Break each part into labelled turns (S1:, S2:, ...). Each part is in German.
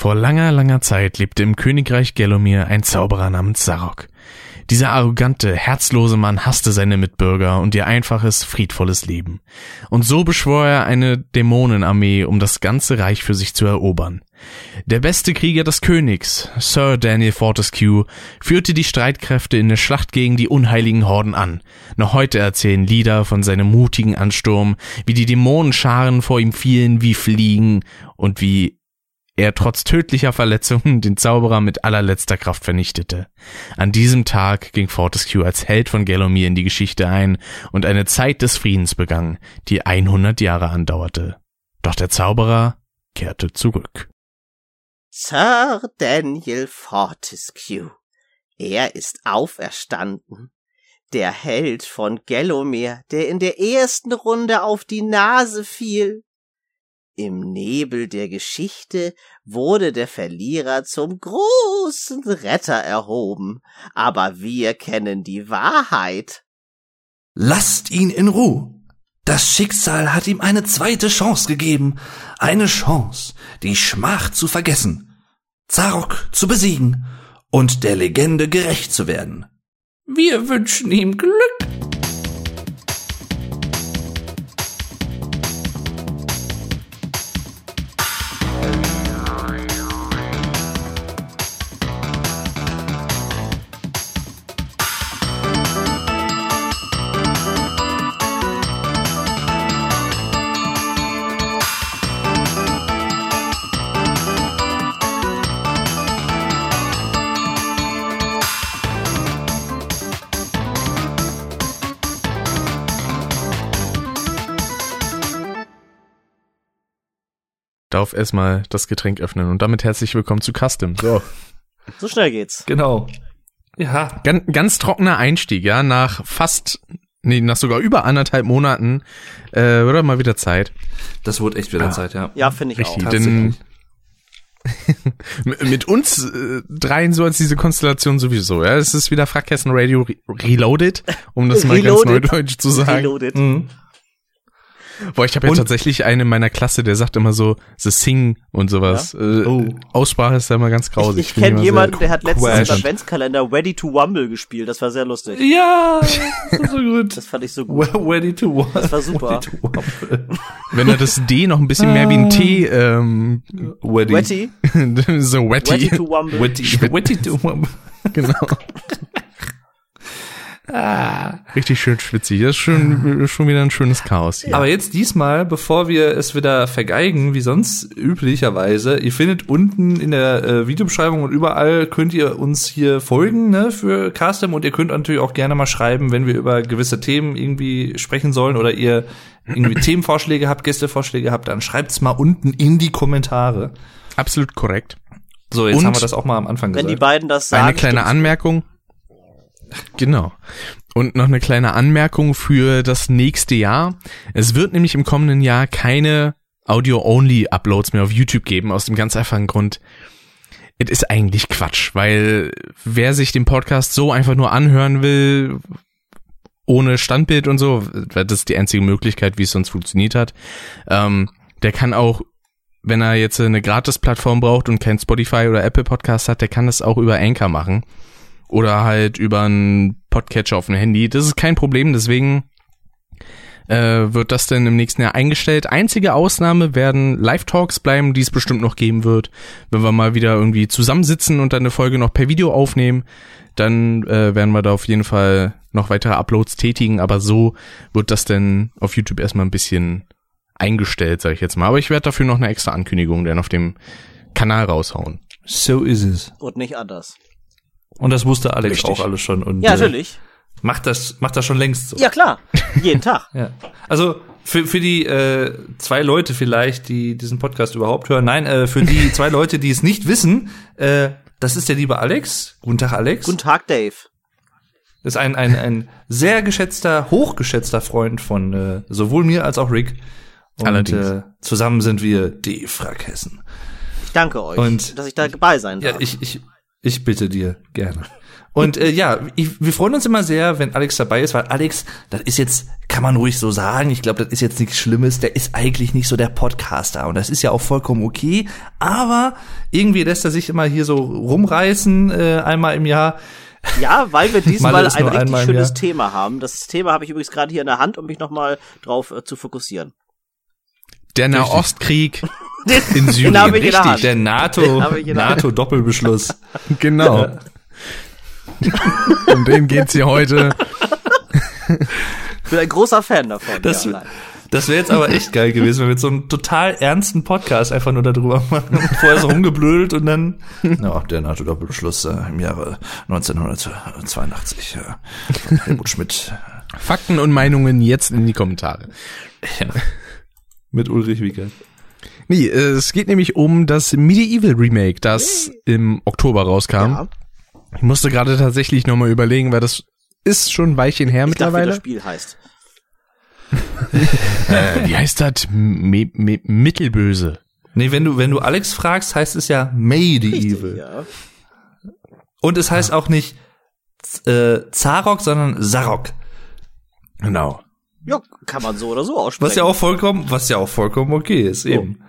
S1: Vor langer, langer Zeit lebte im Königreich Gelomir ein Zauberer namens Sarok. Dieser arrogante, herzlose Mann hasste seine Mitbürger und ihr einfaches, friedvolles Leben. Und so beschwor er eine Dämonenarmee, um das ganze Reich für sich zu erobern. Der beste Krieger des Königs, Sir Daniel Fortescue, führte die Streitkräfte in der Schlacht gegen die unheiligen Horden an. Noch heute erzählen Lieder von seinem mutigen Ansturm, wie die Dämonenscharen vor ihm fielen wie Fliegen und wie er trotz tödlicher Verletzungen den Zauberer mit allerletzter Kraft vernichtete. An diesem Tag ging Fortescue als Held von Gelomir in die Geschichte ein und eine Zeit des Friedens begann, die 100 Jahre andauerte. Doch der Zauberer kehrte zurück.
S2: Sir Daniel Fortescue. Er ist auferstanden. Der Held von Gelomir, der in der ersten Runde auf die Nase fiel. Im Nebel der Geschichte wurde der Verlierer zum großen Retter erhoben, aber wir kennen die Wahrheit.
S3: Lasst ihn in Ruhe. Das Schicksal hat ihm eine zweite Chance gegeben, eine Chance, die Schmach zu vergessen, Zarok zu besiegen und der Legende gerecht zu werden. Wir wünschen ihm Glück.
S1: Darf erstmal das Getränk öffnen und damit herzlich willkommen zu Custom. So.
S2: So schnell geht's.
S3: Genau. Ja.
S1: Ganz, ganz trockener Einstieg, ja, nach fast, nee, nach sogar über anderthalb Monaten, äh, wird mal wieder Zeit.
S3: Das wurde echt wieder
S1: Ah.
S3: Zeit, ja.
S2: Ja, finde ich
S1: Richtig,
S2: auch.
S1: denn mit uns äh, dreien so als diese Konstellation sowieso, ja. Es ist wieder Frackkästen Radio Re Reloaded, um das mal ganz neudeutsch zu sagen.
S2: Reloaded.
S3: Mhm.
S1: Boah, ich habe ja
S3: Und-
S1: tatsächlich einen in meiner Klasse, der sagt immer so The Sing und sowas. Äh,
S3: Oh.
S1: Aussprache ist da immer ganz
S2: Ich,
S1: grausig.
S2: ich
S1: Finde
S2: kenne jemanden, der hat letztens im Adventskalender Ready to Wumble gespielt. Das war sehr lustig.
S3: Ja, so gut.
S2: Das fand ich so gut.
S3: Well, ready to walk.
S2: Das war super.
S3: Ready to walk.
S1: Wenn er das D noch ein bisschen mehr wie ein T, ähm,
S3: Weddy.
S2: Wetty.
S1: so
S2: Ready
S1: wetty,
S2: to Wumble.
S3: Weddy to walk.
S1: genau.
S3: Ah.
S1: Richtig schön schwitzig. Das ist schon, schon wieder ein schönes Chaos hier.
S3: Aber jetzt diesmal, bevor wir es wieder vergeigen, wie sonst üblicherweise, ihr findet unten in der äh, Videobeschreibung und überall könnt ihr uns hier folgen ne, für Castem und ihr könnt natürlich auch gerne mal schreiben, wenn wir über gewisse Themen irgendwie sprechen sollen oder ihr irgendwie Themenvorschläge habt, Gästevorschläge habt, dann schreibt's mal unten in die Kommentare.
S1: Absolut korrekt.
S3: So, jetzt
S1: Und
S3: haben wir das auch mal am Anfang
S2: Wenn die
S3: gesagt.
S2: beiden das sagen.
S1: Eine kleine. Anmerkung. Genau. Und noch eine kleine Anmerkung für das nächste Jahr. Es wird nämlich im kommenden Jahr keine Audio-Only-Uploads mehr auf YouTube geben, aus dem ganz einfachen Grund, es ist eigentlich Quatsch, weil wer sich den Podcast so einfach nur anhören will, ohne Standbild und so, das ist die einzige Möglichkeit, wie es sonst funktioniert hat, ähm, der kann auch, wenn er jetzt eine Gratis-Plattform braucht und kein Spotify oder Apple Podcast hat, der kann das auch über Anchor machen oder halt über einen Podcatcher auf dem Handy. Das ist kein Problem, deswegen äh, wird das denn im nächsten Jahr eingestellt. Einzige Ausnahme werden Live-Talks bleiben, die es bestimmt noch geben wird. Wenn wir mal wieder irgendwie zusammensitzen und dann eine Folge noch per Video aufnehmen, dann äh, werden wir da auf jeden Fall noch weitere Uploads tätigen, aber so wird das denn auf YouTube erstmal ein bisschen eingestellt, sage ich jetzt mal. Aber ich werde dafür noch eine extra Ankündigung dann auf dem Kanal raushauen.
S3: So ist es.
S2: Und nicht anders.
S3: Und das wusste Alex
S1: Richtig.
S3: auch alles schon. Und,
S2: Ja,
S3: äh,
S2: natürlich.
S3: Macht das, macht das schon längst so.
S2: Ja, klar. Jeden Tag.
S3: Ja. Also für, für die äh, zwei Leute vielleicht, die diesen Podcast überhaupt hören, nein, äh, für die zwei Leute, die es nicht wissen, äh, das ist der liebe Alex. Guten Tag, Alex.
S2: Guten Tag, Dave.
S3: Das ist ein, ein, ein sehr geschätzter, hochgeschätzter Freund von äh, sowohl mir als auch Rick. Und
S1: Allerdings.
S3: Äh, zusammen sind wir die Frackhessen.
S2: Ich danke euch,
S3: Und-
S2: dass ich da dabei sein
S3: Ja,
S2: darf.
S3: ich, ich, ich bitte dir gerne. Und äh, ja, ich, wir freuen uns immer sehr, wenn Alex dabei ist, weil Alex, das ist jetzt, kann man ruhig so sagen. Ich glaube, das ist jetzt nichts Schlimmes. Der ist eigentlich nicht so der Podcaster und das ist ja auch vollkommen okay. Aber irgendwie lässt er sich immer hier so rumreißen äh, einmal im Jahr.
S2: Ja, weil wir diesmal ein richtig schönes
S3: Jahr.
S2: Thema haben. Das Thema habe ich übrigens gerade hier in der Hand, um mich nochmal drauf äh, zu fokussieren.
S1: Der Nahostkrieg in Syrien.
S2: den ich
S1: Richtig,
S2: Hand.
S3: Der NATO,
S2: hab ich in der Hand.
S3: NATO Doppelbeschluss.
S1: Genau. um den geht's hier heute.
S2: Ich bin ein großer Fan davon.
S3: Das,
S2: ja,
S3: das wäre jetzt aber echt geil gewesen, wenn wir jetzt so einen total ernsten Podcast einfach nur darüber machen. Und vorher so rumgeblödelt und dann, ja, der NATO-Doppelbeschluss äh, im Jahre 1982 äh, von Helmut Schmidt
S1: Fakten und Meinungen jetzt in die Kommentare.
S3: ja, mit Ulrich Wiegert.
S1: Nee, äh, es geht nämlich um das Medieval Remake, das im Oktober rauskam.
S2: Ja,
S1: Ich musste gerade tatsächlich nochmal überlegen, weil das ist schon ein Weilchen her
S2: ich dachte, wie das
S1: mittlerweile.
S2: Spiel heißt.
S1: Äh, wie heißt das? Me Mittelböse.
S3: Nee, wenn du, wenn du Alex fragst, heißt es ja Medieval.
S2: Ja.
S3: Und es heißt auch nicht äh, Zarok, sondern Sarok.
S1: Genau.
S2: Ja, kann man so oder so aussprechen.
S3: Was ja auch vollkommen, was ja auch vollkommen okay ist, eben.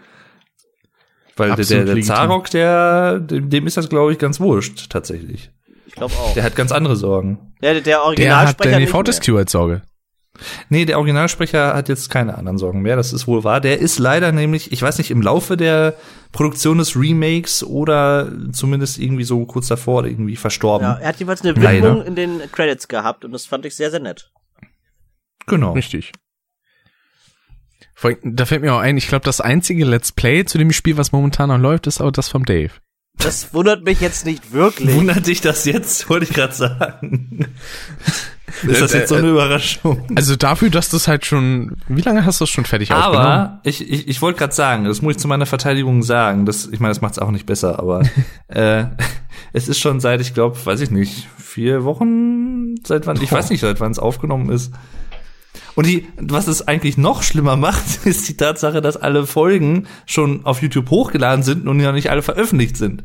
S3: Weil der,
S1: Absolut
S3: der, der
S1: legitim.
S3: Zarok, der, dem, dem ist das, glaube ich, ganz wurscht, tatsächlich.
S2: ich glaube auch.
S3: Der hat ganz andere Sorgen.
S2: Ja, der, der
S1: Der hat
S2: Originalsprecher
S1: eine
S2: nicht mehr.
S1: VTSQ als Sorge.
S3: Nee, der Originalsprecher hat jetzt keine anderen Sorgen mehr, das ist wohl wahr. Der ist leider nämlich, ich weiß nicht, im Laufe der Produktion des Remakes oder zumindest irgendwie so kurz davor irgendwie verstorben.
S2: Ja, er hat jeweils eine
S3: Leider.
S2: Widmung in den Credits gehabt und das fand ich sehr, sehr nett.
S3: Genau.
S1: Richtig. Da fällt mir auch ein, ich glaube, das einzige Let's Play zu dem Spiel, was momentan noch läuft, ist aber das vom Dave.
S2: Das wundert mich jetzt nicht wirklich.
S3: Wundert dich das jetzt, wollte ich gerade sagen. ist das
S1: Äh,
S3: jetzt so eine Überraschung?
S1: Also dafür, dass das halt schon, wie lange hast du das schon fertig aufgenommen?
S3: Aber ich, ich, ich wollte gerade sagen, das muss ich zu meiner Verteidigung sagen. Das, ich meine, das macht es auch nicht besser, aber äh, es ist schon seit, ich glaube, weiß ich nicht, vier Wochen, seit wann, ich weiß nicht, seit wann es aufgenommen ist. Und die, was es eigentlich noch schlimmer macht, ist die Tatsache, dass alle Folgen schon auf YouTube hochgeladen sind und noch nicht alle veröffentlicht sind.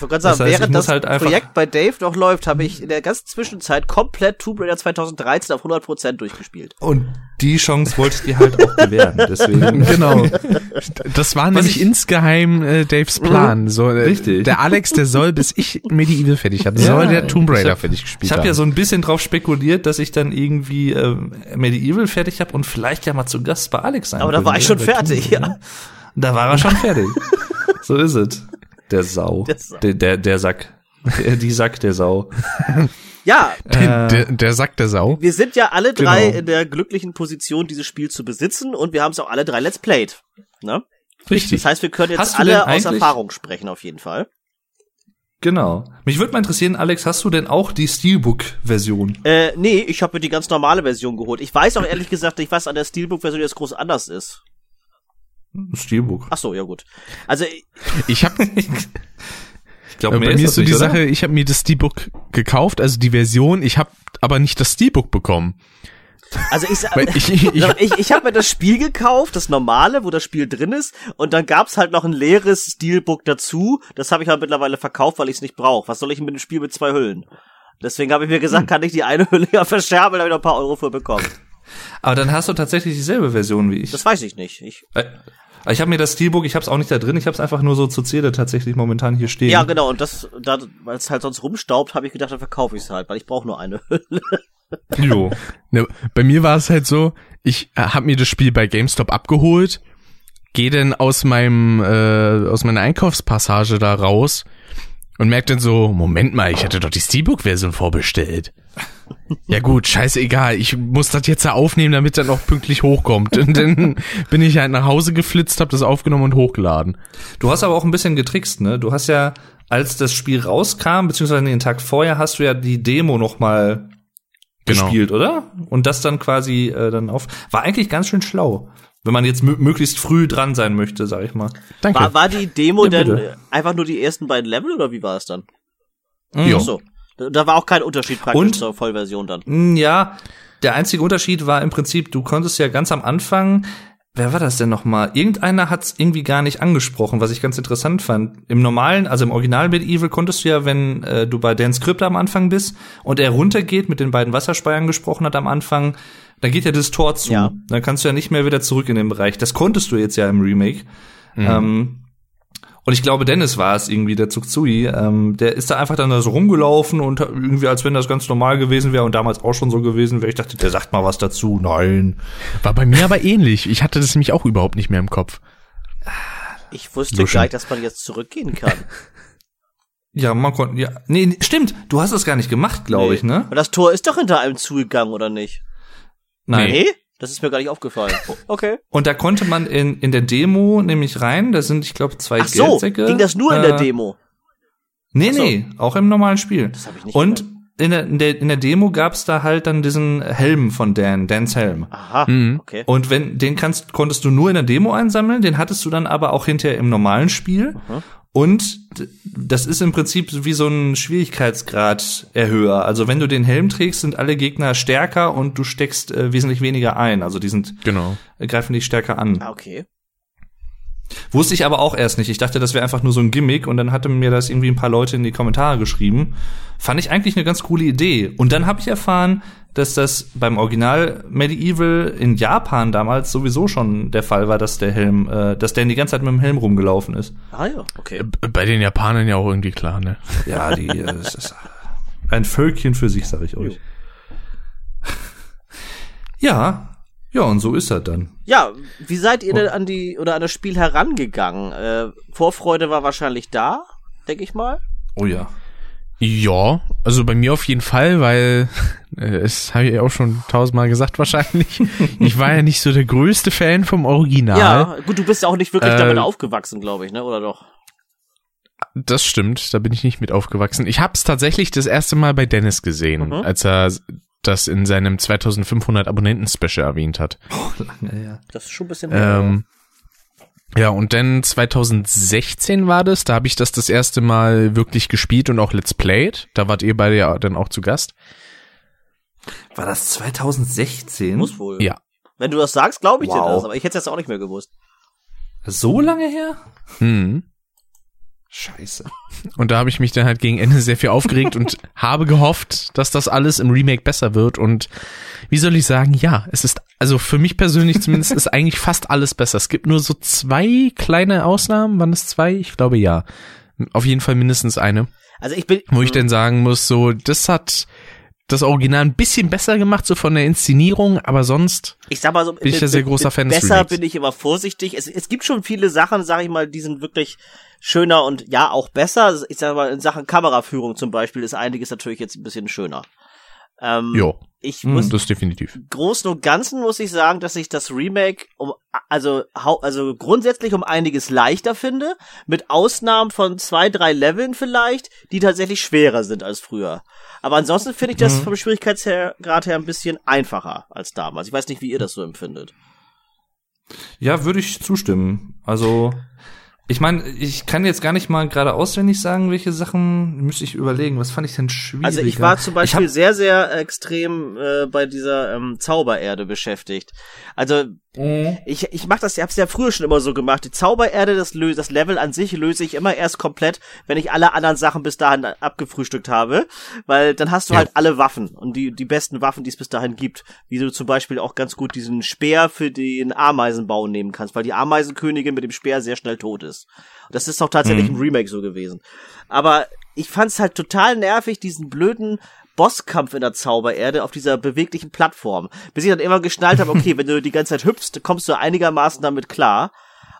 S2: Ich wollte gerade sagen,
S3: Das heißt,
S2: während das
S3: halt
S2: Projekt bei Dave noch läuft, habe ich in der ganzen Zwischenzeit komplett Tomb Raider 2013 auf 100% durchgespielt.
S3: Und die Chance wollte ich dir halt auch gewähren. Deswegen.
S1: Genau. Das war nämlich
S3: ich-
S1: insgeheim äh, Daves Plan. So, äh,
S3: Richtig.
S1: Der Alex, der soll, bis ich Medieval fertig habe,
S3: Ja,
S1: soll der Tomb Raider
S3: hab-
S1: fertig gespielt
S3: Ich habe
S1: haben.
S3: ja so ein bisschen drauf spekuliert, dass ich dann irgendwie äh, Medieval fertig habe und vielleicht ja mal zu Gast bei Alex sein
S2: Aber da war ich schon
S3: bei
S2: fertig,
S3: Tomb
S2: ja.
S3: Da war er schon fertig. so ist es. Der Sau.
S2: Der Sau.
S3: Der, der, der Sack. Der, die Sack der Sau.
S2: Ja,
S1: der, der, der Sack der Sau.
S2: wir sind ja alle drei
S3: Genau.
S2: in der glücklichen Position, dieses Spiel zu besitzen und wir haben es auch alle drei Let's Played. Ne?
S3: Richtig.
S2: Das heißt, wir können jetzt alle aus Erfahrung sprechen, auf jeden Fall.
S3: Genau. Mich würde mal interessieren, Alex, hast du denn auch die Steelbook-Version?
S2: Äh, nee, ich habe mir die ganz normale Version geholt. Ich weiß auch ehrlich gesagt nicht, was an der Steelbook-Version jetzt groß anders ist.
S3: Steelbook.
S2: Ach so, ja gut. Also
S1: Ich habe
S3: Ich glaube,
S1: bei mir ist so die Sache, ich habe mir das Steelbook gekauft, also die Version, ich habe aber nicht das Steelbook bekommen.
S2: Also ich,
S1: ich, ich, ich,
S2: ich, habe mir das Spiel gekauft, das normale, wo das Spiel drin ist, und dann gab's halt noch ein leeres Steelbook dazu. Das habe ich halt mittlerweile verkauft, weil ich es nicht brauche. Was soll ich mit dem Spiel mit zwei Hüllen? Deswegen habe ich mir gesagt, kann ich die eine Hülle ja verscherben, da habe ich noch ein paar Euro für bekommen.
S3: Aber dann hast du tatsächlich dieselbe Version wie ich.
S2: Das weiß ich nicht. Ich,
S3: Äh, Ich habe mir das Steelbook, ich habe es auch nicht da drin, ich habe es einfach nur so zur Zähle tatsächlich momentan hier stehen.
S2: ja, genau, und das, da, weil es halt sonst rumstaubt, habe ich gedacht, dann verkaufe ich es halt, weil ich brauche nur eine Hülle.
S3: Jo.
S1: ne, bei mir war es halt so, ich habe mir das Spiel bei GameStop abgeholt, gehe dann aus meinem äh, aus meiner Einkaufspassage da raus und merke dann so, Moment mal, ich hatte doch die Steelbook-Version vorbestellt. Ja gut, scheißegal, ich muss das jetzt da aufnehmen, damit das noch pünktlich hochkommt. Und dann bin ich halt nach Hause geflitzt, habe das aufgenommen und hochgeladen.
S3: Du hast aber auch ein bisschen getrickst, ne? Du hast ja, als das Spiel rauskam, beziehungsweise den Tag vorher, hast du ja die Demo noch mal
S1: Genau.
S3: gespielt, oder? Und das dann quasi äh, dann auf. War eigentlich ganz schön schlau, wenn man jetzt mö möglichst früh dran sein möchte, sag ich mal.
S1: Danke.
S2: War, war die Demo
S3: Ja,
S2: denn einfach nur die ersten beiden Level oder wie war es dann?
S1: Jo.
S2: Ach so. Da, war auch kein Unterschied praktisch
S3: Und?
S2: zur Vollversion dann.
S3: Ja, der einzige Unterschied war im Prinzip, du konntest ja ganz am Anfang, wer war das denn nochmal? Irgendeiner hat es irgendwie gar nicht angesprochen, was ich ganz interessant fand. Im normalen, also im Original Medieval konntest du ja, wenn äh, du bei Dan Script am Anfang bist und er runtergeht, mit den beiden Wasserspeiern gesprochen hat am Anfang, da geht ja das Tor zu.
S2: Ja.
S3: Dann kannst du ja nicht mehr wieder zurück in den Bereich. Das konntest du jetzt ja im Remake.
S1: Mhm.
S3: Ähm, und ich glaube, Dennis war es irgendwie, der Zuxui. Ähm, der ist da einfach dann da so rumgelaufen und irgendwie, als wenn das ganz normal gewesen wäre und damals auch schon so gewesen wäre. Ich dachte, der sagt mal was dazu. Nein.
S1: War bei mir aber ähnlich. Ich hatte das nämlich auch überhaupt nicht mehr im Kopf.
S2: Ich wusste
S1: Luschen.
S2: gar nicht, dass man jetzt zurückgehen kann.
S3: Ja, man konnte, ja. Nee, nee, stimmt. Du hast das gar nicht gemacht, glaube ich, ne?
S2: Und das Tor ist doch hinter einem zugegangen, oder nicht?
S3: Nein.
S2: Nee? Das ist mir gar nicht aufgefallen. Okay.
S3: Und da konnte man in, in der Demo nämlich rein. Da sind, ich glaube, zwei
S2: Ach so,
S3: Geldsäcke.
S2: ging das nur in der
S3: Äh,
S2: Demo?
S3: Nee,
S2: so.
S3: nee, auch im normalen Spiel.
S2: Das hab ich nicht
S3: Und in der, in der, in der Demo gab's da halt dann diesen Helm von Dan, Dans Helm.
S2: Aha,
S1: Mhm.
S2: okay.
S3: Und wenn, den kannst, konntest du nur in der Demo einsammeln, den hattest du dann aber auch hinterher im normalen Spiel. Und d- das ist im Prinzip wie so ein Schwierigkeitsgrad-Erhöher. Also wenn du den Helm trägst, sind alle Gegner stärker und du steckst äh, wesentlich weniger ein. Also die sind,
S1: Genau.
S3: äh, greifen dich stärker an.
S2: Ah, okay.
S3: Wusste ich aber auch erst nicht. Ich dachte, das wäre einfach nur so ein Gimmick und dann hatte mir das irgendwie ein paar Leute in die Kommentare geschrieben. Fand ich eigentlich eine ganz coole Idee. Und dann habe ich erfahren, dass das beim Original Medieval in Japan damals sowieso schon der Fall war, dass der Helm, äh, dass der die ganze Zeit mit dem Helm rumgelaufen ist.
S2: Ah ja, okay.
S1: B- Bei den Japanern ja auch irgendwie klar, ne?
S3: Ja, die äh, das ist ein Völkchen für sich, sag ich euch. Ja, ja, und so ist er dann.
S2: Ja, wie seid ihr denn an die oder an das Spiel herangegangen? Äh, Vorfreude war wahrscheinlich da, denke ich mal.
S3: Oh ja.
S1: Ja, also bei mir auf jeden Fall, weil äh, es habe ich ja auch schon tausendmal gesagt wahrscheinlich. ich war ja nicht so der größte Fan vom Original.
S2: Ja, gut, du bist ja auch nicht wirklich
S1: Äh,
S2: damit aufgewachsen, glaube ich, ne? Oder doch?
S1: Das stimmt, da bin ich nicht mit aufgewachsen. Ich habe es tatsächlich das erste Mal bei Dennis gesehen,
S2: Mhm.
S1: als er das in seinem 2500 Abonnenten Special erwähnt hat.
S3: Lange her.
S2: Das ist schon ein bisschen.
S1: Ähm, ja, und dann 2016 war das, da habe ich das das erste Mal wirklich gespielt und auch Let's Played. Da wart ihr beide ja dann auch zu Gast.
S3: War das 2016?
S2: Muss wohl.
S1: Ja.
S2: Wenn du das sagst, glaube ich dir
S3: Wow.
S2: das, aber ich hätte es jetzt auch nicht mehr gewusst.
S3: So lange her?
S1: Hm.
S3: Scheiße.
S1: Und da habe ich mich dann halt gegen Ende sehr viel aufgeregt und habe gehofft, dass das alles im Remake besser wird. Und wie soll ich sagen, ja, es ist, also für mich persönlich zumindest ist eigentlich fast alles besser. Es gibt nur so zwei kleine Ausnahmen. Waren es zwei? Ich glaube ja. Auf jeden Fall mindestens eine.
S2: Also ich bin.
S1: Wo ich denn sagen muss, so, das hat das Original ein bisschen besser gemacht, so von der Inszenierung, aber sonst,
S2: Ich sag mal so,
S1: Bin ich ja sehr großer Fan des
S2: Besser
S1: Remakes.
S2: bin ich immer vorsichtig. Es, es gibt schon viele Sachen, sag ich mal, die sind wirklich schöner und ja, auch besser. Ich sag mal, in Sachen Kameraführung zum Beispiel ist einiges natürlich jetzt ein bisschen schöner. Ähm,
S1: jo,
S2: ich
S3: Hm,
S2: muss
S1: das definitiv.
S2: im Großen und Ganzen muss ich sagen, dass ich das Remake um also also grundsätzlich um einiges leichter finde, mit Ausnahmen von zwei, drei Leveln vielleicht, die tatsächlich schwerer sind als früher. Aber ansonsten finde ich das
S3: Mhm.
S2: vom Schwierigkeitsgrad her ein bisschen einfacher als damals. Ich weiß nicht, wie ihr das so empfindet.
S3: Ja, würde ich zustimmen. Also, ich meine, ich kann jetzt gar nicht mal gerade auswendig sagen, welche Sachen müsste ich überlegen. Was fand ich denn schwierig?
S2: Also ich war zum Beispiel
S3: hab,
S2: sehr, sehr extrem äh, bei dieser ähm, Zaubererde beschäftigt. Also ich, ich mach das, ich hab's ja früher schon immer so gemacht. Die Zaubererde, das, lö das Level an sich löse ich immer erst komplett, wenn ich alle anderen Sachen bis dahin abgefrühstückt habe. Weil dann hast du
S1: Ja.
S2: halt alle Waffen und die, die besten Waffen, die es bis dahin gibt. Wie du zum Beispiel auch ganz gut diesen Speer für den Ameisenbau nehmen kannst, weil die Ameisenkönigin mit dem Speer sehr schnell tot ist. Das ist auch tatsächlich im Remake so gewesen. Aber ich fand's halt total nervig, diesen blöden Bosskampf in der Zaubererde auf dieser beweglichen Plattform. Bis ich dann immer geschnallt habe, okay, wenn du die ganze Zeit hüpfst, kommst du einigermaßen damit klar.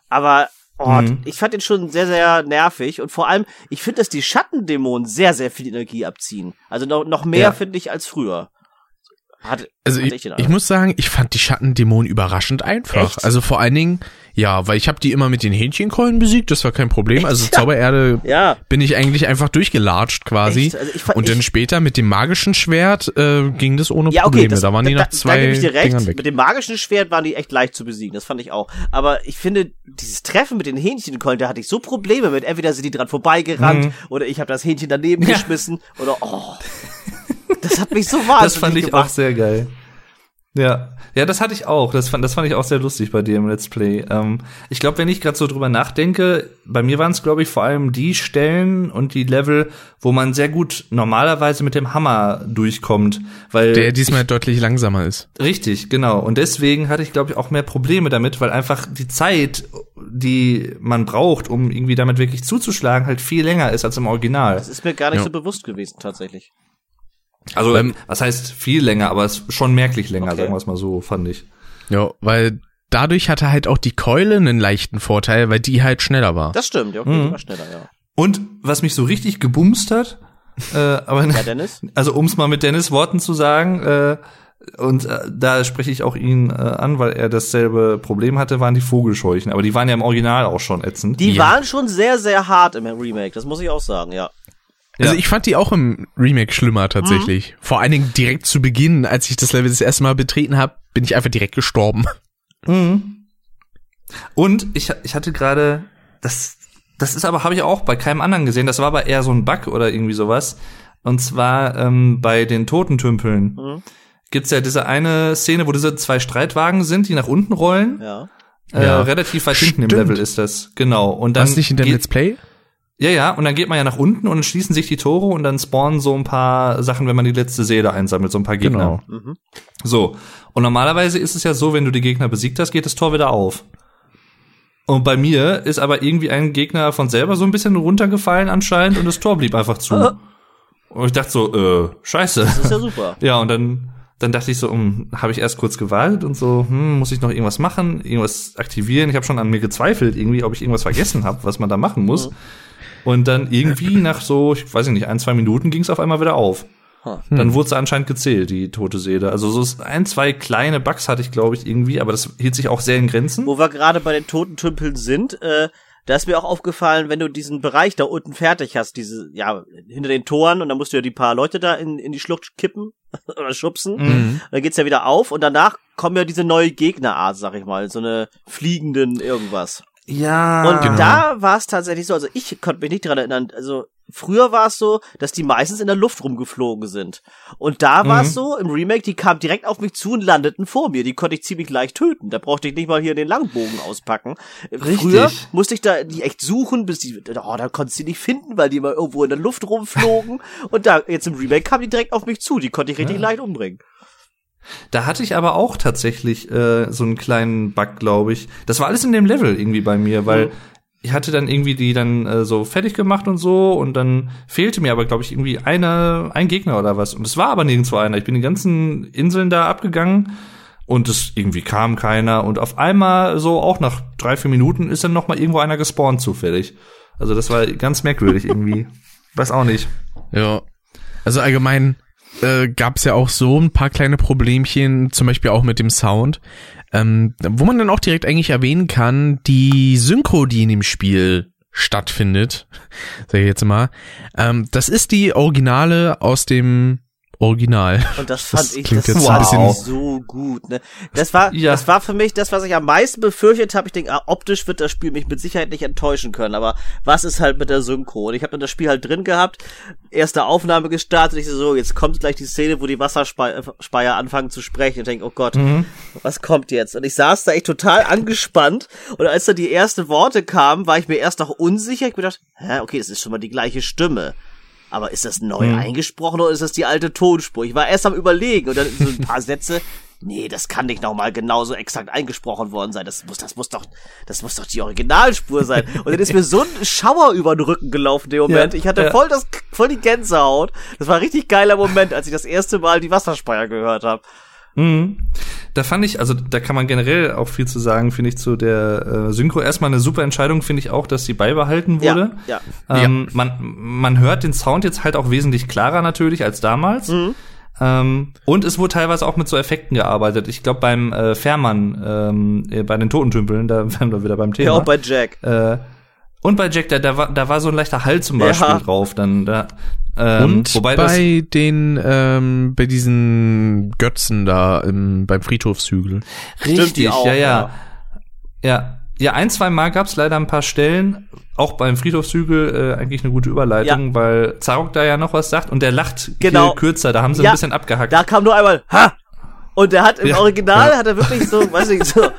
S2: Aber oh,
S3: Mhm.
S2: ich fand den schon sehr, sehr nervig. Und vor allem, ich finde, dass die Schattendämonen sehr, sehr viel Energie abziehen. Also noch, noch mehr,
S3: Ja.
S2: finde ich, als früher. Hat,
S1: Also ich,
S2: den
S1: ich muss sagen, ich fand die Schattendämonen überraschend einfach.
S2: Echt?
S1: Also vor allen Dingen, ja, weil ich habe die immer mit den Hähnchenkeulen besiegt, das war kein Problem. Also
S2: Ja.
S1: Zaubererde
S2: Ja.
S1: bin ich eigentlich einfach durchgelatscht quasi.
S2: Echt? Also ich fand-
S1: Und dann
S2: ich-
S1: später mit dem magischen Schwert äh, ging das ohne
S2: Ja, okay,
S1: Probleme.
S2: das,
S1: da waren die
S2: da,
S1: nach
S2: da
S1: zwei
S2: gebe ich dir recht. Mit dem magischen Schwert waren die echt leicht zu besiegen. Das fand ich auch. Aber ich finde, dieses Treffen mit den Hähnchenkeulen, da hatte ich so Probleme mit. Entweder sind die dran vorbeigerannt
S3: Mhm.
S2: oder ich habe das Hähnchen daneben
S3: Ja.
S2: geschmissen oder oh. Das hat mich so wahnsinnig
S3: das fand ich
S2: gemacht.
S3: auch sehr geil. Ja, ja, das hatte ich auch. Das fand, das fand ich auch sehr lustig bei dir im Let's Play. Ähm, ich glaube, wenn ich gerade so drüber nachdenke, bei mir waren es, glaube ich, vor allem die Stellen und die Level, wo man sehr gut normalerweise mit dem Hammer durchkommt, weil
S1: Der diesmal deutlich langsamer ist.
S3: Richtig, genau. Und deswegen hatte ich, glaube ich, auch mehr Probleme damit, weil einfach die Zeit, die man braucht, um irgendwie damit wirklich zuzuschlagen, halt viel länger ist als im Original.
S2: Das ist mir gar nicht
S1: Ja.
S2: so bewusst gewesen, tatsächlich.
S3: Also,
S1: Ähm,
S3: was heißt viel länger, aber es ist schon merklich länger,
S2: Okay.
S3: sagen wir es mal so, fand ich.
S1: Ja, weil dadurch hatte halt auch die Keule einen leichten Vorteil, weil die halt schneller war.
S2: Das stimmt, ja, okay,
S3: Mhm.
S2: die war schneller, ja.
S3: Und was mich so richtig gebumst hat, äh, aber
S2: Ja, Dennis?
S3: also um es mal mit Dennis Worten zu sagen, äh, und äh, da spreche ich auch ihn äh, an, weil er dasselbe Problem hatte, waren die Vogelscheuchen. Aber die waren ja im Original auch schon ätzend.
S2: Die
S1: Ja.
S2: waren schon sehr, sehr hart im Remake, das muss ich auch sagen, ja.
S1: Also
S3: Ja.
S1: ich fand die auch im Remake schlimmer tatsächlich. Vor allen Dingen direkt zu Beginn, als ich das Level das erste Mal betreten habe, bin ich einfach direkt gestorben.
S3: Mhm. Und ich, ich hatte gerade, das, das ist aber, habe ich auch bei keinem anderen gesehen, das war aber eher so ein Bug oder irgendwie sowas. Und zwar ähm, bei den Totentümpeln
S2: Mhm.
S3: gibt's ja diese eine Szene, wo diese zwei Streitwagen sind, die nach unten rollen.
S2: Ja.
S3: Äh,
S1: Ja.
S3: relativ weit hinten im
S1: Stimmt.
S3: Level ist das. Genau. Und dann
S1: Was nicht in dem
S3: geht-
S1: Let's Play?
S3: Ja, ja, und dann geht man ja nach unten und dann schließen sich die Tore und dann spawnen so ein paar Sachen, wenn man die letzte Seele einsammelt, so ein paar Gegner.
S1: Genau.
S2: Mhm.
S3: So. Und normalerweise ist es ja so, wenn du die Gegner besiegt hast, geht das Tor wieder auf. Und bei mir ist aber irgendwie ein Gegner von selber so ein bisschen runtergefallen anscheinend und das Tor blieb einfach zu. Und ich dachte so, äh, scheiße.
S2: Das ist ja super.
S3: Ja, und dann, dann dachte ich so, um, habe ich erst kurz gewartet und so, hm, muss ich noch irgendwas machen, irgendwas aktivieren? Ich habe schon an mir gezweifelt, irgendwie, ob ich irgendwas vergessen habe, was man da machen muss. Und dann irgendwie nach so, ich weiß nicht, ein, zwei Minuten ging es auf einmal wieder auf.
S2: Huh.
S3: Dann wurde sie anscheinend gezählt, die tote Seele. Also so ein, zwei kleine Bugs hatte ich, glaube ich, irgendwie, aber das hielt sich auch sehr in Grenzen.
S2: Wo wir gerade bei den Totentümpeln sind, äh, da ist mir auch aufgefallen, wenn du diesen Bereich da unten fertig hast, diese, ja, hinter den Toren, und dann musst du ja die paar Leute da in, in die Schlucht kippen oder schubsen.
S3: Mhm.
S2: Dann geht's ja wieder auf und danach kommen ja diese neue Gegnerart, sag ich mal, so eine fliegenden irgendwas.
S3: Ja.
S2: Und
S1: Genau.
S2: da war es tatsächlich so, also ich konnte mich nicht dran erinnern, also früher war es so, dass die meistens in der Luft rumgeflogen sind. Und da war es
S3: Mhm.
S2: so, im Remake, die kamen direkt auf mich zu und landeten vor mir. Die konnte ich ziemlich leicht töten. Da brauchte ich nicht mal hier den Langbogen auspacken.
S3: Richtig.
S2: Früher musste ich da die echt suchen, bis die, oh, da konntest du die nicht finden, weil die immer irgendwo in der Luft rumflogen. und da, jetzt im Remake kamen die direkt auf mich zu. Die konnte ich richtig leicht umbringen.
S3: Da hatte ich aber auch tatsächlich äh, so einen kleinen Bug, glaube ich. Das war alles in dem Level irgendwie bei mir, weil
S2: Mhm.
S3: ich hatte dann irgendwie die dann äh, so fertig gemacht und so und dann fehlte mir aber, glaube ich, irgendwie eine, ein Gegner oder was. Und es war aber nirgendwo einer. Ich bin die ganzen Inseln da abgegangen und es irgendwie kam keiner und auf einmal so auch nach drei, vier Minuten ist dann noch mal irgendwo einer gespawnt zufällig. Also das war ganz merkwürdig irgendwie. Weiß auch nicht.
S1: Ja. Also allgemein äh, gab es ja auch so ein paar kleine Problemchen, zum Beispiel auch mit dem Sound, ähm, wo man dann auch direkt eigentlich erwähnen kann, die Synchro, die in dem Spiel stattfindet, sag ich jetzt mal, ähm, das ist die Originale aus dem Original.
S2: Und das
S1: Das
S2: fand ich
S1: klingt
S2: das
S1: jetzt
S2: war
S3: ein bisschen-
S2: so gut. Ne? Das war,
S3: Ja.
S2: das war für mich das, was ich am meisten befürchtet habe. Ich denke, ah, optisch wird das Spiel mich mit Sicherheit nicht enttäuschen können. Aber was ist halt mit der Synchro? Und ich habe dann das Spiel halt drin gehabt, erste Aufnahme gestartet. Ich so, so, jetzt kommt gleich die Szene, wo die Wasserspeier anfangen zu sprechen. Ich denke, oh Gott, was kommt jetzt? Und ich saß da echt total angespannt. Und als da die ersten Worte kamen, war ich mir erst noch unsicher. Ich hab gedacht, hä, okay, das ist schon mal die gleiche Stimme. Aber ist das neu eingesprochen oder ist das die alte Tonspur? Ich war erst am überlegen und dann so ein paar Sätze. Nee, das kann nicht nochmal genauso exakt eingesprochen worden sein. Das muss, das muss doch, das muss doch die Originalspur sein. Und dann ist mir so ein Schauer über den Rücken gelaufen dem Moment.
S3: Ja,
S2: ich hatte
S3: ja.
S2: voll das, voll die Gänsehaut. Das war ein richtig geiler Moment, als ich das erste Mal die Wasserspeier gehört habe.
S3: Mhm. Da fand ich, also da kann man generell auch viel zu sagen, finde ich, zu der äh, Synchro. Erstmal eine super Entscheidung, finde ich auch, dass sie beibehalten wurde.
S2: Ja, ja.
S3: Ähm, man, man hört den Sound jetzt halt auch wesentlich klarer natürlich als damals.
S2: Mhm.
S3: Ähm, und es wurde teilweise auch mit so Effekten gearbeitet. Ich glaube beim äh, Fährmann, ähm, äh, bei den Totentümpeln, da wären wir wieder beim Thema.
S2: Ja, auch bei Jack.
S3: äh, und bei Jack, da, da, war, da war so ein leichter Hall zum Beispiel
S2: Ja.
S3: drauf. Dann da, ähm,
S1: Und
S3: wobei das,
S1: bei den, ähm, bei diesen Götzen da im, beim Friedhofshügel.
S3: Richtig,
S2: auch,
S3: ja, ja.
S2: ja.
S3: Ja, ja, ein, zwei Mal gab's leider ein paar Stellen, auch beim Friedhofshügel äh, eigentlich eine gute Überleitung, weil Zarok da ja noch was sagt und der lacht
S2: Genau.
S3: viel kürzer, da haben sie
S2: Ja.
S3: ein bisschen abgehackt.
S2: Da kam nur einmal, ha! Und der hat im
S3: Ja.
S2: Original hat er wirklich so, weiß ich so,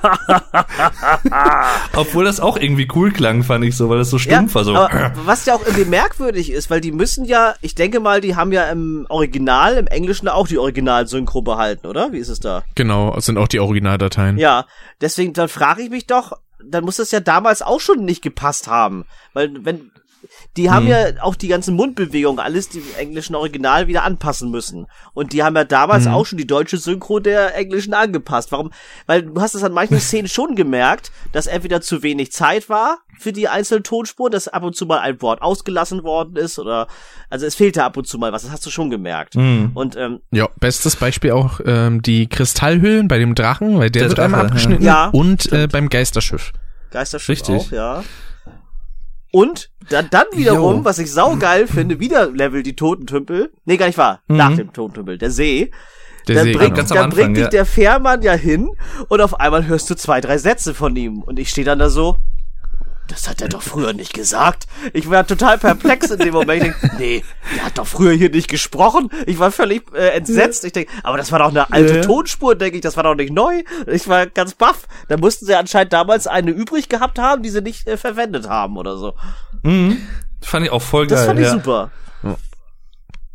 S3: Obwohl das auch irgendwie cool klang, fand ich so, weil das so
S2: ja,
S3: stumpf war. So.
S2: aber was ja auch irgendwie merkwürdig ist, weil die müssen ja, ich denke mal, die haben ja im Original, im Englischen auch die Original-Synchro behalten, oder? Wie ist es da?
S1: Genau, es sind auch die Originaldateien.
S2: Ja, deswegen, dann frage ich mich doch, dann muss das ja damals auch schon nicht gepasst haben. Weil, wenn, die haben ja auch die ganzen Mundbewegungen, alles die im englischen Original wieder anpassen müssen. Und die haben ja damals auch schon die deutsche Synchro der englischen angepasst. Warum? Weil du hast es an manchen Szenen schon gemerkt, dass entweder zu wenig Zeit war für die einzelnen Tonspuren, dass ab und zu mal ein Wort ausgelassen worden ist oder, also es fehlte ab und zu mal was, das hast du schon gemerkt. Und, ähm,
S1: Ja, bestes Beispiel auch ähm, die Kristallhöhlen bei dem Drachen, weil der,
S3: Der
S1: wird
S3: Drache,
S1: einmal
S3: ja.
S1: abgeschnitten.
S2: Ja,
S1: und äh, beim Geisterschiff.
S2: Geisterschiff
S3: Richtig.
S2: auch, ja. Und dann, dann wiederum,
S3: Jo.
S2: was ich saugeil finde, wieder Level die Totentümpel. Nee, gar nicht wahr. Nach dem Totentümpel, der See.
S1: Der
S2: dann
S1: See,
S2: bringt,
S1: genau.
S3: Ganz am
S2: dann
S3: Anfang,
S2: bringt dich
S3: ja.
S2: der Fährmann ja hin und auf einmal hörst du zwei, drei Sätze von ihm. Und ich stehe dann da so, das hat er doch früher nicht gesagt. Ich war total perplex in dem Moment. Ich denk, nee, der hat doch früher hier nicht gesprochen. Ich war völlig äh, entsetzt. Ich denke, aber das war doch eine alte
S3: Ja.
S2: Tonspur, denke ich, das war doch nicht neu. Ich war ganz baff. Da mussten sie anscheinend damals eine übrig gehabt haben, die sie nicht äh, verwendet haben oder so.
S3: Fand ich auch voll geil.
S2: Das fand ich
S3: ja.
S2: super.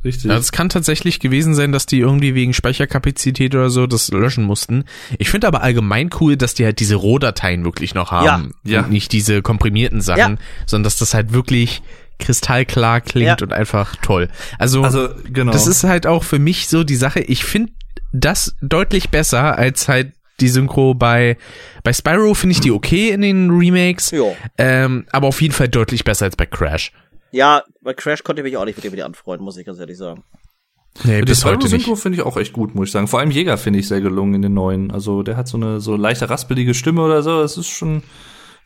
S3: Richtig.
S1: Es kann tatsächlich gewesen sein, dass die irgendwie wegen Speicherkapazität oder so das löschen mussten. Ich finde aber allgemein cool, dass die halt diese Rohdateien wirklich noch haben.
S3: Ja, ja.
S1: Und nicht diese komprimierten Sachen,
S2: Ja.
S1: sondern dass das halt wirklich kristallklar klingt
S2: Ja.
S1: und einfach toll. Also,
S3: Also, genau.
S1: das ist halt auch für mich so die Sache. Ich finde das deutlich besser als halt die Synchro bei bei Spyro finde ich die okay in den Remakes,
S2: Ja.
S1: ähm, aber auf jeden Fall deutlich besser als bei Crash.
S2: Ja, bei Crash konnte ich mich auch nicht mit dem wieder anfreunden, muss ich ganz ehrlich sagen.
S1: Nee,
S3: die
S1: heute nicht.
S3: Spyro-Synchro finde ich auch echt gut, muss ich sagen. Vor allem Jäger finde ich sehr gelungen in den neuen. Also der hat so eine so leichte raspelige Stimme oder so. Das ist schon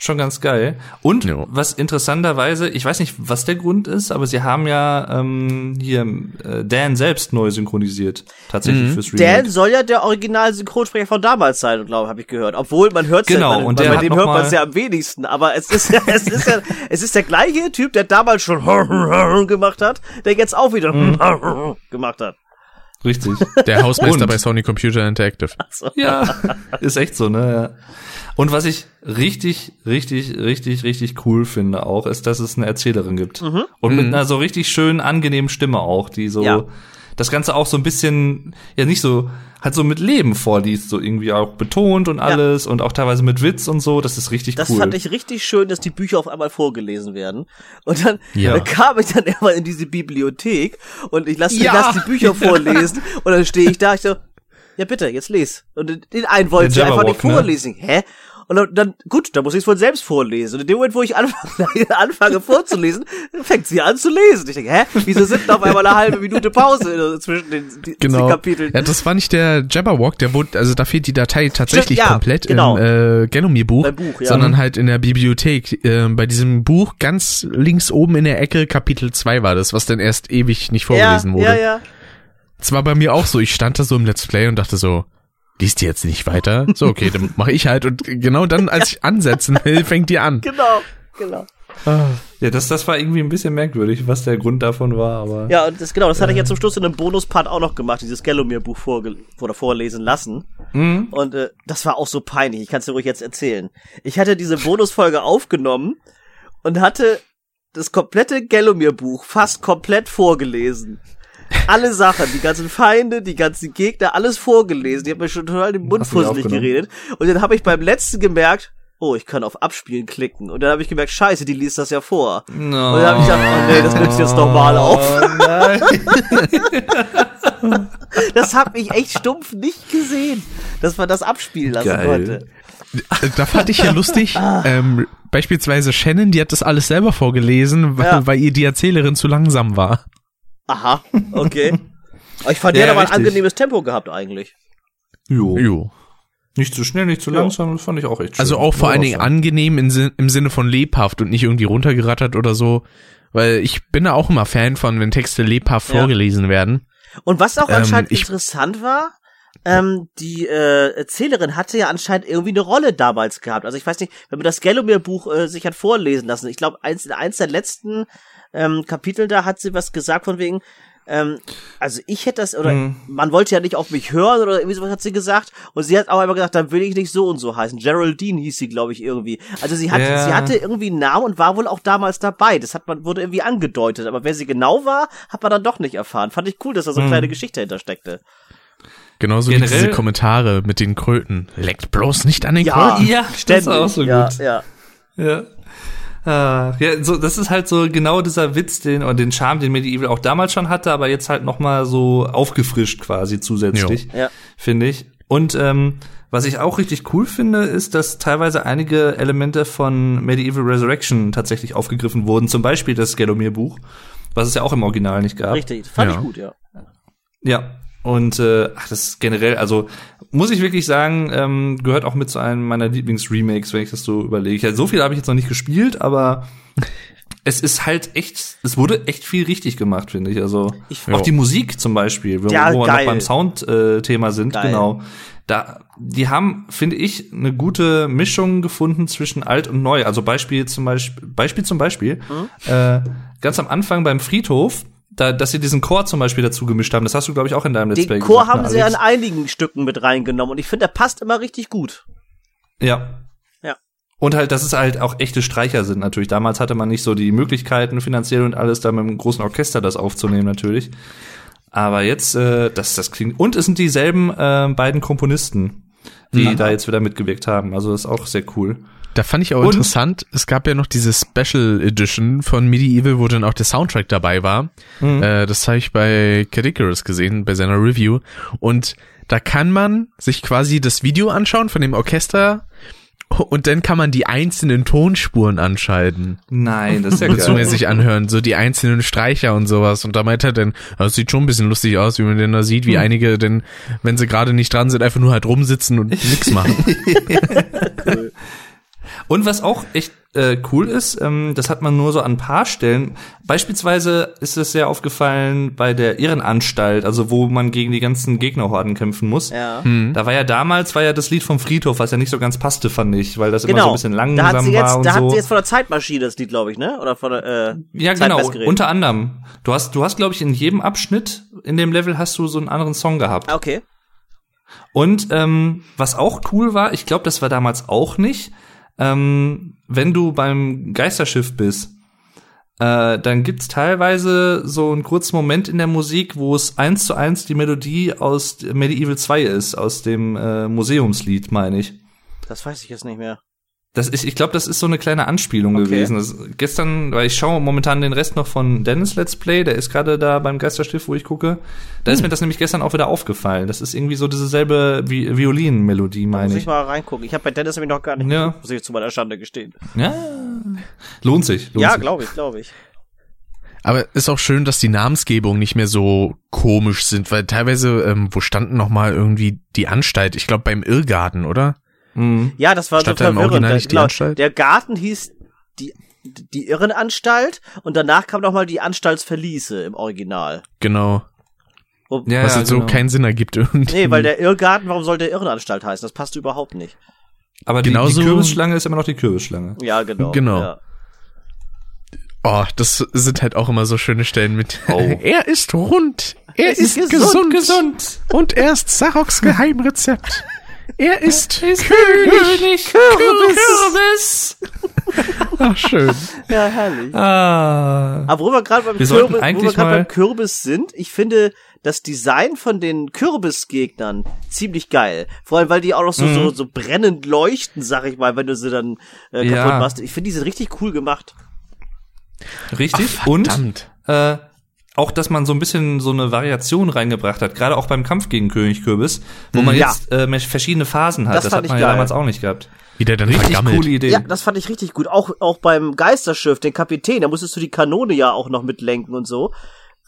S3: schon ganz geil. Und
S1: Ja.
S3: was interessanterweise, ich weiß nicht, was der Grund ist, aber sie haben ja ähm, hier äh, Dan selbst neu synchronisiert, tatsächlich fürs Remake.
S2: Dan soll ja der Original-Synchronsprecher von damals sein, glaube habe ich gehört. Obwohl man hört
S3: Genau,
S2: ja, bei,
S3: und
S2: bei, dem hört man es ja am wenigsten. Aber es ist ja, es ist ja, es ist der gleiche Typ, der damals schon gemacht hat, der jetzt auch wieder
S3: Mhm.
S2: gemacht hat.
S3: Richtig.
S1: Der Hausmeister
S3: Und-
S1: bei Sony Computer Interactive.
S3: Ja, ist echt so, ne? Ja. Und was ich richtig, richtig, richtig, richtig cool finde auch, ist, dass es eine Erzählerin gibt. Und mit einer so richtig schönen, angenehmen Stimme auch, die so
S2: Ja.
S3: Das Ganze auch so ein bisschen, ja nicht so, halt so mit Leben vorliest, so irgendwie auch betont und alles und auch teilweise mit Witz und so. Das ist richtig
S2: Das
S3: cool.
S2: fand ich richtig schön, dass die Bücher auf einmal vorgelesen werden. Und dann
S1: Ja.
S2: äh, kam ich dann immer in diese Bibliothek und ich lasse
S1: Ja.
S2: lass die Bücher vorlesen und dann stehe ich da, ich so, ja bitte, jetzt les. Und den einen wollte sie einfach nicht
S3: ne?
S2: vorlesen. Hä? Und dann, dann, gut, dann muss ich es wohl selbst vorlesen. Und in dem Moment, wo ich anfange, anfange vorzulesen, fängt sie an zu lesen. Ich denke, hä? Wieso sind denn auf einmal eine halbe Minute Pause zwischen den, die,
S1: Genau.
S2: den Kapiteln?
S1: Ja, das war nicht der Jabberwock, der wurde, also da fehlt die Datei tatsächlich
S2: ja,
S1: komplett
S2: genau.
S1: im äh, Genomir-Buch,
S2: ja.
S1: sondern halt in der Bibliothek. Äh, bei diesem Buch ganz links oben in der Ecke, Kapitel 2 war das, was dann erst ewig nicht
S2: ja,
S1: vorgelesen wurde.
S2: ja, ja.
S1: Es war bei mir auch so, ich stand da so im Let's Play und dachte so, liest die jetzt nicht weiter? So, okay, dann mache ich halt. Und genau dann, als ich ansetzen will, fängt die an.
S2: Genau, genau.
S3: ja, das, das war irgendwie ein bisschen merkwürdig, was der Grund davon war, aber.
S2: Ja, und das genau, das hatte ich jetzt zum Schluss in einem Bonuspart auch noch gemacht, dieses Gallomir-Buch vorge oder vorlesen lassen. Und äh, das war auch so peinlich. Ich kann es dir ruhig jetzt erzählen. Ich hatte diese Bonusfolge aufgenommen und hatte das komplette Gallomir-Buch fast komplett vorgelesen. Alle Sachen, die ganzen Feinde, die ganzen Gegner, alles vorgelesen. Die haben mir schon total den Mund fusselig geredet. Und dann habe ich beim letzten gemerkt, oh, ich kann auf Abspielen klicken. Und dann habe ich gemerkt, scheiße, die liest das ja vor.
S3: No.
S2: Und dann habe ich gedacht, oh nee, das nimmst du jetzt nochmal auf.
S3: Oh nein.
S2: Das hab ich echt stumpf nicht gesehen, dass man das abspielen lassen
S3: Geil.
S2: konnte.
S1: Da fand ich ja lustig, ähm, beispielsweise Shannon, die hat das alles selber vorgelesen, weil,
S2: Ja.
S1: weil ihr die Erzählerin zu langsam war.
S2: Aha, okay. Aber ich fand,
S3: Ja,
S2: der hat aber ein angenehmes Tempo gehabt eigentlich.
S3: Jo.
S1: Jo.
S3: Nicht zu schnell, nicht zu
S2: Ja.
S3: langsam, das fand ich auch echt schön.
S1: Also auch vor allen Dingen angenehm im, im Sinne von lebhaft und nicht irgendwie runtergerattert oder so. Weil ich bin da auch immer Fan von, wenn Texte lebhaft
S2: Ja.
S1: vorgelesen werden.
S2: Und was auch
S1: Ähm,
S2: anscheinend
S1: ich-
S2: interessant war, ähm, die äh, Erzählerin hatte ja anscheinend irgendwie eine Rolle damals gehabt. Also ich weiß nicht, wenn man das Gallomir-Buch äh, sich hat vorlesen lassen, ich glaube, eins, in eins der letzten ähm, Kapitel da hat sie was gesagt von wegen, Ähm, also ich hätte das, oder
S3: Mhm.
S2: man wollte ja nicht auf mich hören oder irgendwie sowas hat sie gesagt. Und sie hat auch immer gesagt, dann will ich nicht so und so heißen. Geraldine hieß sie, glaube ich, irgendwie. Also sie hat,
S3: Ja.
S2: sie hatte irgendwie einen Namen und war wohl auch damals dabei. Das hat man, wurde irgendwie angedeutet. Aber wer sie genau war, hat man dann doch nicht erfahren. Fand ich cool, dass da so eine
S3: Mhm.
S2: kleine Geschichte hintersteckte.
S1: Genauso wie
S3: Generell-
S1: diese Kommentare mit den Kröten. Leckt bloß nicht an den
S2: Ja.
S1: Kröten.
S3: Ja,
S2: Ständig.
S3: das ist auch so
S2: ja,
S3: gut.
S2: Ja.
S3: Ja. Ah, ja, so, das ist halt so genau dieser Witz, den, und den Charme, den Medieval auch damals schon hatte, aber jetzt halt noch mal so aufgefrischt quasi zusätzlich.
S2: Ja.
S3: finde ich. Und ähm, was ich auch richtig cool finde, ist, dass teilweise einige Elemente von Medieval Resurrection tatsächlich aufgegriffen wurden. Zum Beispiel das Gelomir-Buch, was es ja auch im Original nicht gab.
S2: Richtig. Fand
S1: Ja.
S2: ich gut, ja.
S3: Ja. Und äh, ach, das ist generell, also muss ich wirklich sagen, ähm, gehört auch mit zu einem meiner Lieblingsremakes, wenn ich das so überlege. Ja, so viel habe ich jetzt noch nicht gespielt, aber es ist halt echt, es wurde echt viel richtig gemacht, finde ich. Also
S2: Ich-
S3: auch
S1: Ja.
S3: die Musik zum Beispiel, wo,
S2: Ja,
S3: wo wir noch beim Sound-Thema äh, sind,
S2: Geil.
S3: genau. Da, die haben, finde ich, eine gute Mischung gefunden zwischen alt und neu. Also Beispiel zum Beispiel, Beispiel zum Beispiel,
S2: Mhm.
S3: äh, ganz am Anfang beim Friedhof, da, dass sie diesen Chor zum Beispiel dazu gemischt haben. Das hast du, glaube ich, auch in deinem Let's Play
S2: Den Chor haben sie ja in einigen Stücken mit reingenommen und ich finde, der passt immer richtig gut.
S3: Ja.
S2: Ja.
S3: Und halt, dass es halt auch echte Streicher sind natürlich. Damals hatte man nicht so die Möglichkeiten finanziell und alles, da mit einem großen Orchester das aufzunehmen natürlich. Aber jetzt, äh, das, das klingt. Und es sind dieselben äh, beiden Komponisten, die da jetzt wieder mitgewirkt haben. Also das ist auch sehr cool.
S1: Da fand ich auch
S3: Und-
S1: interessant, es gab ja noch diese Special Edition von Medieval, wo dann auch der Soundtrack dabei war.
S3: Mhm.
S1: Äh, das habe ich bei Cadicarus gesehen, bei seiner Review. Und da kann man sich quasi das Video anschauen von dem Orchester und dann kann man die einzelnen Tonspuren anschalten.
S3: Nein, das ist ja geil.
S1: sich anhören, so die einzelnen Streicher und sowas. Und da meint er dann, das sieht schon ein bisschen lustig aus, wie man denn da sieht, wie
S3: Hm.
S1: einige denn, wenn sie gerade nicht dran sind, einfach nur halt rumsitzen und nichts machen.
S3: Und was auch echt äh, cool ist, ähm, das hat man nur so an ein paar Stellen. Beispielsweise ist es sehr aufgefallen bei der Irrenanstalt, also wo man gegen die ganzen Gegnerhorden kämpfen muss.
S2: Ja.
S3: Da war ja damals war ja das Lied vom Friedhof, was ja nicht so ganz passte, fand ich, weil das immer so
S2: Genau.
S3: ein bisschen
S2: da
S3: langsam
S2: hat sie jetzt,
S3: war und
S2: da
S3: so.
S2: hat sie jetzt von der Zeitmaschine das Lied, glaube ich, ne? Oder von der, äh,
S3: ja, genau, unter anderem. Du hast, du hast, glaube ich, in jedem Abschnitt in dem Level hast du so einen anderen Song gehabt.
S2: Ah, Okay.
S3: Und ähm, was auch cool war, ich glaube, das war damals auch nicht, ähm, wenn du beim Geisterschiff bist, äh, dann gibt's teilweise so einen kurzen Moment in der Musik, wo es eins zu eins die Melodie aus Medieval 2 ist, aus dem äh, Museumslied, meine ich.
S2: Das weiß ich jetzt nicht mehr.
S3: Das ist, ich glaube, das ist so eine kleine Anspielung
S2: Okay.
S3: gewesen. Das, gestern, weil ich schaue momentan den Rest noch von Dennis Let's Play, der ist gerade da beim Geisterstift, wo ich gucke. Da
S2: Hm.
S3: ist mir das nämlich gestern auch wieder aufgefallen. Das ist irgendwie so dieselbe Vi Violinmelodie,
S2: Muss
S3: meine
S2: ich
S3: ich.
S2: mal reingucken. Ich habe bei Dennis nämlich noch gar nicht,
S3: Ja.
S2: geguckt, muss ich zu meiner Schande gestehen.
S3: Ja, lohnt sich. Lohnt
S2: ja, glaube ich, glaube ich.
S1: Aber ist auch schön, dass die Namensgebungen nicht mehr so komisch sind, weil teilweise, ähm, wo standen noch mal irgendwie die Anstalt? Ich glaube beim Irrgarten, oder?
S3: Mhm.
S2: Ja, das war
S1: Stand
S2: so verwirrend. Der- genau? Der Garten hieß die, die Irrenanstalt und danach kam noch mal die Anstaltsverliese im Original.
S1: Genau.
S2: Wo,
S3: Ja,
S1: Was
S3: ja,
S1: jetzt so
S3: genau.
S1: keinen Sinn ergibt irgendwie.
S2: Nee, weil der Irrgarten, warum soll der Irrenanstalt heißen? Das passt überhaupt nicht.
S3: Aber die, die Kürbisschlange ist immer noch die Kürbisschlange.
S2: Ja, genau.
S1: Genau.
S2: Ja.
S1: Oh, das sind halt auch immer so schöne Stellen mit.
S3: Oh.
S1: er ist rund. Er
S2: ist
S1: ist,
S2: gesund,
S1: gesund,
S3: Gesund.
S1: Und er ist Saroks Geheimrezept. Er ist, König.
S3: König Kürbis.
S1: Ach, schön.
S2: ja, herrlich.
S3: Ah.
S2: Aber wo wir gerade beim, Kürbis, wo wir beim Kürbis sind, ich finde das Design von den Kürbisgegnern ziemlich geil. Vor allem, weil die auch noch so, so, so brennend leuchten, sag ich mal, wenn du sie dann äh, kaputt
S3: Ja.
S2: machst. Ich finde, die sind richtig cool gemacht.
S3: Richtig.
S1: Ach,
S3: Und
S1: verdammt.
S3: äh, auch, dass man so ein bisschen so eine Variation reingebracht hat, gerade auch beim Kampf gegen König Kürbis, wo man
S2: Ja.
S3: jetzt äh, verschiedene Phasen hat.
S2: Das
S3: Das, hat
S2: ich
S3: man ja
S2: geil.
S3: damals auch nicht gehabt.
S1: Wie der dann
S3: Richtig
S1: vergammelt.
S3: coole Idee.
S2: Ja, das fand ich richtig gut. Auch, auch beim Geisterschiff, den Kapitän, da musstest du die Kanone ja auch noch mitlenken und so.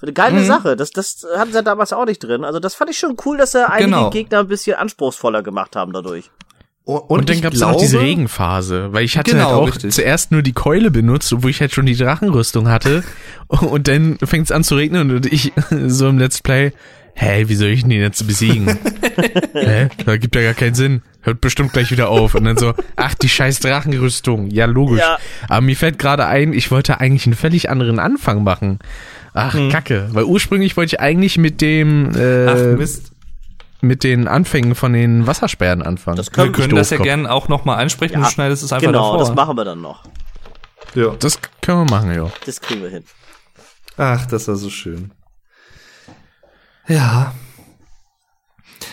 S2: Eine geile
S3: Mhm.
S2: Sache. Das, das hatten sie ja damals auch nicht drin. Also das fand ich schon cool, dass sie einige
S3: Genau.
S2: Gegner ein bisschen anspruchsvoller gemacht haben dadurch.
S3: Und,
S1: Und, dann
S3: ich
S1: gab's auch diese Regenphase, weil ich hatte
S3: Genau,
S1: halt auch
S3: richtig.
S1: zuerst nur die Keule benutzt, obwohl ich halt schon die Drachenrüstung hatte. Und dann fängt's an zu regnen und ich so im Let's Play, hä, wie soll ich denn den jetzt besiegen? hä? Da gibt ja gar keinen Sinn. Hört bestimmt gleich wieder auf. Und dann so, ach, die scheiß Drachenrüstung. Ja, logisch.
S2: Ja.
S1: Aber mir fällt gerade ein, ich wollte eigentlich einen völlig anderen Anfang machen. Ach, kacke. Weil ursprünglich wollte ich eigentlich mit dem, äh,
S3: Ach Mist.
S1: Mit den Anfängen von den Wassersperren anfangen.
S2: Das
S3: Wir
S2: können
S3: können
S1: doof
S3: das ja gerne auch nochmal ansprechen.
S2: Ja,
S3: du schneidest es einfach
S2: Genau,
S3: davor.
S2: das machen wir dann noch.
S3: ja.
S1: Das können wir machen, ja.
S2: Das kriegen wir hin.
S3: Ach, das war so schön. Ja.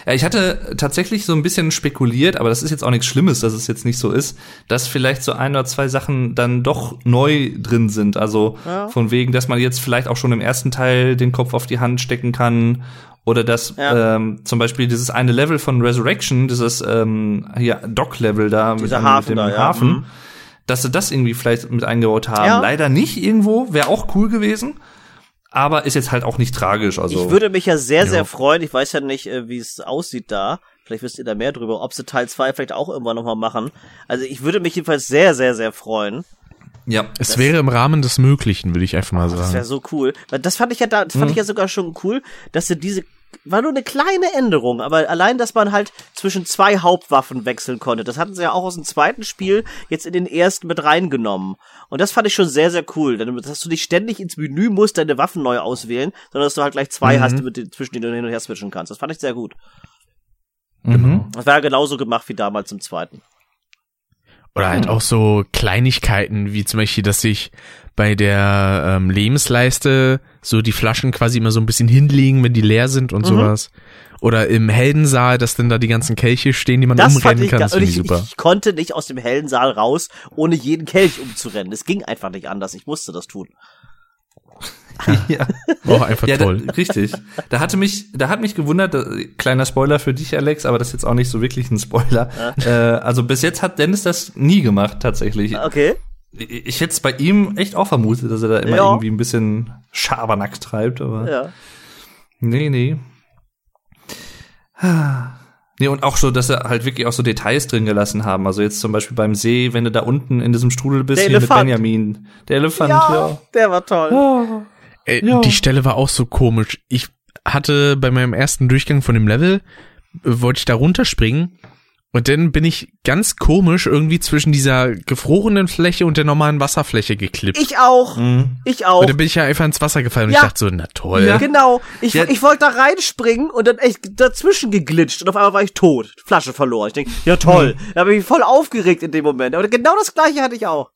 S3: Ja, ich hatte tatsächlich so ein bisschen spekuliert, aber das ist jetzt auch nichts Schlimmes, dass es jetzt nicht so ist, dass vielleicht so ein oder zwei Sachen dann doch neu drin sind. Also
S2: Ja.
S3: von wegen, dass man jetzt vielleicht auch schon im ersten Teil den Kopf auf die Hand stecken kann. Oder dass
S2: Ja.
S3: ähm, zum Beispiel dieses eine Level von Resurrection, dieses ähm, hier Dock-Level da mit,
S2: Hafen
S3: mit dem
S2: da, ja.
S3: Hafen,
S2: Mhm.
S3: dass sie das irgendwie vielleicht mit eingebaut haben.
S2: Ja.
S3: Leider nicht irgendwo, wäre auch cool gewesen. Aber ist jetzt halt auch nicht tragisch. Also
S2: Ich würde mich ja sehr, sehr freuen. Ich weiß ja nicht, äh, wie es aussieht da. Vielleicht wisst ihr da mehr drüber, ob sie Teil 2 vielleicht auch irgendwann nochmal machen. Also ich würde mich jedenfalls sehr, sehr, sehr freuen.
S3: Ja.
S1: Es wäre im Rahmen des Möglichen, würde ich einfach mal
S2: Das wäre
S1: sagen.
S2: so cool. Weil Das fand ich ja da, das fand ich ja sogar schon cool, dass sie diese war nur eine kleine Änderung, aber allein, dass man halt zwischen zwei Hauptwaffen wechseln konnte, das hatten sie ja auch aus dem zweiten Spiel jetzt in den ersten mit reingenommen. Und das fand ich schon sehr, sehr cool, denn dass du nicht ständig ins Menü musst, deine Waffen neu auswählen, sondern dass du halt gleich zwei hast, mit denen, zwischen denen du hin und her switchen kannst. Das fand ich sehr gut.
S3: Mhm.
S2: Das war ja genauso gemacht wie damals im zweiten.
S1: Oder halt auch so Kleinigkeiten, wie zum Beispiel, dass sich bei der ähm, Lebensleiste so die Flaschen quasi immer so ein bisschen hinlegen, wenn die leer sind und sowas. Oder im Heldensaal, dass dann da die ganzen Kelche stehen, die man
S2: Das
S1: umrennen
S2: ich,
S1: kann. Das ich
S2: ich,
S1: super.
S2: ich konnte nicht aus dem hellen Saal raus, ohne jeden Kelch umzurennen. Es ging einfach nicht anders. Ich musste das tun.
S3: ja.
S1: Auch einfach
S3: Ja,
S1: toll.
S3: Da, richtig. Da hatte mich, da hat mich gewundert, äh, kleiner Spoiler für dich, Alex, aber das ist jetzt auch nicht so wirklich ein Spoiler. Äh, also bis jetzt hat Dennis das nie gemacht, tatsächlich.
S2: Okay.
S3: Ich, ich hätte es bei ihm echt auch vermutet, dass er da immer
S2: Ja.
S3: irgendwie ein bisschen Schabernack treibt, aber
S2: Ja.
S3: nee, nee. Nee, und auch so, dass sie halt wirklich auch so Details drin gelassen haben. Also jetzt zum Beispiel beim See, wenn du da unten in diesem Strudel bist,
S2: Der
S3: hier mit
S2: Elefant.
S3: Benjamin. Der Elefant,
S2: Ja,
S3: ja.
S2: der war toll.
S1: Ey,
S3: Ja.
S1: Die Stelle war auch so komisch. Ich hatte bei meinem ersten Durchgang von dem Level, äh, wollte ich da runterspringen und dann bin ich ganz komisch irgendwie zwischen dieser gefrorenen Fläche und der normalen Wasserfläche geklippt.
S2: Ich auch.
S3: Mhm.
S2: Ich auch.
S1: und dann bin ich ja einfach ins Wasser gefallen und
S2: Ja.
S1: ich dachte so, na toll.
S3: Ja.
S2: Genau. Ich,
S3: Ja.
S2: ich wollte da reinspringen und dann echt dazwischen geglitscht und auf einmal war ich tot. Flasche verloren. Ich denke, ja toll. Da habe ich mich voll aufgeregt in dem Moment. Aber genau das gleiche hatte ich auch.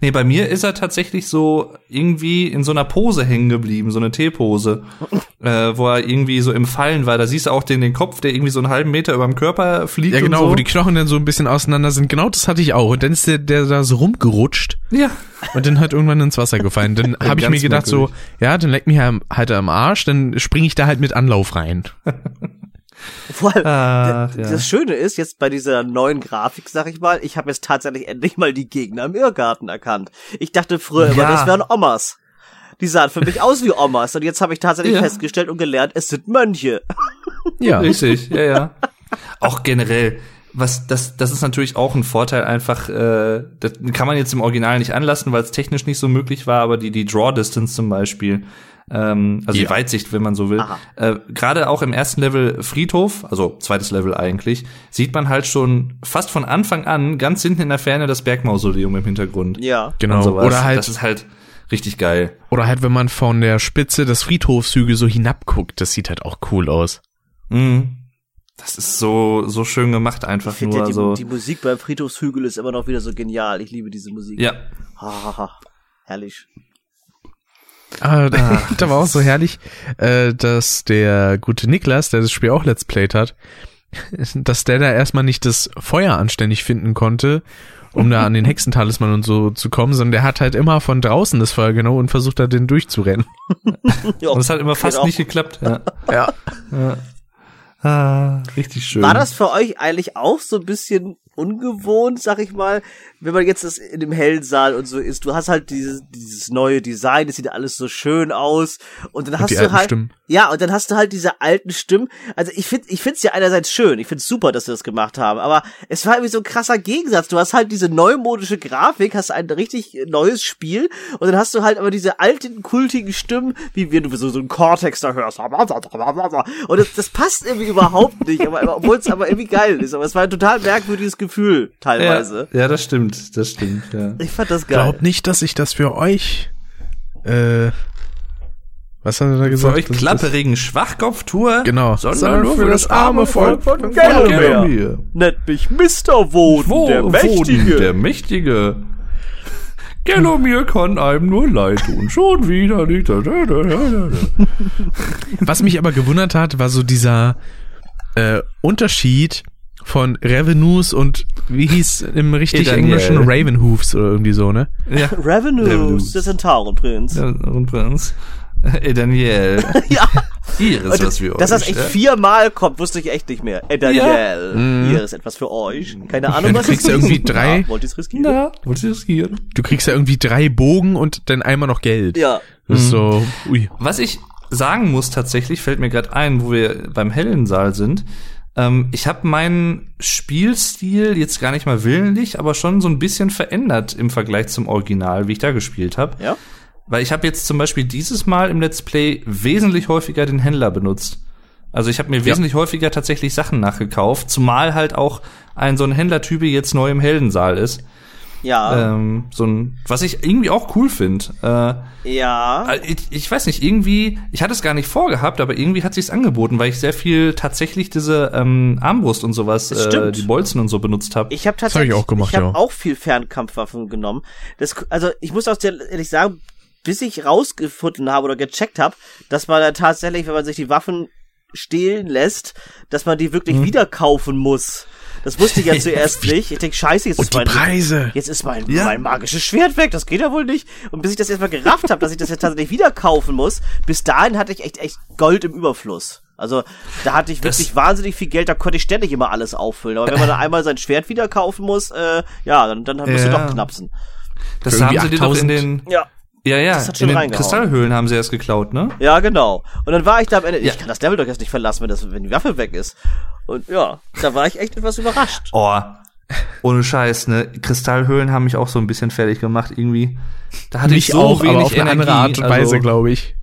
S3: Nee, bei mir ist er tatsächlich so irgendwie in so einer Pose hängen geblieben, so eine T-Pose, äh, wo er irgendwie so im Fallen war. Da siehst du auch den, den Kopf, der irgendwie so einen halben Meter über dem Körper fliegt.
S1: Ja, genau,
S3: so.
S1: wo die Knochen dann so ein bisschen auseinander sind. Genau das hatte ich auch. Und dann ist der, der da so rumgerutscht
S3: Ja.
S1: und dann halt irgendwann ins Wasser gefallen. Dann habe ich mir gedacht so,
S3: merkwürdig.
S1: ja, dann leck mich halt am Arsch, dann springe ich da halt mit Anlauf rein.
S2: Vor allem,
S3: Ach,
S2: d-
S3: ja.
S2: das Schöne ist, jetzt bei dieser neuen Grafik, sag ich mal, ich habe jetzt tatsächlich endlich mal die Gegner im Irrgarten erkannt. Ich dachte früher immer,
S3: Ja.
S2: das wären Omas. Die sahen für mich aus wie Omas. Und jetzt habe ich tatsächlich
S3: Ja.
S2: festgestellt und gelernt, es sind Mönche.
S1: Ja.
S3: Richtig, ja, ja. Auch generell, was das, das ist natürlich auch ein Vorteil einfach, äh, das kann man jetzt im Original nicht anlassen, weil es technisch nicht so möglich war, aber die, die Draw Distance zum Beispiel, ähm, also
S1: Ja.
S3: die Weitsicht, wenn man so will,
S2: Aha.
S3: äh, gerade auch im ersten Level Friedhof, also zweites Level eigentlich, sieht man halt schon fast von Anfang an ganz hinten in der Ferne das Bergmausoleum im Hintergrund.
S2: Ja.
S1: Genau. Oder halt
S3: Das ist halt richtig geil.
S1: Oder halt, wenn man von der Spitze des Friedhofshügels so hinabguckt, das sieht halt auch cool aus.
S3: Mhm. Das ist so, so schön gemacht einfach
S2: Ich finde
S3: nur
S2: ja, die,
S3: so.
S2: die Musik beim Friedhofshügel ist immer noch wieder so genial. Ich liebe diese Musik.
S3: ja.
S2: Ha, ha, ha. Herrlich.
S1: Ah, da, da war auch so herrlich, äh, dass der gute Niklas, der das Spiel auch Let's Played hat, dass der da erstmal nicht das Feuer anständig finden konnte, um da an den Hexentalisman und so zu kommen, sondern der hat halt immer von draußen das Feuer genommen und versucht da den durchzurennen.
S2: Ja,
S3: Und es hat immer fast
S2: geht auch.
S3: nicht geklappt. Ja.
S1: Ja.
S3: Ah, richtig schön.
S2: War das für euch eigentlich auch so ein bisschen ungewohnt, sag ich mal, wenn man jetzt das in dem hellen Saal und so ist. Du hast halt dieses, dieses neue Design, das sieht alles so schön aus. Und dann hast
S1: die
S2: du halt.
S1: Stimmen.
S2: Ja, und dann hast du halt diese alten Stimmen. Also ich finde, ich find's ja einerseits schön. Ich find's super, dass sie das gemacht haben. Aber es war irgendwie so ein krasser Gegensatz. Du hast halt diese neumodische Grafik, hast ein richtig neues Spiel. Und dann hast du halt aber diese alten, kultigen Stimmen, wie wenn du so, so einen Cortex da hörst. Und das, das passt irgendwie überhaupt nicht. Aber, obwohl es aber irgendwie geil ist. Aber es war ein total merkwürdiges Gefühl, teilweise.
S3: Ja, ja, das stimmt, das stimmt, ja.
S2: Ich fand das geil.
S1: Glaub nicht, dass ich das für euch, äh, was hat er da
S3: Für
S1: gesagt?
S3: euch
S1: Das-
S3: klapperigen Schwachkopftour,
S1: Genau.
S3: sondern nur für das arme Volk von.
S2: Galloway. Nennt mich Mr. Woden,
S3: Wo
S2: der Mächtige.
S3: Woden, der Mächtige. Galloway kann einem nur leid tun. Schon wieder nicht. Da, da, da, da, da.
S1: Was mich aber gewundert hat, war so dieser äh, Unterschied von Revenues und wie hieß im richtig
S3: Daniel.
S1: englischen Ravenhoofs oder irgendwie so, ne?
S3: Ja.
S2: Revenues,
S3: Revenues.
S2: der Zentaurenprinz.
S3: Ja, und Prinz. Äh, Daniel.
S2: Ja.
S3: Hier ist was für euch.
S2: Dass das echt
S3: ja?
S2: viermal kommt, wusste ich echt nicht mehr. Äh, Daniel, hier ist etwas für euch. Keine Ahnung,
S1: Du
S2: was
S1: kriegst
S2: das ist.
S1: irgendwie drei-
S2: Ja, wollt ihr's riskieren?
S3: Na, wollt ihr riskieren?
S1: Du kriegst ja irgendwie drei Bogen und dann einmal noch Geld.
S2: Ja.
S1: Das ist so, ui.
S3: Was ich sagen muss tatsächlich, fällt mir gerade ein, wo wir beim hellen Saal sind. Ähm, ich habe meinen Spielstil jetzt gar nicht mal willentlich, aber schon so ein bisschen verändert im Vergleich zum Original, wie ich da gespielt habe.
S2: Ja.
S3: Weil ich habe jetzt zum Beispiel dieses Mal im Let's Play wesentlich häufiger den Händler benutzt. Also ich habe mir wesentlich häufiger tatsächlich Sachen nachgekauft, zumal halt auch ein so ein Händlertyp jetzt neu im Heldensaal ist.
S2: Ja.
S3: Ähm, so ein, was ich irgendwie auch cool finde. Äh,
S2: ja.
S3: äh, ich, ich weiß nicht, irgendwie, ich hatte es gar nicht vorgehabt, aber irgendwie hat sich's angeboten, weil ich sehr viel tatsächlich diese ähm, Armbrust und sowas, äh, die Bolzen und so benutzt habe.
S2: Ich habe
S1: hab ich
S2: tatsächlich
S1: auch gemacht,
S2: ich habe
S1: ja.
S2: auch viel Fernkampfwaffen genommen. Das, also ich muss auch ehrlich sagen, bis ich rausgefunden habe oder gecheckt habe, dass man da tatsächlich, wenn man sich die Waffen stehlen lässt, dass man die wirklich
S1: Mhm.
S2: wieder kaufen muss. Das wusste ich ja zuerst nicht. Ich denk, scheiße, jetzt
S1: Und
S2: ist
S1: die
S2: mein
S1: Preise.
S2: Jetzt ist mein,
S3: Ja.
S2: mein magisches Schwert weg, das geht ja wohl nicht. Und bis ich das erstmal gerafft habe, dass ich das jetzt tatsächlich wieder kaufen muss, bis dahin hatte ich echt echt Gold im Überfluss. Also da hatte ich
S3: Das-
S2: wirklich wahnsinnig viel Geld, da konnte ich ständig immer alles auffüllen. Aber wenn man dann einmal sein Schwert wieder kaufen muss, äh, ja, dann, dann musst du
S3: Ja.
S2: doch knapsen.
S3: das haben sie dir doch in
S1: 8000.
S3: den,
S2: Ja.
S3: Ja, ja,
S2: Das hat schon
S3: in den. Kristallhöhlen haben sie erst geklaut, ne?
S2: Ja, genau. Und dann war ich da am Ende,
S3: Ja.
S2: ich kann das Level doch jetzt nicht verlassen, wenn, das, wenn die Waffe weg ist. Und ja, da war ich echt etwas überrascht.
S3: Oh, ohne Scheiß, ne? Kristallhöhlen haben mich auch so ein bisschen fertig gemacht, irgendwie. Da hatte ich
S1: Mich
S3: so
S1: auch,
S3: wenig
S1: aber auf eine
S3: Energie,
S1: andere Art und Weise,
S3: also,
S1: glaube ich.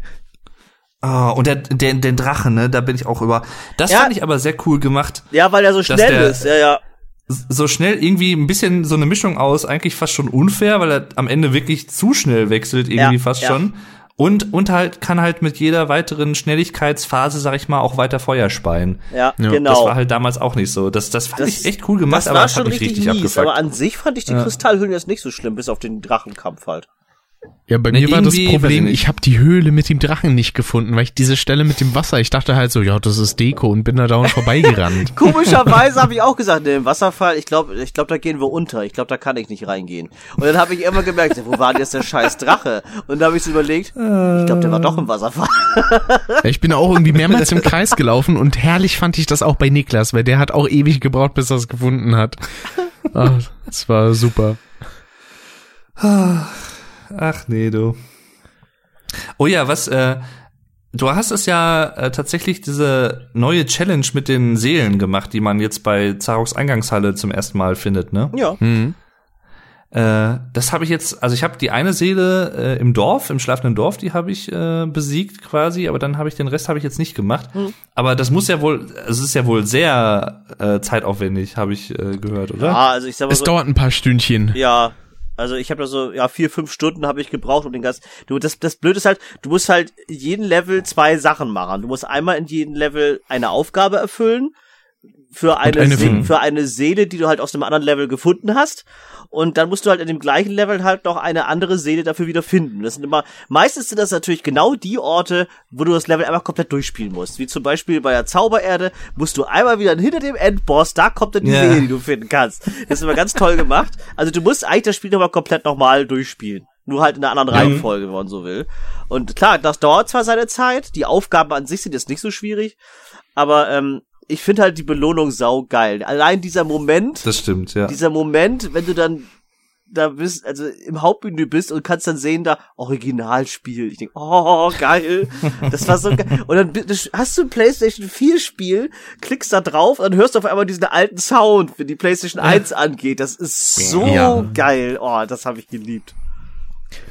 S3: Ah, und der, der, den Drachen, ne? Da bin ich auch über. Das
S2: Ja.
S3: fand ich aber sehr cool gemacht.
S2: Ja, weil er so schnell
S3: der-
S2: ist, ja, ja.
S3: So schnell irgendwie ein bisschen so eine Mischung aus, eigentlich fast schon unfair, weil er am Ende wirklich zu schnell wechselt, irgendwie
S2: Ja,
S3: fast
S2: ja.
S3: schon. Und, und halt kann halt mit jeder weiteren Schnelligkeitsphase, sag ich mal, auch weiter Feuer speien.
S2: Ja,
S1: Ja,
S2: genau.
S3: Das war halt damals auch nicht so. Das, das fand ich echt cool gemacht,
S2: das
S3: aber
S2: war
S3: das hat
S2: schon
S3: mich
S2: richtig,
S3: richtig
S2: mies,
S3: abgefuckt.
S2: aber an sich fand ich die Kristallhöhlen jetzt nicht so schlimm, bis auf den Drachenkampf halt.
S1: Ja, bei
S3: Ne,
S1: mir war das
S3: ich
S1: Problem,
S3: nicht.
S1: ich habe die Höhle mit dem Drachen nicht gefunden, weil ich diese Stelle mit dem Wasser, ich dachte halt so, ja, das ist Deko und bin da dauernd vorbeigerannt.
S2: Komischerweise habe ich auch gesagt, ne, im Wasserfall, ich glaube, ich glaube, da gehen wir unter. Ich glaube, da kann ich nicht reingehen. Und dann habe ich immer gemerkt, wo war denn jetzt der scheiß Drache? Und da habe ich so überlegt, ich glaube, der war doch im Wasserfall.
S1: Ja, Ich bin auch irgendwie mehrmals im Kreis gelaufen und herrlich fand ich das auch bei Niklas, weil der hat auch ewig gebraucht, bis er es gefunden hat. Ah, das war super.
S3: Ach nee, du. Oh ja, was, äh, du hast es ja äh, tatsächlich diese neue Challenge mit den Seelen gemacht, die man jetzt bei Zaroks Eingangshalle zum ersten Mal findet, ne?
S2: Ja.
S3: Äh, das habe ich jetzt, also ich habe die eine Seele äh, im Dorf, im schlafenden Dorf, die habe ich äh, besiegt quasi, aber dann habe ich den Rest habe ich jetzt nicht gemacht. Aber das muss ja wohl, es ist ja wohl sehr äh, zeitaufwendig, habe ich äh, gehört, oder?
S2: Ja, also ich sag mal
S1: Es
S2: so,
S1: dauert ein paar Stündchen.
S2: ja. Also ich habe da so, ja, vier, fünf Stunden habe ich gebraucht, um den ganzen. Du, das, das Blöde ist halt, du musst halt jeden Level zwei Sachen machen. Du musst einmal in jedem Level eine Aufgabe erfüllen für eine,
S1: eine
S2: für eine Seele, die du halt aus einem anderen Level gefunden hast. Und dann musst du halt in dem gleichen Level halt noch eine andere Seele dafür wieder finden. Das sind immer, meistens sind das natürlich genau die Orte, wo du das Level einfach komplett durchspielen musst. Wie zum Beispiel bei der Zaubererde musst du einmal wieder hinter dem Endboss, da kommt dann die
S3: Ja.
S2: Seele, die du finden kannst. Das ist immer ganz toll gemacht. Also du musst eigentlich das Spiel nochmal komplett nochmal durchspielen. Nur halt in einer anderen Reihenfolge, wenn man so will. Und klar, das dauert zwar seine Zeit, die Aufgaben an sich sind jetzt nicht so schwierig, aber ähm, ich finde halt die Belohnung saugeil. Allein dieser Moment,
S3: Das stimmt, ja.
S2: dieser Moment, wenn du dann da bist, also im Hauptmenü bist und kannst dann sehen, da Originalspiel. Ich denk, oh, geil. Das war so geil. Und dann hast du ein PlayStation 4 Spiel, klickst da drauf und hörst auf einmal diesen alten Sound, wenn die PlayStation 1 angeht. Das ist so
S1: Ja.
S2: geil. Oh, das habe ich geliebt.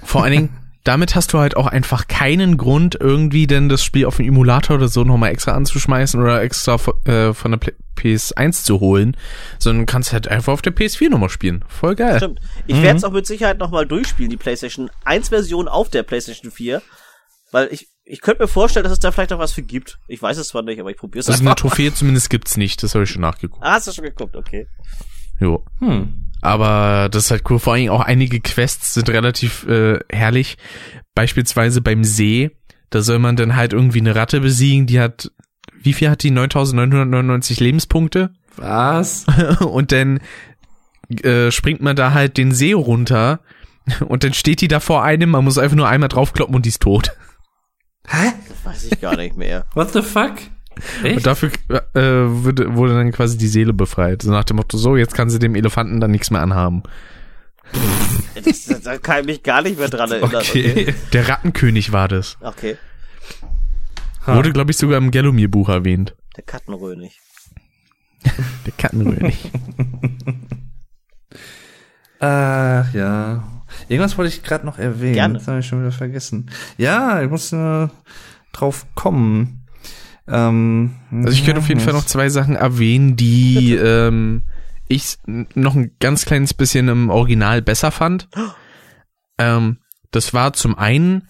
S1: Vor allen Dingen, damit hast du halt auch einfach keinen Grund, irgendwie denn das Spiel auf dem Emulator oder so nochmal extra anzuschmeißen oder extra von, äh, von der Play- PS1 zu holen, sondern kannst halt einfach auf der PS4 nochmal spielen. Voll geil.
S2: Stimmt. Ich werde es auch mit Sicherheit nochmal durchspielen, die PlayStation 1 Version auf der PlayStation 4. Weil ich, ich könnte mir vorstellen, dass es da vielleicht noch was für gibt. Ich weiß es zwar nicht, aber ich probiere es
S1: Also eine. Trophäe zumindest gibt's nicht, das habe ich schon nachgeguckt.
S2: Ah, hast du schon geguckt, okay.
S1: Jo.
S3: Hm.
S1: Aber das ist halt cool. Vor allen Dingen auch einige Quests sind relativ äh, herrlich. Beispielsweise beim See, da soll man dann halt irgendwie eine Ratte besiegen, die hat, wie viel hat die? 9999 Lebenspunkte?
S3: Was?
S1: Und dann äh, springt man da halt den See runter und dann steht die da vor einem, man muss einfach nur einmal draufkloppen und die ist tot.
S3: Hä?
S2: Das weiß ich gar nicht mehr.
S3: What the fuck?
S1: Und
S3: Echt?
S1: dafür äh, wurde, wurde dann quasi die Seele befreit. So nach dem Motto, so, jetzt kann sie dem Elefanten dann nichts mehr anhaben.
S2: Das, das, da kann ich mich gar nicht mehr dran erinnern.
S3: Okay.
S1: Der Rattenkönig war das.
S2: Okay.
S3: Ha.
S1: Wurde, glaube ich, sogar im Gallomir-Buch erwähnt.
S2: Der Kattenrönig.
S1: Der Kattenkönig.
S3: Ach ja. Irgendwas wollte ich gerade noch erwähnen.
S2: Gerne.
S3: Das habe ich schon wieder vergessen. Ja, ich muss äh, drauf kommen. Ähm,
S1: Also ich könnte auf jeden Fall noch zwei Sachen erwähnen, die ähm, ich noch ein ganz kleines bisschen im Original besser fand. Ähm, das war zum einen,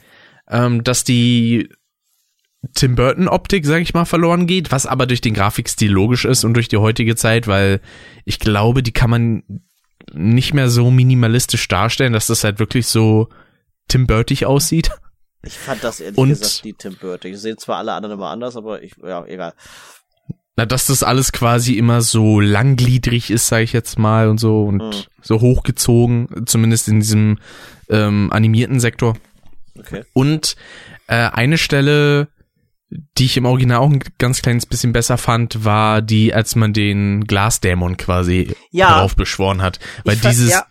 S1: ähm, dass die Tim Burton Optik, sag ich mal, verloren geht, was aber durch den Grafikstil logisch ist und durch die heutige Zeit, weil ich glaube, die kann man nicht mehr so minimalistisch darstellen, dass das halt wirklich so Tim Burtig aussieht.
S2: Ich fand das ehrlich
S1: Und-
S2: gesagt die Tim Burton. Ich sehe zwar alle anderen immer anders, aber ich, ja, egal.
S1: Na, dass das alles quasi immer so langgliedrig ist, sage ich jetzt mal, und so und
S2: Mhm.
S1: so hochgezogen, zumindest in diesem ähm, animierten Sektor.
S2: Okay.
S1: Und äh, eine Stelle, die ich im Original auch ein ganz kleines bisschen besser fand, war die, als man den Glasdämon quasi
S2: Ja.
S1: darauf beschworen hat. Weil
S2: Ich
S1: dieses,
S2: ja,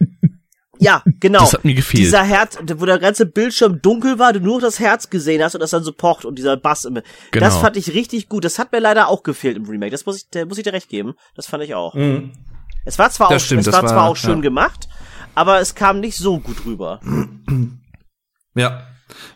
S2: ja, genau.
S1: das hat mir gefehlt.
S2: Dieser Herz, wo der ganze Bildschirm dunkel war, du nur noch das Herz gesehen hast und das dann so pocht und dieser Bass im,
S1: Genau.
S2: das fand ich richtig gut. Das hat mir leider auch gefehlt im Remake. Das muss ich, da muss ich dir recht geben. Das fand ich auch.
S3: Mhm.
S2: Es war zwar
S3: Das
S2: auch,
S3: stimmt,
S2: es
S3: das
S2: war,
S3: war-
S2: zwar auch schön
S3: ja.
S2: gemacht, aber es kam nicht so gut rüber.
S3: Ja,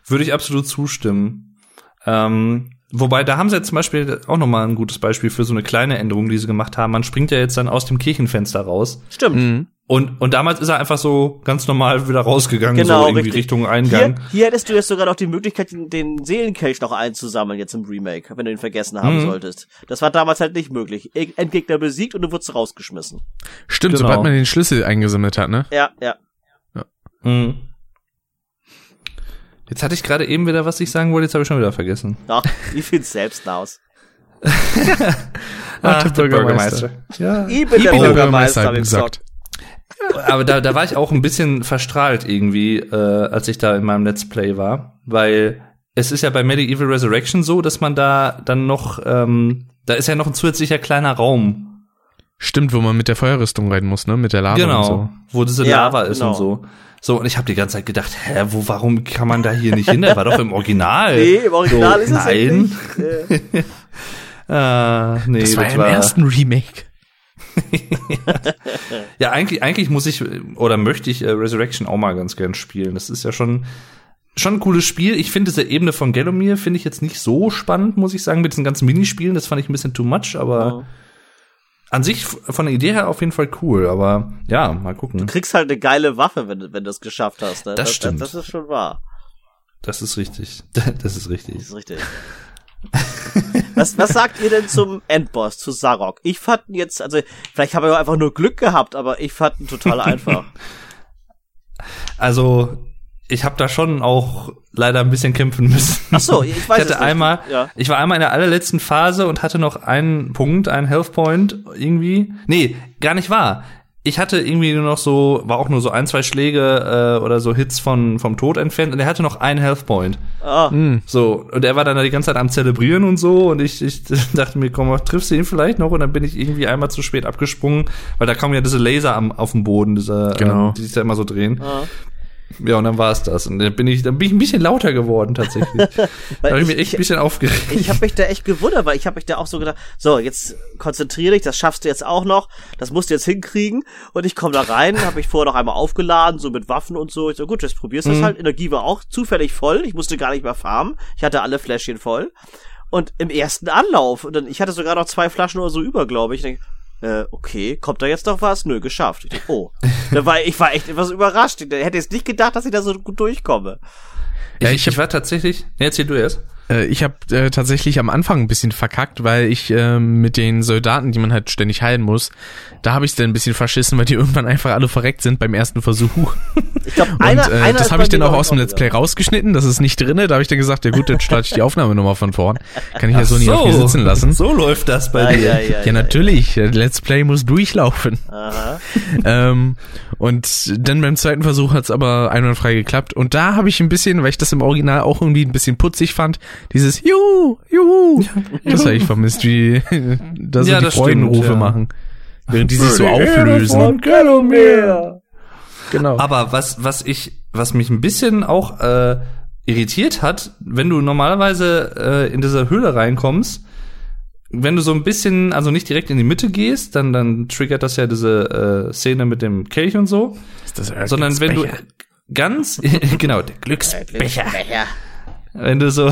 S3: würde ich absolut zustimmen. Ähm, wobei, da haben sie jetzt zum Beispiel auch nochmal ein gutes Beispiel für so eine kleine Änderung, die sie gemacht haben. Man springt ja jetzt dann aus dem Kirchenfenster raus.
S2: Stimmt.
S1: Mhm.
S3: Und, und damals ist er einfach so ganz normal wieder rausgegangen,
S2: Genau,
S3: so irgendwie
S2: richtig.
S3: Richtung Eingang.
S2: Hier, hier hättest du jetzt sogar noch die Möglichkeit, den, den Seelenkelch noch einzusammeln jetzt im Remake, wenn du ihn vergessen haben
S3: Mhm.
S2: solltest. Das war damals halt nicht möglich. E- Endgegner besiegt und du wurdest rausgeschmissen.
S1: Stimmt,
S3: Genau.
S1: sobald man den Schlüssel eingesammelt hat, ne?
S2: Ja, ja.
S3: Mhm. Jetzt hatte ich gerade eben wieder, was ich sagen wollte, jetzt habe ich schon wieder vergessen.
S2: Ach, wie find's selbst aus?
S1: Ach, der Bürgermeister.
S3: Ja.
S2: Ich bin der Bürgermeister,
S1: Bürgermeister,
S2: hab ich
S1: gesagt.
S3: Aber da, da war ich auch ein bisschen verstrahlt irgendwie, äh, als ich da in meinem Let's Play war, weil es ist ja bei Medieval Resurrection so, dass man da dann noch, ähm, da ist ja noch ein zusätzlicher kleiner Raum,
S1: Stimmt, wo man mit der Feuerrüstung rein muss, ne? Mit der Lava
S3: genau,
S1: und so.
S3: wo diese
S2: Ja,
S3: Lava ist
S2: genau.
S3: und so. So, und ich habe die ganze Zeit gedacht, hä, wo, warum kann man da hier nicht hin? Der war doch im Original.
S2: Nee, im Original
S3: so,
S2: ist es
S3: nein.
S2: nicht. Äh,
S3: Ah, nee,
S1: Das war ja im ersten Remake.
S3: Ja, eigentlich, eigentlich muss ich oder möchte ich äh, Resurrection auch mal ganz gern spielen. Das ist ja schon schon ein cooles Spiel. Ich finde diese Ebene von Gelomir finde ich jetzt nicht so spannend, muss ich sagen, mit diesen ganzen Minispielen. Das fand ich ein bisschen too much, aber an sich von der Idee her auf jeden Fall cool. Aber ja, mal gucken.
S2: Du kriegst halt eine geile Waffe, wenn, du- wenn du es geschafft hast. Ne?
S3: Das stimmt.
S2: Das, das ist schon wahr.
S3: Das ist richtig. Das ist richtig.
S2: Das ist richtig. was, was sagt ihr denn zum Endboss, zu Sarok? Ich fand ihn jetzt, also vielleicht habe ich auch einfach nur Glück gehabt, aber ich fand ihn total einfach.
S3: Also ich habe da schon auch leider ein bisschen kämpfen müssen.
S2: Ach so, ich weiß
S3: ich
S2: es
S3: hatte
S2: nicht.
S3: einmal,
S2: Ja.
S3: ich war einmal in der allerletzten Phase und hatte noch einen Punkt, einen Health Point irgendwie. Nee, gar nicht wahr. ich hatte irgendwie nur noch so, war auch nur so ein, zwei Schläge äh, oder so Hits von, vom Tod entfernt und er hatte noch einen Health Point.
S2: Ah,
S3: So, und er war dann die ganze Zeit am Zelebrieren und so und ich, ich dachte mir, komm, triffst du ihn vielleicht noch? Und dann bin ich irgendwie einmal zu spät abgesprungen, weil da kommen ja diese Laser am, auf dem Boden, diese,
S1: Genau.
S3: ähm, die sich da immer so drehen.
S2: ah.
S3: Ja, und dann war es das. Und dann bin ich, dann bin ich ein bisschen lauter geworden tatsächlich. da habe ich
S2: ich-
S3: mich echt ein bisschen aufgeregt.
S2: Ich habe mich da echt gewundert, weil ich habe mich da auch so gedacht, so, jetzt konzentriere dich, das schaffst du jetzt auch noch, das musst du jetzt hinkriegen. Und ich komme da rein, habe mich vorher noch einmal aufgeladen, so mit Waffen und so. Ich so, gut, jetzt probierst du das halt. Energie war auch zufällig voll, ich musste gar nicht mehr farmen. Ich hatte alle Fläschchen voll. Und im ersten Anlauf, und dann, ich hatte sogar noch zwei Flaschen oder so über, glaube ich. Ich denk, äh, okay, kommt da jetzt noch was? Nö, geschafft. Ich denk, oh. da war, ich war echt etwas überrascht. Ich hätte jetzt nicht gedacht, dass ich da so gut durchkomme.
S1: Ja,
S3: ich,
S1: ich
S3: ich war tatsächlich, nee, erzähl du erst.
S1: Äh, ich habe äh, tatsächlich am Anfang ein bisschen verkackt, weil ich äh, mit den Soldaten, die man halt ständig heilen muss, da habe ich dann ein bisschen verschissen, weil die irgendwann einfach alle verreckt sind beim ersten Versuch.
S2: Ich glaube,
S1: Und
S2: einer,
S1: äh,
S2: einer
S1: das habe ich dann auch aus dem Let's Play rausgeschnitten, das ist nicht drinne. Da habe ich dann gesagt, ja gut, dann starte ich die Aufnahme nochmal von vorn. Kann ich ja so nicht auf mir sitzen lassen.
S3: So läuft das bei
S2: Ja,
S3: dir.
S2: ja, ja,
S1: Ja, natürlich. der Let's Play muss durchlaufen.
S2: Aha.
S1: ähm, und dann beim zweiten Versuch hat's aber einwandfrei geklappt. Und da habe ich ein bisschen, weil ich das im Original auch irgendwie ein bisschen putzig fand, dieses Juhu, Juhu. Das habe ich vermisst, wie da so
S3: Ja,
S1: die Freudenrufe
S3: ja.
S1: machen. Während die sich so auflösen. Genau.
S3: Aber was, was ich, was mich ein bisschen auch äh, irritiert hat, wenn du normalerweise äh, in diese Höhle reinkommst, wenn du so ein bisschen, also nicht direkt in die Mitte gehst, dann, dann triggert das ja diese äh, Szene mit dem Kelch und so,
S1: Ist das
S3: sondern wenn du
S1: Glücksbecher?
S3: ganz, genau, der Glücksbecher.
S2: Becher.
S3: Wenn du so,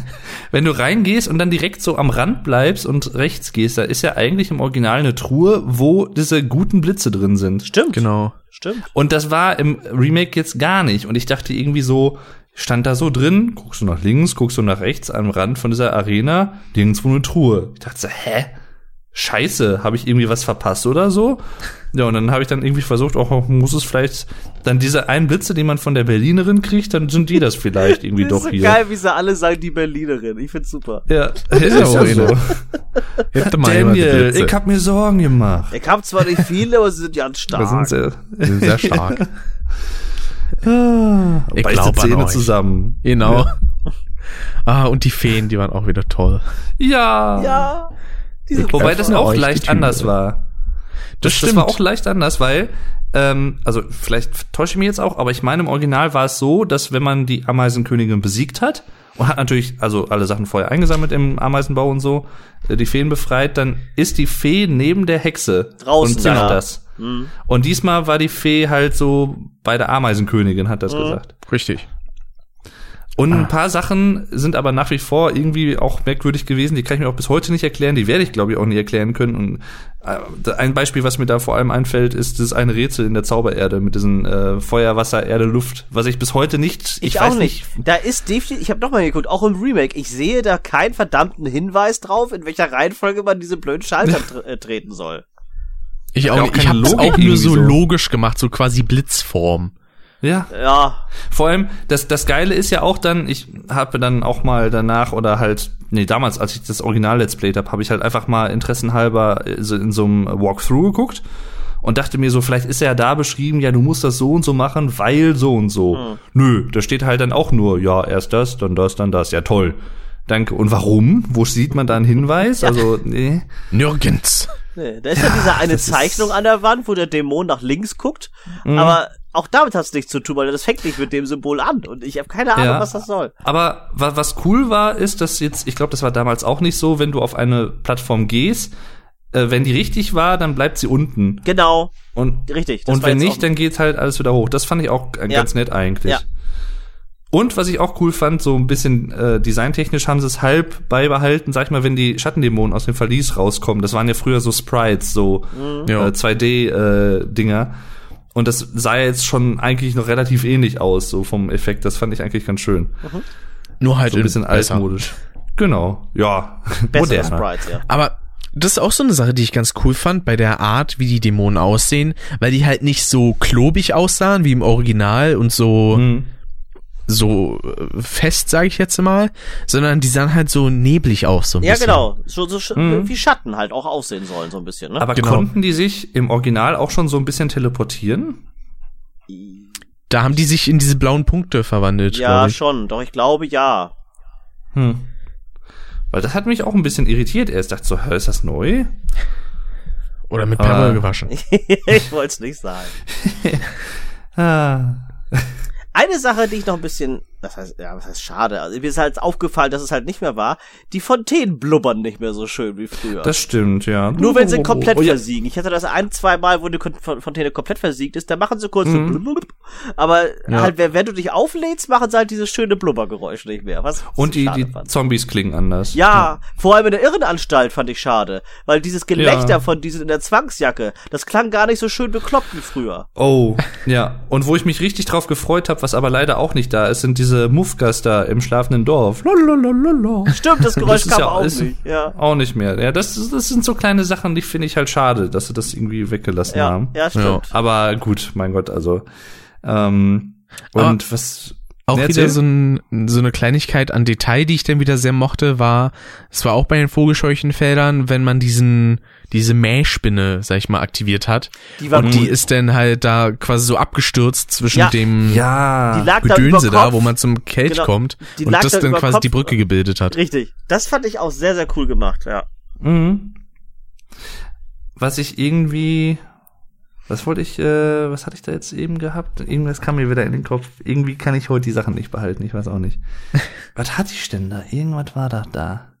S3: wenn du reingehst und dann direkt so am Rand bleibst und rechts gehst, da ist ja eigentlich im Original eine Truhe, wo diese guten Blitze drin sind.
S2: Stimmt.
S1: Genau.
S2: Stimmt.
S3: Und das war im Remake jetzt gar nicht. Und ich dachte irgendwie so, stand da so drin, guckst du nach links, guckst du nach rechts am Rand von dieser Arena, nirgendwo eine Truhe. Ich dachte so, hä? Scheiße, habe ich irgendwie was verpasst oder so? Ja, und dann habe ich dann irgendwie versucht, auch muss es vielleicht dann diese einen Blitze, die man von der Berlinerin kriegt, dann sind die das vielleicht irgendwie
S2: Das ist
S3: doch
S2: so
S3: hier.
S2: geil, wie sie alle sagen, die Berlinerin. Ich find's super.
S3: Ja,
S1: Ist ja auch
S3: so.
S1: Hätte mal
S3: Daniel, ich hab mir Sorgen gemacht.
S2: Ich hab zwar nicht viele, aber sie sind ganz
S3: Da sind
S2: stark.
S3: sie.
S1: Sind sehr stark.
S3: Ah,
S1: Ich
S3: beißt
S1: glaub
S3: die
S1: an
S3: Zähne
S1: euch.
S3: zusammen.
S1: Genau. Ah, und die Feen, die waren auch wieder toll.
S3: Ja.
S2: Ja. Diese
S3: Wobei das auch leicht anders war.
S1: Das,
S3: Das
S1: stimmt.
S3: war auch leicht anders, weil, ähm, also vielleicht täusche ich mich jetzt auch, aber ich meine, im Original war es so, dass wenn man die Ameisenkönigin besiegt hat und hat natürlich also alle Sachen vorher eingesammelt im Ameisenbau und so, äh, die Feen befreit, dann ist die Fee neben der Hexe
S2: Draußen,
S3: und singt
S2: ja.
S3: das.
S2: Mhm.
S3: Und diesmal war die Fee halt so bei der Ameisenkönigin, hat das gesagt.
S1: Richtig.
S3: Und
S1: Ah.
S3: ein paar Sachen sind aber nach wie vor irgendwie auch merkwürdig gewesen. Die kann ich mir auch bis heute nicht erklären. Die werde ich, glaube ich, auch nie erklären können. Und äh, ein Beispiel, was mir da vor allem einfällt, ist das eine Rätsel in der Zaubererde mit diesen äh, Feuer, Wasser, Erde, Luft, was ich bis heute nicht.
S2: Ich,
S3: Ich,
S2: auch nicht. Da ist definitiv, ich habe nochmal geguckt, auch im Remake, ich sehe da keinen verdammten Hinweis drauf, in welcher Reihenfolge man diese blöden Schalter tr äh, treten soll.
S1: Ich auch
S3: auch
S1: nicht. Ich
S3: Logik
S1: auch nur so
S3: so.
S1: logisch gemacht, so quasi Blitzform.
S3: Ja.
S2: Ja,
S3: Vor allem, das, das Geile ist ja auch dann, ich habe dann auch mal danach oder halt, nee, damals, als ich das Original Let's Played habe, habe ich halt einfach mal interessenhalber äh, so in so einem Walkthrough geguckt und dachte mir so, vielleicht ist ja da beschrieben, ja, du musst das so und so machen, weil so und so. Nö, da steht halt dann auch nur, ja, erst das, dann das, dann das. Ja, toll. Danke. Und warum? Wo sieht man da einen Hinweis? Also, nee.
S1: Nirgends.
S2: nee, da ist ja, diese eine Zeichnung an der Wand, wo der Dämon nach links guckt, aber auch damit hat's nichts zu tun, weil das fängt nicht mit dem Symbol an und ich habe keine Ahnung,
S3: Ja.
S2: was das soll.
S3: Aber wa was cool war, ist, dass jetzt, ich glaube, das war damals auch nicht so, wenn du auf eine Plattform gehst, äh, wenn die richtig war, dann bleibt sie unten.
S2: Genau,
S3: Und
S2: richtig. das
S3: und wenn nicht, dann geht halt alles wieder hoch. Das fand ich auch äh,
S2: Ja.
S3: ganz nett eigentlich.
S2: Ja.
S3: Und was ich auch cool fand, so ein bisschen äh, designtechnisch haben sie es halb beibehalten, sag ich mal, wenn die Schattendämonen aus dem Verlies rauskommen. Das waren ja früher so Sprites, so
S1: Ja.
S3: äh, 2D-Dinger. Und das sah ja jetzt schon eigentlich noch relativ ähnlich aus, so vom Effekt. Das fand ich eigentlich ganz schön.
S1: Nur halt
S3: So ein bisschen altmodisch. Genau, ja.
S2: bessere. Sprites, ja.
S1: Aber das ist auch so eine Sache, die ich ganz cool fand bei der Art, wie die Dämonen aussehen, weil die halt nicht so klobig aussahen wie im Original und so
S3: Mhm.
S1: So äh, fest, sage ich jetzt mal, sondern die sahen halt so neblig aus, so ein
S2: Ja,
S1: bisschen.
S2: genau. So, so sch-
S3: Mhm.
S2: wie Schatten halt auch aussehen sollen, so ein bisschen, ne?
S3: Aber
S1: Genau.
S3: konnten die sich im Original auch schon so ein bisschen teleportieren?
S1: Da haben die sich in diese blauen Punkte verwandelt,
S2: ja, schon. Doch ich glaube ja.
S3: Hm. Weil das hat mich auch ein bisschen irritiert. Erst dachte so, hä, ist das neu?
S1: Oder mit
S3: Ah.
S1: Perwoll gewaschen.
S2: ich wollte es nicht sagen.
S3: Ah.
S2: Eine Sache, die ich noch ein bisschen, das heißt, ja, was heißt schade, also mir ist halt aufgefallen, dass es halt nicht mehr war, die Fontänen blubbern nicht mehr so schön wie früher.
S3: Das stimmt, ja.
S2: Nur wenn sie komplett
S3: Oh, ja.
S2: versiegen. Ich hatte das ein, zwei Mal, wo die Fontäne komplett versiegt ist, da machen sie kurz
S3: Mhm.
S2: so blub, aber
S1: Ja.
S2: halt, wenn wenn du dich auflädst, machen sie halt dieses schöne Blubbergeräusch nicht mehr. Was
S3: Und die, die
S2: fand.
S3: Zombies klingen anders.
S2: Ja, vor allem in der Irrenanstalt fand ich schade, weil dieses Gelächter
S3: Ja.
S2: von diesen in der Zwangsjacke, das klang gar nicht so schön bekloppt wie früher.
S3: Oh, ja. Und wo ich mich richtig drauf gefreut habe, was aber leider auch nicht da ist, sind diese Muffgas da im schlafenden Dorf. Lalalala.
S2: Stimmt, das Geräusch
S3: ist
S2: kam
S3: ja-
S2: auch
S3: ist-
S2: nicht. Ja,
S3: Auch nicht mehr. Ja, das, das sind so kleine Sachen, die finde ich halt schade, dass sie das irgendwie weggelassen
S2: ja,
S3: haben.
S2: ja, stimmt.
S3: Aber gut, mein Gott, also. Ähm, und
S1: Aber-
S3: was.
S1: Auch
S3: Nee,
S1: wieder
S3: erzähl.
S1: so, ein, so eine Kleinigkeit an Detail, die ich dann wieder sehr mochte, war, es war auch bei den Vogelscheuchenfeldern, wenn man diesen, diese Mähspinne, sag ich mal, aktiviert hat.
S2: Die war
S1: und die ist dann halt da quasi so abgestürzt zwischen
S2: Ja.
S1: dem
S3: Ja.
S2: Die lag da
S1: Gedönse da,
S2: Kopf.
S1: wo man zum Kelch
S2: Genau.
S1: kommt
S2: Die
S1: und
S2: lag
S1: das
S2: da
S1: dann quasi
S2: Kopf.
S1: die Brücke gebildet hat.
S2: Richtig. Das fand ich auch sehr, sehr cool gemacht, ja.
S3: Mhm. Was ich irgendwie, was wollte ich, äh, was hatte ich da jetzt eben gehabt? Irgendwas kam mir wieder in den Kopf. Irgendwie kann ich heute die Sachen nicht behalten, ich weiß auch nicht. was hatte ich denn da? Irgendwas war da da.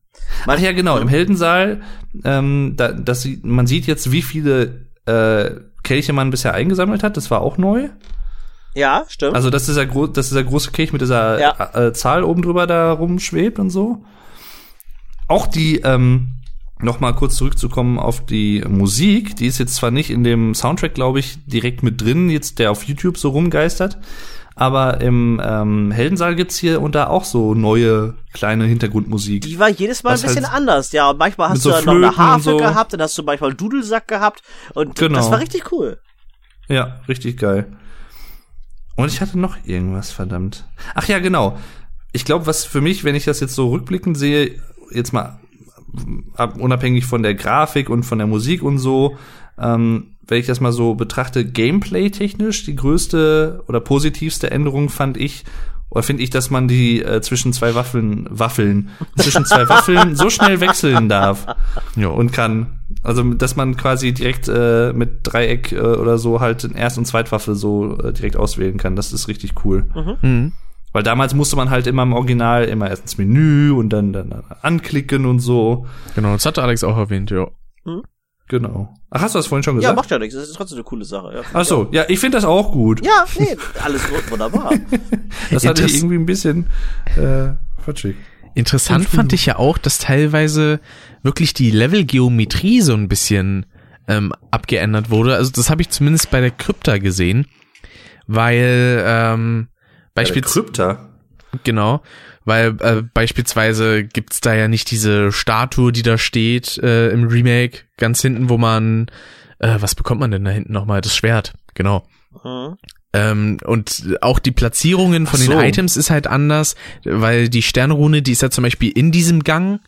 S3: Ach ja, genau, im Heldensaal, ähm, da, das, man sieht jetzt, wie viele äh, Kelche man bisher eingesammelt hat, das war auch neu.
S2: Ja, stimmt.
S3: Also, dass dieser, gro dass dieser große Kelch mit dieser
S2: Ja.
S3: äh, Zahl oben drüber da rumschwebt und so. Auch die, ähm, noch mal kurz zurückzukommen auf die Musik, die ist jetzt zwar nicht in dem Soundtrack, glaube ich, direkt mit drin, jetzt der auf YouTube so rumgeistert, aber im ähm, Heldensaal gibt's hier und da auch so neue kleine Hintergrundmusik.
S2: die war jedes Mal ein bisschen
S3: halt-
S2: anders, ja. Und manchmal hast
S3: mit
S2: du
S3: so
S2: dann noch eine Harfe
S3: so.
S2: gehabt, dann hast du manchmal einen Dudelsack gehabt und
S3: Genau.
S2: das war richtig cool.
S3: Ja, richtig geil. Und ich hatte noch irgendwas, verdammt. Ach ja, genau. Ich glaube, was für mich, wenn ich das jetzt so rückblickend sehe, jetzt mal ab, unabhängig von der Grafik und von der Musik und so, ähm, wenn ich das mal so betrachte, Gameplay-technisch die größte oder positivste Änderung fand ich, oder finde ich, dass man die äh, zwischen zwei Waffeln, Waffeln, zwischen zwei Waffeln so schnell wechseln darf
S1: Ja.
S3: und kann. Also, dass man quasi direkt äh, mit Dreieck äh, oder so halt in Erst- und Zweitwaffe so äh, direkt auswählen kann. Das ist richtig cool.
S1: Mhm.
S3: Weil damals musste man halt immer im Original immer erst ins Menü und dann, dann anklicken und so.
S1: Genau, das hatte Alex auch erwähnt, ja.
S3: Genau. Ach, hast du das vorhin schon
S2: Ja,
S3: gesagt?
S2: macht ja nichts. Das ist trotzdem eine coole Sache. Ja,
S3: Ach so, ja, ich finde das auch gut.
S2: Ja, nee, alles gut, wunderbar.
S3: Das hatte ich irgendwie ein bisschen äh, fatschig.
S1: Interessant fand ich ja auch, dass teilweise wirklich die Levelgeometrie so ein bisschen ähm, abgeändert wurde. Also das habe ich zumindest bei der Krypta gesehen, weil ähm, beispielsweise
S3: Krypta.
S1: genau, weil äh, beispielsweise gibt's da ja nicht diese Statue, die da steht äh, im Remake ganz hinten, wo man äh, was bekommt man denn da hinten nochmal? Das Schwert, genau.
S2: Mhm.
S1: Ähm, und auch die Platzierungen von
S3: so.
S1: den Items ist halt anders, weil die Sternrune, die ist ja zum Beispiel in diesem Gang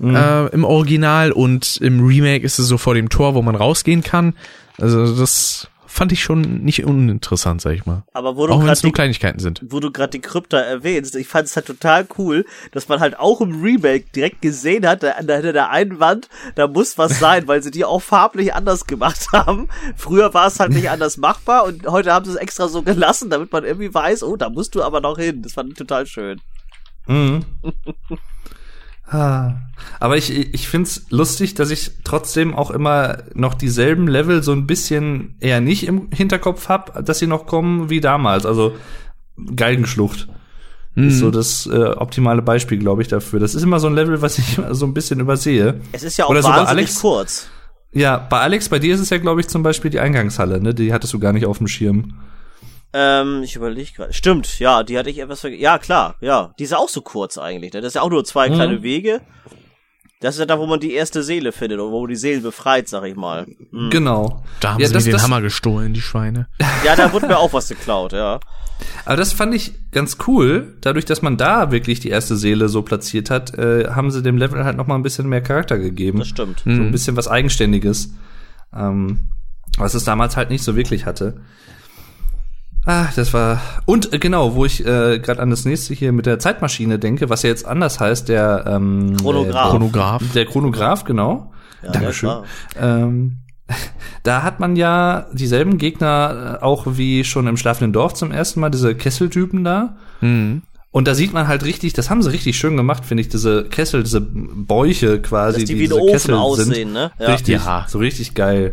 S3: Mhm.
S1: äh, im Original und im Remake ist es so vor dem Tor, wo man rausgehen kann. Also das fand ich schon nicht uninteressant, sag ich mal.
S2: Aber wo du
S1: Auch wenn es nur Kleinigkeiten sind.
S2: wo du gerade die Krypta erwähnst, ich fand es halt total cool, dass man halt auch im Remake direkt gesehen hat, da, hinter der einen Wand, da muss was sein, weil sie die auch farblich anders gemacht haben. Früher war es halt nicht anders machbar und heute haben sie es extra so gelassen, damit man irgendwie weiß, oh, da musst du aber noch hin. Das fand ich total schön.
S3: Mhm. Ah. Aber ich, ich find's lustig, dass ich trotzdem auch immer noch dieselben Level so ein bisschen eher nicht im Hinterkopf hab, dass sie noch kommen wie damals. Also Galgenschlucht ist so das äh, optimale Beispiel, glaube ich, dafür. Das ist immer so ein Level, was ich immer so ein bisschen übersehe.
S2: Es ist ja auch
S3: Oder so
S2: wahnsinnig
S3: Alex.
S2: kurz.
S3: Ja, bei Alex, bei dir ist es ja, glaube ich, zum Beispiel die Eingangshalle, ne? Die hattest du gar nicht auf dem Schirm.
S2: Ähm, ich überlege gerade. Stimmt, ja, die hatte ich etwas vergessen. Ja, klar, ja. Die ist ja auch so kurz eigentlich. Ne? Das ist ja auch nur zwei
S3: Mhm.
S2: kleine Wege. Das ist ja da, wo man die erste Seele findet und wo man die Seelen befreit, sag ich mal. Mhm.
S3: Genau.
S1: Da haben
S3: Ja,
S1: sie
S3: das-
S1: mir den
S3: das-
S1: Hammer gestohlen, die Schweine.
S2: Ja, da wurde mir auch was geklaut, ja.
S3: Aber das fand ich ganz cool. Dadurch, dass man da wirklich die erste Seele so platziert hat, äh, haben sie dem Level halt noch mal ein bisschen mehr Charakter gegeben.
S2: Das stimmt.
S3: So ein bisschen was Eigenständiges. Ähm, was es damals halt nicht so wirklich hatte. Ah, das war. Und äh, genau, wo ich äh, gerade an das nächste hier mit der Zeitmaschine denke, was ja jetzt anders heißt, der ähm,
S2: Chronograph.
S1: Chronograph.
S3: Der, Chronograph, genau.
S2: Ja,
S3: Dankeschön. Ähm, da hat man ja dieselben Gegner äh, auch wie schon im schlafenden Dorf zum ersten Mal, diese Kesseltypen da.
S1: Mhm.
S3: Und da sieht man halt richtig, das haben sie richtig schön gemacht, finde ich, diese Kessel, diese Bäuche quasi,
S2: Dass die wie ein
S3: diese
S2: Ofen
S3: Kessel
S2: aussehen,
S3: sind.
S2: ne? Ja.
S3: Richtig,
S1: Ja.
S3: so richtig geil.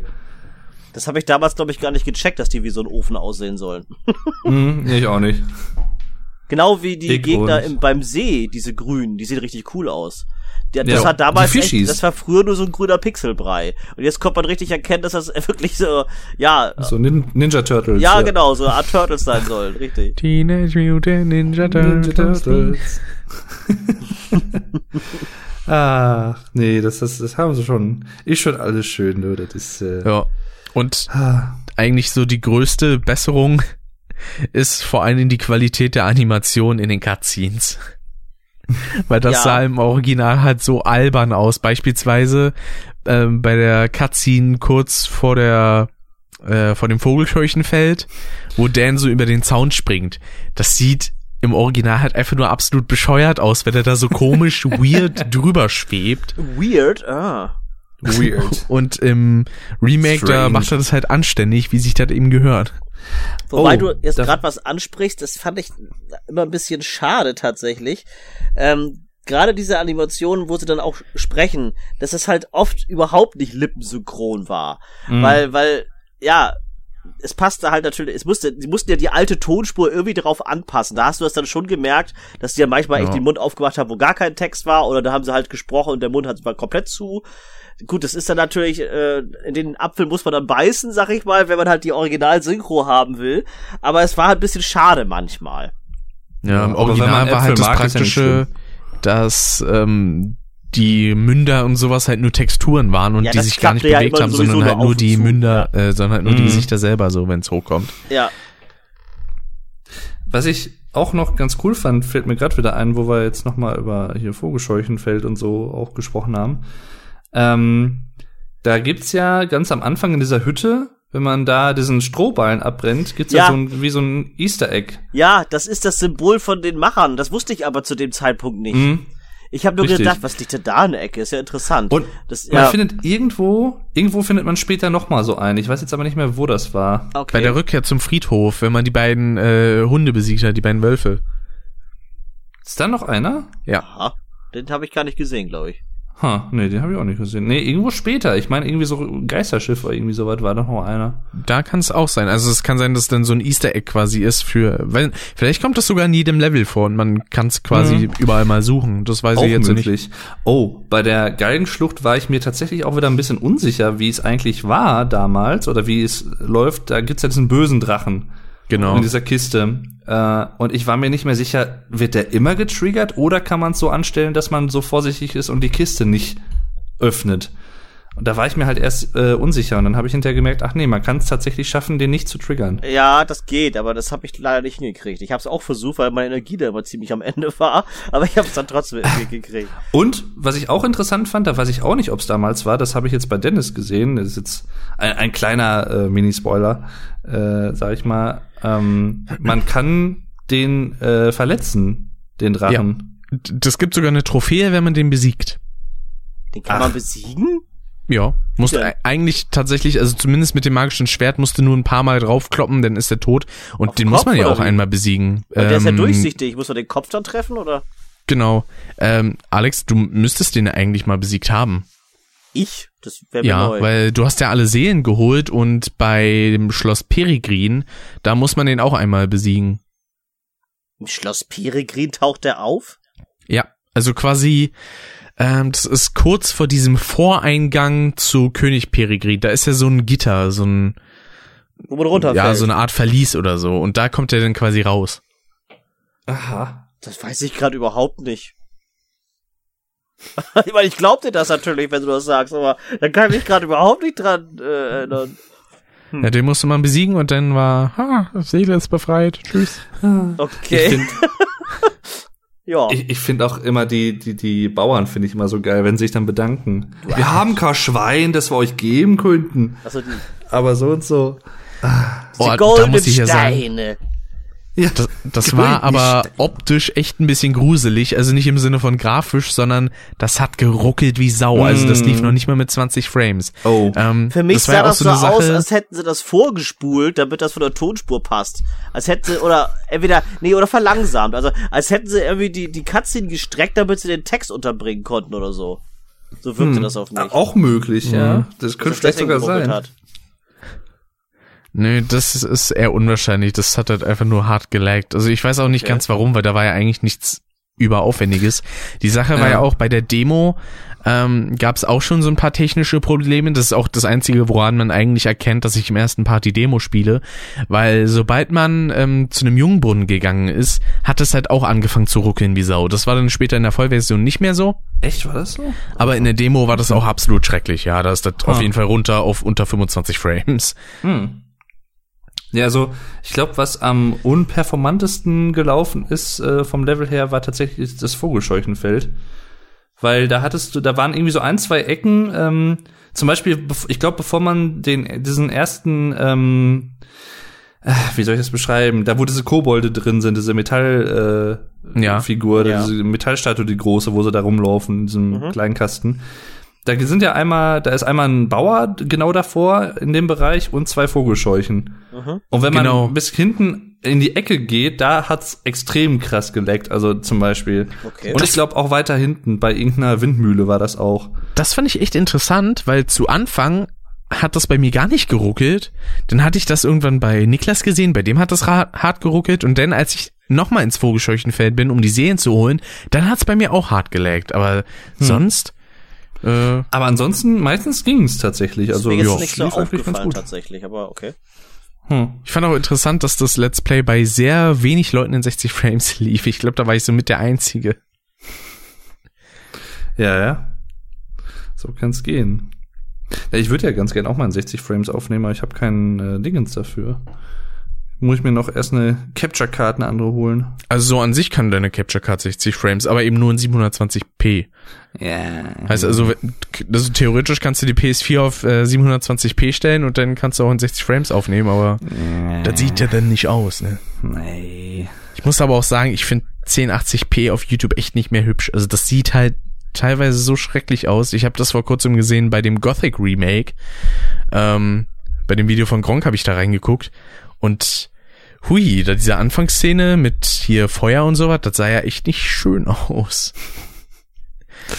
S2: Das habe ich damals, glaube ich, gar nicht gecheckt, dass die wie so ein Ofen aussehen sollen.
S3: Hm, ich auch nicht.
S2: Genau wie die
S3: Dick
S2: Gegner im, beim See, diese grünen, die sehen richtig cool aus. Der, das
S3: Ja,
S2: hat damals
S3: die
S2: echt,
S3: Fischis.
S2: das war früher nur so ein grüner Pixelbrei. Und jetzt kommt man richtig erkennen, dass das wirklich so, ja,
S3: So Nin Ninja Turtles.
S2: ja, genau, so eine Art Turtles sein sollen, richtig.
S1: Teenage Mutant Ninja
S3: Ninja
S1: Turtles.
S3: Turtles. Ach, nee, das, das, das haben sie schon. Ist schon alles schön, ne? Das ist. Äh,
S1: Ja. Und
S3: ah.
S1: eigentlich so die größte Besserung ist vor allen Dingen die Qualität der Animation in den Cutscenes. Weil das
S2: Ja.
S1: sah im Original halt so albern aus. Beispielsweise ähm, bei der Cutscene kurz vor der äh, vor dem Vogelscheuchenfeld, wo Dan so über den Zaun springt. Das sieht im Original halt einfach nur absolut bescheuert aus, wenn er da so komisch weird drüber schwebt.
S2: Weird, ah.
S3: Weird.
S1: Und im Remake, da
S3: Strange.
S1: macht er das halt anständig, wie sich das eben gehört.
S2: Wobei
S3: Oh,
S2: du jetzt
S3: da-
S2: gerade was ansprichst, das fand ich immer ein bisschen schade tatsächlich. Ähm, gerade diese Animationen, wo sie dann auch sprechen, dass es halt oft überhaupt nicht lippensynchron war.
S3: Mhm.
S2: Weil, weil, ja, es passte halt natürlich, es musste, sie mussten ja die alte Tonspur irgendwie darauf anpassen. Da hast du das dann schon gemerkt, dass die ja manchmal
S1: Ja.
S2: echt den Mund aufgemacht haben, wo gar kein Text war, oder da haben sie halt gesprochen und der Mund hat war komplett zu. Gut, das ist dann natürlich, äh, in den Apfel muss man dann beißen, sag ich mal, wenn man halt die Original-Synchro haben will. Aber es war halt ein bisschen schade manchmal.
S1: Ja, im Original war halt das Praktische, dass ähm, die Münder und sowas halt nur Texturen waren und
S2: Ja,
S1: die sich gar nicht
S2: ja
S1: bewegt haben, sondern
S2: nur
S1: halt nur die
S2: zu,
S1: Münder, äh, sondern halt nur die
S3: Mhm.
S1: Gesichter selber so, wenn es hochkommt.
S2: Ja.
S3: Was ich auch noch ganz cool fand, fällt mir gerade wieder ein, wo wir jetzt noch mal über hier Vogelscheuchenfeld und so auch gesprochen haben. Ähm, da gibt's ja ganz am Anfang in dieser Hütte, wenn man da diesen Strohballen abbrennt, gibt's ja,
S2: Ja.
S3: so ein, wie so ein Easter Egg.
S2: Ja, das ist das Symbol von den Machern. Das wusste ich aber zu dem Zeitpunkt nicht.
S3: Mhm.
S2: Ich habe nur
S3: Richtig.
S2: gedacht, was liegt denn da in der Ecke? Ist ja interessant.
S3: Und
S2: das,
S3: man
S2: ja,
S3: findet irgendwo, irgendwo findet man später noch mal so einen. Ich weiß jetzt aber nicht mehr, wo das war.
S2: okay.
S1: Bei der Rückkehr zum Friedhof, wenn man die beiden äh, Hunde besiegt hat, die beiden Wölfe.
S3: Ist da noch einer?
S1: Ja.
S2: Aha. Den habe ich gar nicht gesehen, glaube ich.
S3: Ha, nee, den habe ich auch nicht gesehen. Nee, irgendwo später. Ich meine, irgendwie so Geisterschiff oder irgendwie so weit war noch mal einer.
S1: Da kann es auch sein. Also es kann sein, dass dann so ein Easter Egg quasi ist für, weil vielleicht kommt das sogar in jedem Level vor und man kann es quasi
S3: Mhm.
S1: überall mal suchen. Das weiß
S3: auch
S1: ich jetzt nicht.
S3: möglich. Oh, bei der Galgenschlucht war ich mir tatsächlich auch wieder ein bisschen unsicher, wie es eigentlich war damals oder wie es läuft. Da gibt's ja diesen bösen Drachen
S1: Genau.
S3: in dieser Kiste. Äh, und ich war mir nicht mehr sicher, wird der immer getriggert oder kann man es so anstellen, dass man so vorsichtig ist und die Kiste nicht öffnet? Und da war ich mir halt erst äh, unsicher und dann habe ich hinterher gemerkt, ach nee, man kann es tatsächlich schaffen, den nicht zu triggern.
S2: Ja, das geht, aber das habe ich leider nicht hingekriegt. Ich habe es auch versucht, weil meine Energie da immer ziemlich am Ende war, aber ich habe es dann trotzdem irgendwie gekriegt.
S3: Und was ich auch interessant fand, da weiß ich auch nicht, ob es damals war, das habe ich jetzt bei Dennis gesehen, das ist jetzt ein, ein kleiner äh, Mini-Spoiler, äh, sag ich mal, ähm, man kann den äh, verletzen, den Drachen.
S1: D- Das gibt sogar eine Trophäe, wenn man den besiegt.
S2: Den kann
S3: Ach.
S2: man besiegen?
S1: Ja, musste
S2: Ja.
S1: e- eigentlich tatsächlich, also zumindest mit dem magischen Schwert musste nur ein paar Mal draufkloppen, dann ist er tot. Und
S2: Auf
S1: den
S2: den
S1: muss
S2: Kopf
S1: man ja auch
S2: wie?
S1: einmal besiegen.
S2: Weil der ist ja
S1: Ähm,
S2: durchsichtig. Muss man den Kopf dann treffen, oder?
S1: Genau. Ähm, Alex, du müsstest den eigentlich mal besiegt haben.
S2: Ich? Das wäre mir
S1: Ja,
S2: neu.
S1: weil du hast ja alle Seelen geholt und bei dem Schloss Peregrin, da muss man den auch einmal besiegen.
S2: Im Schloss Peregrin taucht der auf?
S1: Ja, also quasi, ähm, das ist kurz vor diesem Voreingang zu König Peregrin. Da ist ja so ein Gitter, so ein,
S2: Wo man runterfällt.
S1: ja, so eine Art Verlies oder so. Und da kommt er dann quasi raus.
S3: Aha.
S2: das weiß ich gerade überhaupt nicht. ich meine, ich glaub dir das natürlich, wenn du das sagst, aber da kann ich mich gerade überhaupt nicht dran äh, erinnern.
S1: Ja, den musste man besiegen und dann war, ha, Seele ist befreit. Tschüss.
S2: Okay.
S3: Ich finde
S2: ja.
S3: ich, ich find auch immer die, die, die Bauern finde ich immer so geil, wenn sie sich dann bedanken. Wir haben kein Schwein, das wir euch geben könnten.
S2: Also die,
S3: Aber so und so.
S1: Oh,
S2: die goldenen
S1: muss ich ja sagen,
S2: Steine.
S3: Ja,
S1: Das, das war aber optisch echt ein bisschen gruselig. Also nicht im Sinne von grafisch, sondern das hat geruckelt wie Sau. Also das lief noch nicht mal mit 20 Frames.
S3: Oh.
S1: Ähm,
S2: Für mich
S1: das war
S2: sah das so,
S1: eine
S2: aus, als hätten sie das vorgespult, damit das von der Tonspur passt. Als hätten sie, oder entweder, nee, oder verlangsamt. Also, als hätten sie irgendwie die, die Cutscene gestreckt, damit sie den Text unterbringen konnten oder so. So wirkte das auf mich.
S3: Auch möglich, ja. Das
S2: Dass
S3: könnte vielleicht sogar sein.
S2: Hat.
S1: Nö, das ist eher unwahrscheinlich. Das hat halt einfach nur hart gelaggt. Also ich weiß auch nicht
S2: Okay.
S1: ganz warum, weil da war ja eigentlich nichts überaufwendiges. Die Sache war
S3: Ja.
S1: ja auch bei der Demo, ähm, gab es auch schon so ein paar technische Probleme. Das ist auch das Einzige, woran man eigentlich erkennt, dass ich im ersten Part die Demo spiele. Weil sobald man ähm, zu einem Jungbrunnen gegangen ist, hat es halt auch angefangen zu ruckeln wie Sau. Das war dann später in der Vollversion nicht mehr so.
S3: Echt, war das so?
S1: Aber in der Demo war das auch absolut schrecklich. Ja, da ist das auf
S3: Ah.
S1: jeden Fall runter auf unter 25 Frames.
S3: Hm. Ja, also ich glaube, was am unperformantesten gelaufen ist äh, vom Level her, war tatsächlich das Vogelscheuchenfeld. Weil da hattest du, da waren irgendwie so ein, zwei Ecken, ähm, zum Beispiel, ich glaube, bevor man den, diesen ersten, ähm, äh, wie soll ich das beschreiben, da wo diese Kobolde drin sind, diese Metallfigur, äh,
S1: Ja.
S3: Figur,
S2: Ja.
S3: diese Metallstatue, die große, wo sie da rumlaufen, in diesem kleinen Kasten. Da sind ja einmal, da ist einmal ein Bauer genau davor in dem Bereich und zwei Vogelscheuchen. Und wenn man
S1: Genau.
S3: bis hinten in die Ecke geht, da hat's extrem krass geleckt. Also zum Beispiel.
S2: Okay.
S3: Und ich glaube auch weiter hinten bei irgendeiner Windmühle war das auch.
S1: Das fand ich echt interessant, weil zu Anfang hat das bei mir gar nicht geruckelt. Dann hatte ich das irgendwann bei Niklas gesehen, bei dem hat das hart geruckelt und dann, als ich nochmal ins Vogelscheuchenfeld bin, um die Serien zu holen, dann hat's bei mir auch hart gelaggt. Aber sonst, äh,
S3: Aber ansonsten meistens ging's tatsächlich. Also
S2: Mir ist
S3: ja,
S2: nicht so
S3: lief eigentlich ganz
S2: aufgefallen
S3: gut.
S2: tatsächlich, aber okay.
S3: Hm.
S1: ich fand auch interessant, dass das Let's Play bei sehr wenig Leuten in 60 Frames lief. Ich glaube, da war ich so mit der Einzige.
S3: Ja, ja. So kann's gehen. Ja, ich würde ja ganz gern auch mal in 60 Frames aufnehmen, aber ich habe keinen äh, Dingens dafür. Muss ich mir noch erst eine Capture Card, eine andere holen.
S1: Also so an sich kann deine Capture Card 60 Frames, aber eben nur in 720p.
S3: Ja.
S1: Heißt also, also theoretisch kannst du die PS4 auf äh, 720p stellen und dann kannst du auch in 60 Frames aufnehmen, aber das sieht ja dann nicht aus, ne?
S3: Nee.
S1: Ich muss aber auch sagen, ich finde 1080p auf YouTube echt nicht mehr hübsch. Also das sieht halt teilweise so schrecklich aus. Ich habe das vor kurzem gesehen bei dem Gothic Remake. Ähm, bei dem Video von Gronk habe ich da reingeguckt und hui, da diese Anfangsszene mit hier Feuer und sowas, das sah ja echt nicht schön aus.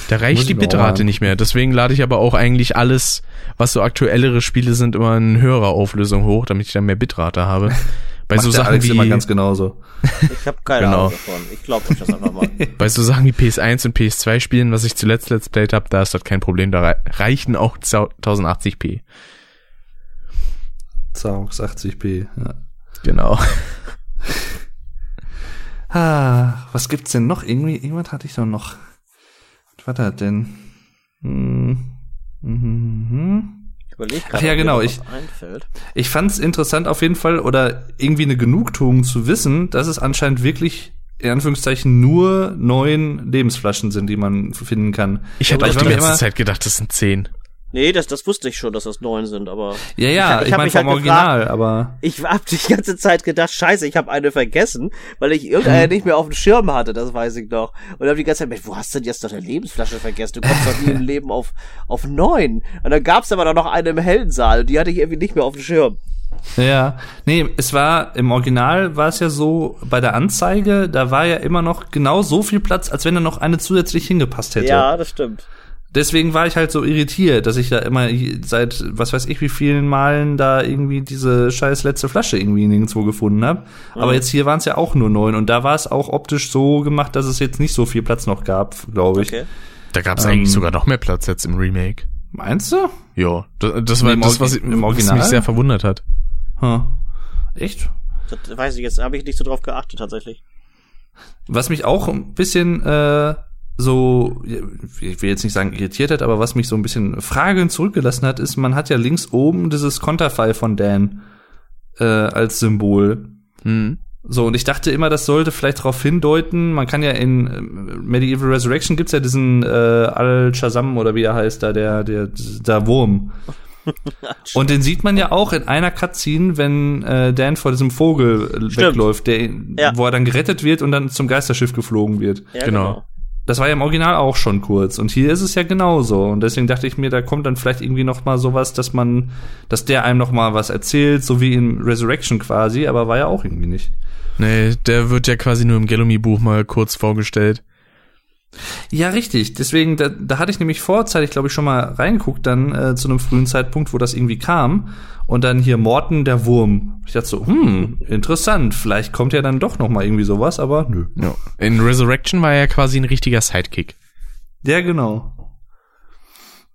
S1: Da reicht
S3: ich
S1: die Bitrate nicht mehr. Deswegen lade ich aber auch eigentlich alles, was so aktuellere Spiele sind, immer in höherer Auflösung hoch, damit ich dann mehr Bitrate habe. Bei
S3: Macht
S1: so Sachen
S3: Alex
S1: wie
S3: immer ganz genauso.
S2: Ich habe keine
S1: Genau.
S2: Ahnung davon. Ich glaube euch das einfach mal.
S1: Bei so Sachen wie PS1 und PS2 Spielen, was ich zuletzt Let's Played habe, da ist das kein Problem. Da rei- reichen auch 1080p.
S3: Zaux 80p. Ja.
S1: Genau.
S3: Ah, was gibt's denn noch? Irgendwie, irgendwas hatte ich doch noch. Was war das denn? Hm. Mhm.
S2: Ich überlege
S3: Ach
S2: gerade,
S3: ja, genau, ich-
S2: einfällt.
S3: Ich fand's interessant auf jeden Fall oder irgendwie eine Genugtuung zu wissen, dass es anscheinend wirklich in Anführungszeichen nur neun Lebensflaschen sind, die man finden kann.
S1: Ich hätte auch die ganze
S3: immer-
S1: Zeit gedacht, das sind 10.
S2: Nee, das, das wusste ich schon, dass das neun sind, aber
S3: Ja,
S2: Ich
S3: ja, ich,
S2: ich hab
S3: meine
S2: mich
S3: vom
S2: halt
S3: Original, aber
S2: ich hab die ganze Zeit gedacht, scheiße, ich habe eine vergessen, weil ich irgendeine nicht mehr auf dem Schirm hatte, das weiß ich noch. Und hab die ganze Zeit, Mensch, wo hast du denn jetzt noch eine Lebensflasche vergessen? Du kommst doch nie im Leben auf, auf neun. Und dann gab's aber noch eine im hellen Saal, und die hatte ich irgendwie nicht mehr auf dem Schirm.
S3: Ja, nee, es war im Original war es ja so bei der Anzeige, da war ja immer noch genau so viel Platz, als wenn da noch eine zusätzlich hingepasst hätte.
S2: Ja, das stimmt.
S3: Deswegen war ich halt so irritiert, dass ich da immer seit was weiß ich wie vielen Malen da irgendwie diese scheiß letzte Flasche irgendwie nirgendwo gefunden habe. Aber jetzt hier waren es ja auch nur neun und da war es auch optisch so gemacht, dass es jetzt nicht so viel Platz noch gab, glaube ich.
S2: Okay.
S1: Da gab es
S3: Ähm.
S1: eigentlich sogar noch mehr Platz jetzt im Remake.
S3: Meinst du?
S1: Ja, das, das war das, was, ich,
S3: im
S1: was
S3: Original?
S1: mich sehr verwundert hat.
S3: Hm. Echt?
S2: Das weiß ich jetzt, habe ich nicht so drauf geachtet tatsächlich.
S3: Was mich auch ein bisschen äh, so, ich will jetzt nicht sagen irritiert hat, aber was mich so ein bisschen fragend zurückgelassen hat, ist, man hat ja links oben dieses Konterfei von Dan äh, als Symbol.
S1: Hm.
S3: So, und ich dachte immer, das sollte vielleicht darauf hindeuten, man kann ja in äh, Medieval Resurrection gibt's ja diesen äh, Al-Shazam oder wie er heißt, da der, der, der Wurm. und den sieht man ja auch in einer Cutscene, wenn äh, Dan vor diesem Vogel äh,
S2: Stimmt.
S3: wegläuft, der,
S2: Ja.
S3: wo er dann gerettet wird und dann zum Geisterschiff geflogen wird.
S2: Ja,
S1: Genau.
S3: Das war ja im Original auch schon kurz und hier ist es ja genauso und deswegen dachte ich mir, da kommt dann vielleicht irgendwie noch mal sowas, dass man, dass der einem noch mal was erzählt, so wie in Resurrection quasi, aber war ja auch irgendwie nicht.
S1: Nee, der wird ja quasi nur im Gelumi-Buch mal kurz vorgestellt.
S3: Ja, richtig. Deswegen, da, da hatte ich nämlich vorzeitig, glaube ich, schon mal reingeguckt, dann äh, zu einem frühen Zeitpunkt, wo das irgendwie kam. Und dann hier Morten der Wurm. Ich dachte so, hm, interessant. Vielleicht kommt ja dann doch noch mal irgendwie sowas, aber nö.
S1: Ja. In Resurrection war er ja quasi ein richtiger Sidekick.
S3: Ja, genau.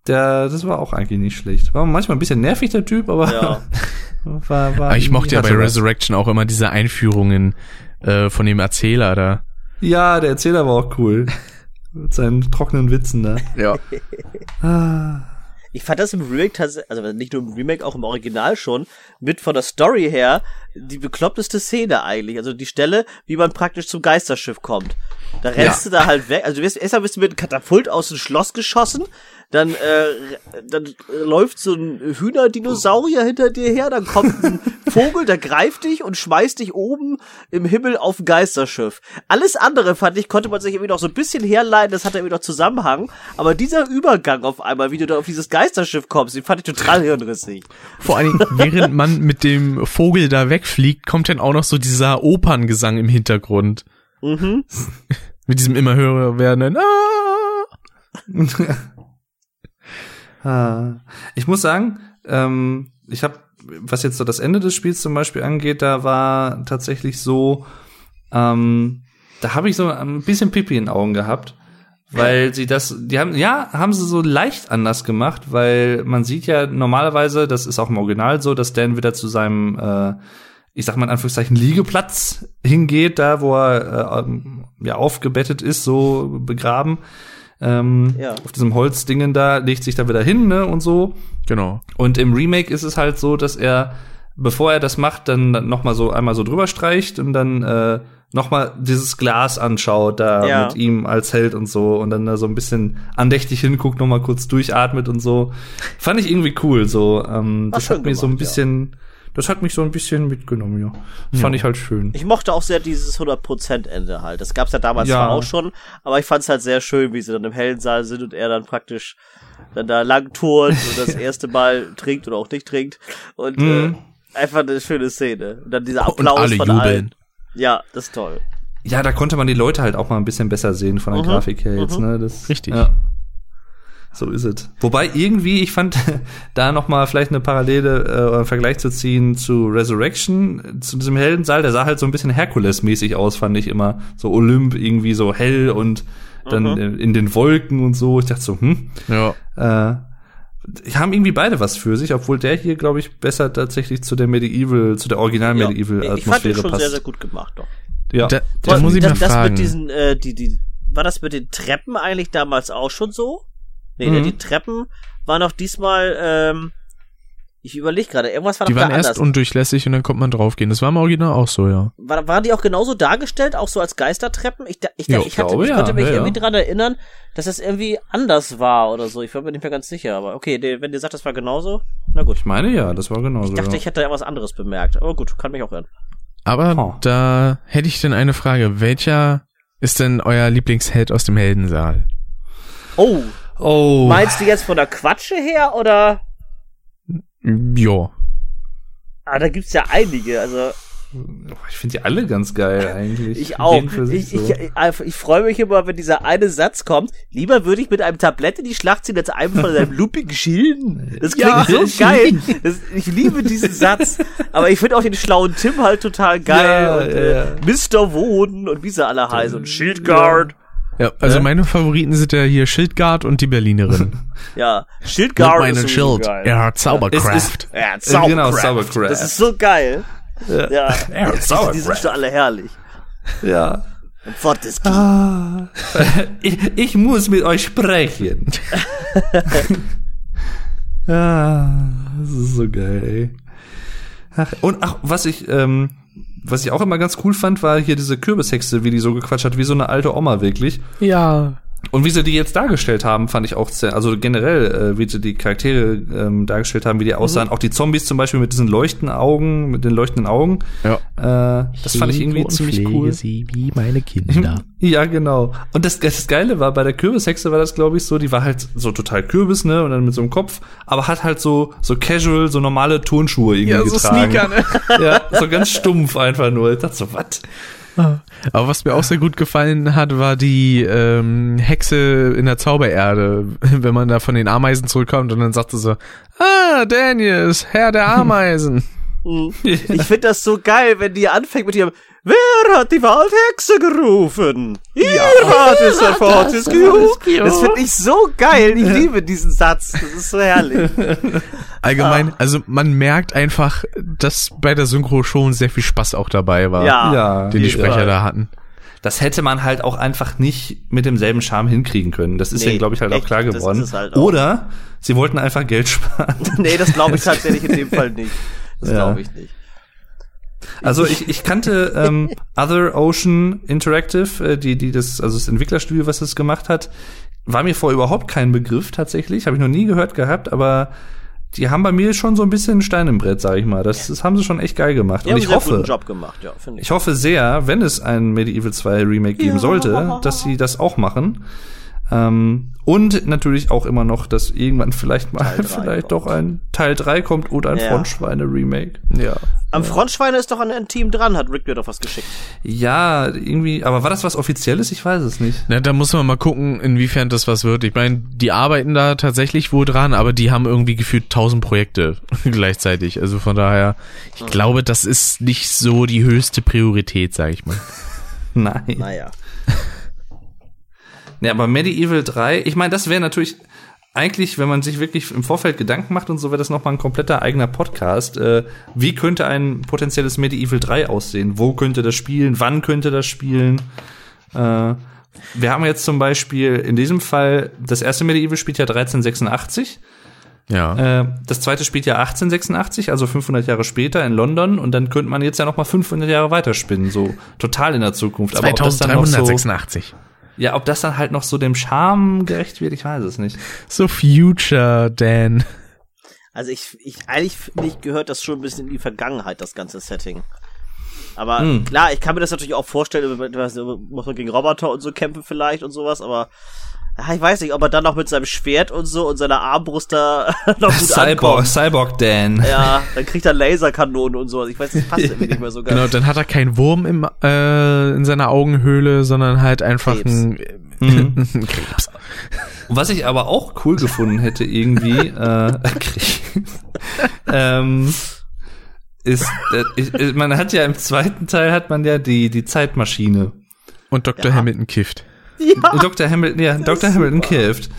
S3: Der, das war auch eigentlich nicht schlecht. War manchmal ein bisschen nervig, der Typ, aber
S2: Ja.
S3: war, war
S1: Aber ich mochte ja bei
S3: hatte was.
S1: Resurrection auch immer diese Einführungen äh, von dem Erzähler da.
S3: Ja, der Erzähler war auch cool. Mit seinen trockenen Witzen da.
S1: Ja.
S3: Ah.
S2: Ich fand das im Remake tatsächlich, also nicht nur im Remake, auch im Original schon, mit von der Story her, die bekloppteste Szene eigentlich. Also die Stelle, wie man praktisch zum Geisterschiff kommt. Da rennst du da halt weg. Also du wirst, erstmal bist du mit einem Katapult aus dem Schloss geschossen, dann, äh, dann äh, läuft so ein Hühnerdinosaurier hinter dir her, dann kommt ein Vogel, der greift dich und schmeißt dich oben im Himmel auf ein Geisterschiff. Alles andere, fand ich, konnte man sich irgendwie noch so ein bisschen herleiten, das hatte irgendwie noch Zusammenhang, aber dieser Übergang auf einmal, wie du da auf dieses Geisterschiff kommst, den fand ich total hirnrissig.
S1: Vor allen Dingen, während man mit dem Vogel da wegfliegt, kommt dann auch noch so dieser Operngesang im Hintergrund.
S2: Mhm.
S1: Mit diesem immer höher werdenden ah!
S3: Ah. Ich muss sagen, ähm, ich habe, was jetzt so das Ende des Spiels zum Beispiel angeht, da war tatsächlich so, ähm, da habe ich so ein bisschen Pipi in den Augen gehabt, weil sie das, die haben, ja, haben sie so leicht anders gemacht, weil man sieht ja normalerweise, das ist auch im Original so, dass Dan wieder zu seinem, äh, ich sag mal in Anführungszeichen Liegeplatz hingeht, da wo er äh, ja aufgebettet ist, so begraben. Ähm,
S2: Ja.
S3: Auf diesem Holzdingen da legt sich da wieder hin, ne, und so.
S1: Genau.
S3: Und im Remake ist es halt so, dass er, bevor er das macht, dann noch mal so einmal so drüber streicht und dann äh, noch mal dieses Glas anschaut da
S2: Ja.
S3: mit ihm als Held und so und dann da so ein bisschen andächtig hinguckt, noch mal kurz durchatmet und so. Fand ich irgendwie cool. So, ähm,
S2: War
S3: das hat mir so ein
S2: gemacht, ja.
S3: Das hat mich so ein bisschen mitgenommen, ja. Fand ich halt schön.
S2: Ich mochte auch sehr dieses 100% Ende halt. Das gab's ja damals
S3: Ja.
S2: auch schon, aber ich fand's halt sehr schön, wie sie dann im hellen Saal sind und er dann praktisch dann da lang turnt und das erste Mal trinkt oder auch nicht trinkt und
S3: Mhm.
S2: äh, einfach eine schöne Szene. Und dann dieser
S1: Und
S2: Applaus
S1: alle
S2: von
S1: jubeln.
S2: allen. Ja, das ist toll.
S3: Ja, da konnte man die Leute halt auch mal ein bisschen besser sehen von der
S2: Mhm,
S3: Grafik her jetzt,
S2: mhm.
S3: ne? Das,
S1: Richtig.
S3: Ja. So ist es. Wobei irgendwie, ich fand, da noch mal vielleicht eine Parallele äh, oder einen Vergleich zu ziehen zu Resurrection, zu diesem Heldensaal, der sah halt so ein bisschen Herkules-mäßig aus, fand ich immer. So Olymp irgendwie so hell und dann
S2: Mhm.
S3: in den Wolken und so. Ich dachte so, hm,
S1: Ja.
S3: äh, die haben irgendwie beide was für sich, obwohl der hier, glaube ich, besser tatsächlich zu der Medieval, zu der
S2: Ja. Ich fand ihn
S3: Original-Medieval-Atmosphäre
S2: schon
S3: passt.
S2: sehr, sehr gut gemacht, doch.
S3: ja.
S1: Da,
S2: War-
S1: da muss ich
S2: das,
S1: mal
S2: das
S1: fragen.
S2: mit diesen, äh, die, die, war das mit den Treppen eigentlich damals auch schon so? Nee,
S3: Mhm.
S2: die Treppen waren auch diesmal, ähm, ich überlege gerade, irgendwas war
S1: die waren erst
S2: anders.
S1: undurchlässig und dann konnte man draufgehen. Das war im Original auch so, ja.
S2: War, waren die auch genauso dargestellt, auch so als Geistertreppen? Ich, ich,
S1: Ja,
S2: ich, hatte,
S3: glaube,
S2: ich
S3: ja,
S2: konnte mich
S3: ja,
S2: irgendwie
S3: ja.
S2: dran erinnern, dass das irgendwie anders war oder so. Ich war mir nicht mehr ganz sicher, aber okay, wenn ihr sagt, das war genauso, na gut.
S3: Ich meine ja, das war genauso.
S2: Ich dachte,
S3: ja.
S2: ich hätte was anderes bemerkt, aber gut, kann mich auch irren.
S1: Aber
S3: Oh.
S1: da hätte ich denn eine Frage. Welcher ist denn euer Lieblingsheld aus dem Heldensaal?
S2: Oh,
S3: oh.
S2: meinst du jetzt von der Quatsche her oder?
S1: Jo.
S2: Ah, da gibt's ja einige, also
S3: Ich finde die alle ganz geil eigentlich.
S2: ich auch.
S3: Für sich
S2: Ich, ich, ich, ich freue mich immer, wenn dieser eine Satz kommt. Lieber würde ich mit einem Tablett in die Schlacht ziehen, als einem von seinem lupigen Schilden. Das klingt
S3: Ja,
S2: so geil. Das, ich liebe diesen Satz. Aber ich finde auch den schlauen Tim halt total geil.
S3: Ja,
S2: und
S3: ja,
S2: äh,
S3: ja.
S2: Mr. Woden und wie sie alle heißen. Und Schildguard.
S1: Ja, also
S3: Ja.
S1: meine Favoriten sind ja hier Schildgard und die Berlinerin.
S2: Ja,
S1: Mit
S2: Schildguard
S1: meinem
S2: ist
S1: Schild.
S2: geil.
S1: Er hat Zauberkraft.
S2: Ja,
S3: Äh,
S2: Zaubercraft.
S3: genau, Zaubercraft.
S2: Das ist so geil. Ja,
S3: Er hat
S2: die, die sind
S3: Zauberkraft.
S2: schon alle herrlich.
S3: Ja.
S2: Fortescue.
S3: Ah, ich, ich muss mit euch sprechen. ah, das ist so geil. Ey. Ach, und ach, was ich, ähm, was ich auch immer ganz cool fand, war hier diese Kürbishexe, wie die so gequatscht hat, wie so eine alte Oma wirklich.
S1: Ja.
S3: Und wie sie die jetzt dargestellt haben, fand ich auch sehr, also generell, äh, wie sie die Charaktere ähm, dargestellt haben, wie die aussahen. Auch die Zombies zum Beispiel mit diesen leuchtenden Augen, mit den leuchtenden Augen.
S1: Ja.
S3: Äh, das fand ich irgendwie ziemlich cool.
S1: sie wie meine Kinder.
S3: Ja, genau. Und das, das Geile war, bei der Kürbishexe war das, glaube ich, so, die war halt so total Kürbis, ne, und dann mit so einem Kopf, aber hat halt so, so casual, so normale Turnschuhe irgendwie
S1: Ja, so
S3: getragen.
S1: Sneaker, ne?
S3: Ja, so ganz stumpf einfach nur. Ich dachte so, was?
S1: Aber was mir auch sehr gut gefallen hat, war die ähm, Hexe in der Zaubererde, wenn man da von den Ameisen zurückkommt und dann sagte so, ah, Daniel ist Herr der Ameisen.
S2: Ich finde das so geil, wenn die anfängt mit ihrem Wer hat die Waldhexe gerufen? Ihr wart es, Herr Fortescue. Das finde ich so geil. Ich liebe diesen Satz. Das ist so herrlich.
S1: Allgemein, also man merkt einfach, dass bei der Synchro schon sehr viel Spaß auch dabei war,
S2: Ja.
S3: Ja.
S1: den die Sprecher
S2: Fall.
S1: da hatten.
S3: Das hätte man halt auch einfach nicht mit demselben Charme hinkriegen können. Das ist
S2: Nee,
S3: denen, glaube ich, halt auch
S2: echt,
S3: klar
S2: das
S3: geworden.
S2: halt auch.
S3: Oder sie wollten einfach Geld sparen.
S2: Nee, das glaube ich tatsächlich in dem Fall nicht. Das
S3: Ja.
S2: glaube ich nicht.
S3: Also ich, ich kannte ähm, Other Ocean Interactive, äh, die, die das, also das Entwicklerstudio, was das gemacht hat, war mir vor überhaupt kein Begriff tatsächlich, habe ich noch nie gehört gehabt, aber die haben bei mir schon so ein bisschen Stein im Brett, sag ich mal. Das, das haben sie schon echt geil gemacht.
S2: Die
S3: Und ich hoffe,
S2: gemacht, ja, finde ich.
S3: ich hoffe sehr, wenn es ein Medieval 2 Remake geben sollte, dass sie das auch machen. Ähm, und natürlich auch immer noch, dass irgendwann vielleicht mal vielleicht
S2: kommt.
S3: doch ein Teil 3 kommt oder ein
S2: Ja.
S3: Frontschweine-Remake. Ja.
S2: Am Frontschweine ist doch an ein Team dran, hat Rick mir doch was geschickt.
S3: Ja, irgendwie, aber war das was Offizielles? Ich weiß es nicht.
S1: Na, da muss man mal gucken, inwiefern das was wird. Ich meine, die arbeiten da tatsächlich wohl dran, aber die haben irgendwie gefühlt tausend Projekte gleichzeitig. Also von daher, ich glaube, das ist nicht so die höchste Priorität, sag ich mal.
S3: Nein.
S2: Naja.
S3: Ja, aber Medieval 3, ich meine, das wäre natürlich eigentlich, wenn man sich wirklich im Vorfeld Gedanken macht und so, wäre das nochmal ein kompletter eigener Podcast. Äh, wie könnte ein potenzielles Medieval 3 aussehen? Wo könnte das spielen? Wann könnte das spielen? Äh, wir haben jetzt zum Beispiel in diesem Fall, das erste Medieval spielt ja 1386.
S1: Ja.
S3: Äh, das zweite spielt ja 1886, also 500 Jahre später in London. Und dann könnte man jetzt ja noch mal 500 Jahre weiterspinnen, so total in der Zukunft. Aber ob das dann noch so,
S1: 2386.
S3: ja, ob das dann halt noch so dem Charme gerecht wird, ich weiß es nicht.
S1: So Future, Dan.
S2: Also ich, ich eigentlich finde ich, gehört das schon ein bisschen in die Vergangenheit, das ganze Setting. Aber
S3: Hm.
S2: klar, ich kann mir das natürlich auch vorstellen, muss man gegen Roboter und so kämpfen vielleicht und sowas, aber ich weiß nicht, ob er dann noch mit seinem Schwert und so und seiner Armbrust da noch gut
S3: Cyborg,
S2: ankommt.
S3: Cyborg Dan.
S2: Ja, dann kriegt er Laserkanonen und sowas. Ich weiß, das passt irgendwie nicht mehr so ganz.
S1: Genau, dann hat er keinen Wurm im, äh, in seiner Augenhöhle, sondern halt einfach
S2: Krebs.
S1: ein,
S3: Mhm.
S1: ein Krebs.
S3: Was ich aber auch cool gefunden hätte irgendwie, äh, ähm, ist, äh, ich- man hat ja im zweiten Teil hat man ja die die Zeitmaschine.
S1: Und Dr.
S2: Ja.
S1: Hamilton kifft.
S2: Ja,
S3: Dr. Hamilton, ja, Dr. Hamilton kifft.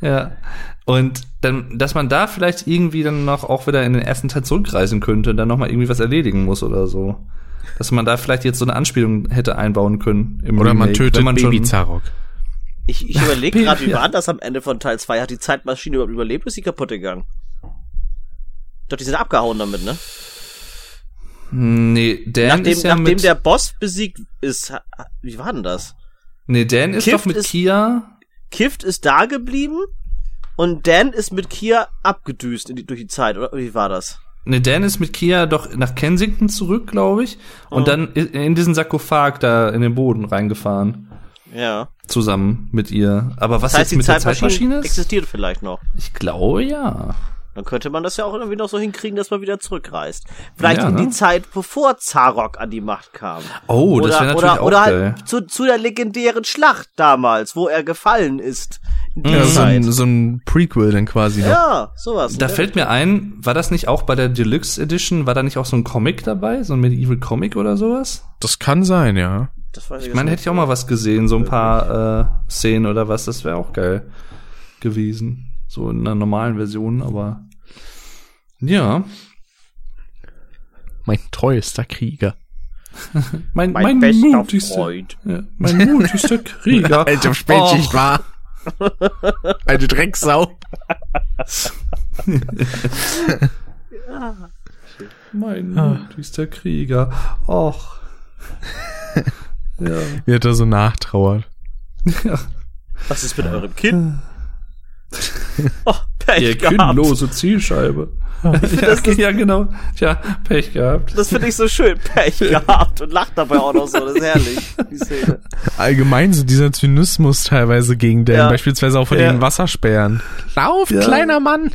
S3: Ja. Und dann, dass man da vielleicht irgendwie dann noch auch wieder in den ersten Teil zurückreisen könnte und dann noch mal irgendwie was erledigen muss oder so. Dass man da vielleicht jetzt so eine Anspielung hätte einbauen können. Im
S1: Oder man
S3: Remake,
S1: tötet
S3: wenn man
S1: Baby Zarok.
S2: ich, ich überlege gerade, wie
S3: Ja.
S2: war das am Ende von Teil 2? Hat die Zeitmaschine überhaupt überlebt, oder ist sie kaputt gegangen? Doch, die sind abgehauen damit, ne?
S3: Nee, Dan
S2: nachdem
S3: ist ja
S2: nachdem
S3: mit,
S2: der Boss besiegt ist, wie war denn das?
S3: Nee, Dan ist
S2: Kift
S3: doch mit
S2: ist-
S3: Kia.
S2: Kift ist da geblieben und Dan ist mit Kia abgedüst in die, durch die Zeit, oder wie war das?
S3: Ne, Dan ist mit Kia doch nach Kensington zurück, glaube ich, und
S2: Oh.
S3: dann in diesen Sarkophag da in den Boden reingefahren.
S2: Ja.
S3: Zusammen mit ihr. Aber was
S2: Das heißt,
S3: jetzt
S2: die
S3: mit der
S2: Zeitmaschine,
S3: Zeitmaschine ist?
S2: existiert vielleicht noch.
S3: Ich glaube ja.
S2: Dann könnte man das ja auch irgendwie noch so hinkriegen, dass man wieder zurückreist. Vielleicht
S3: Ja,
S2: in die
S3: ne?
S2: Zeit, bevor Zarok an die Macht kam.
S3: Oh, das wäre
S2: oder,
S3: natürlich
S2: oder,
S3: auch
S2: oder
S3: geil.
S2: halt zu, zu der legendären Schlacht damals, wo er gefallen ist.
S1: Ja, so ein, so ein Prequel dann quasi noch.
S2: ja, sowas.
S3: Da
S2: ne?
S3: fällt mir ein, war das nicht auch bei der Deluxe Edition, war da nicht auch so ein Comic dabei? So ein Medieval Comic oder sowas?
S1: Das kann sein, ja.
S2: das weiß
S3: Ich
S2: jetzt
S3: meine, hätte ich auch mal was gesehen, so ein paar äh, Szenen oder was, das wäre auch geil gewesen. So in einer normalen Version, aber ja.
S1: Mein treuester Krieger.
S3: mein,
S2: Mein
S3: mein,
S2: bester
S3: mutigster,
S2: Freund.
S3: Ja, mein mutigster Krieger.
S1: Alter, Spätschicht
S3: Oh.
S1: war. Alte Drecksau.
S3: Mein mutigster Krieger. Och. ja.
S1: Wie hat er so nachtrauert.
S3: ja.
S2: Was ist mit eurem Kind? Oh, Pech
S3: Ihr
S2: gehabt.
S3: kinnlose Zielscheibe. ja, ja, genau. Tja, Pech gehabt.
S2: Das finde ich so schön. Pech gehabt und lacht dabei auch noch so. Das ist herrlich, die Szene.
S1: Allgemein so dieser Zynismus teilweise gegen Dan,
S2: Ja.
S1: beispielsweise auch von
S3: Ja.
S1: den Wassersperren. Lauft,
S3: Ja.
S1: kleiner Mann,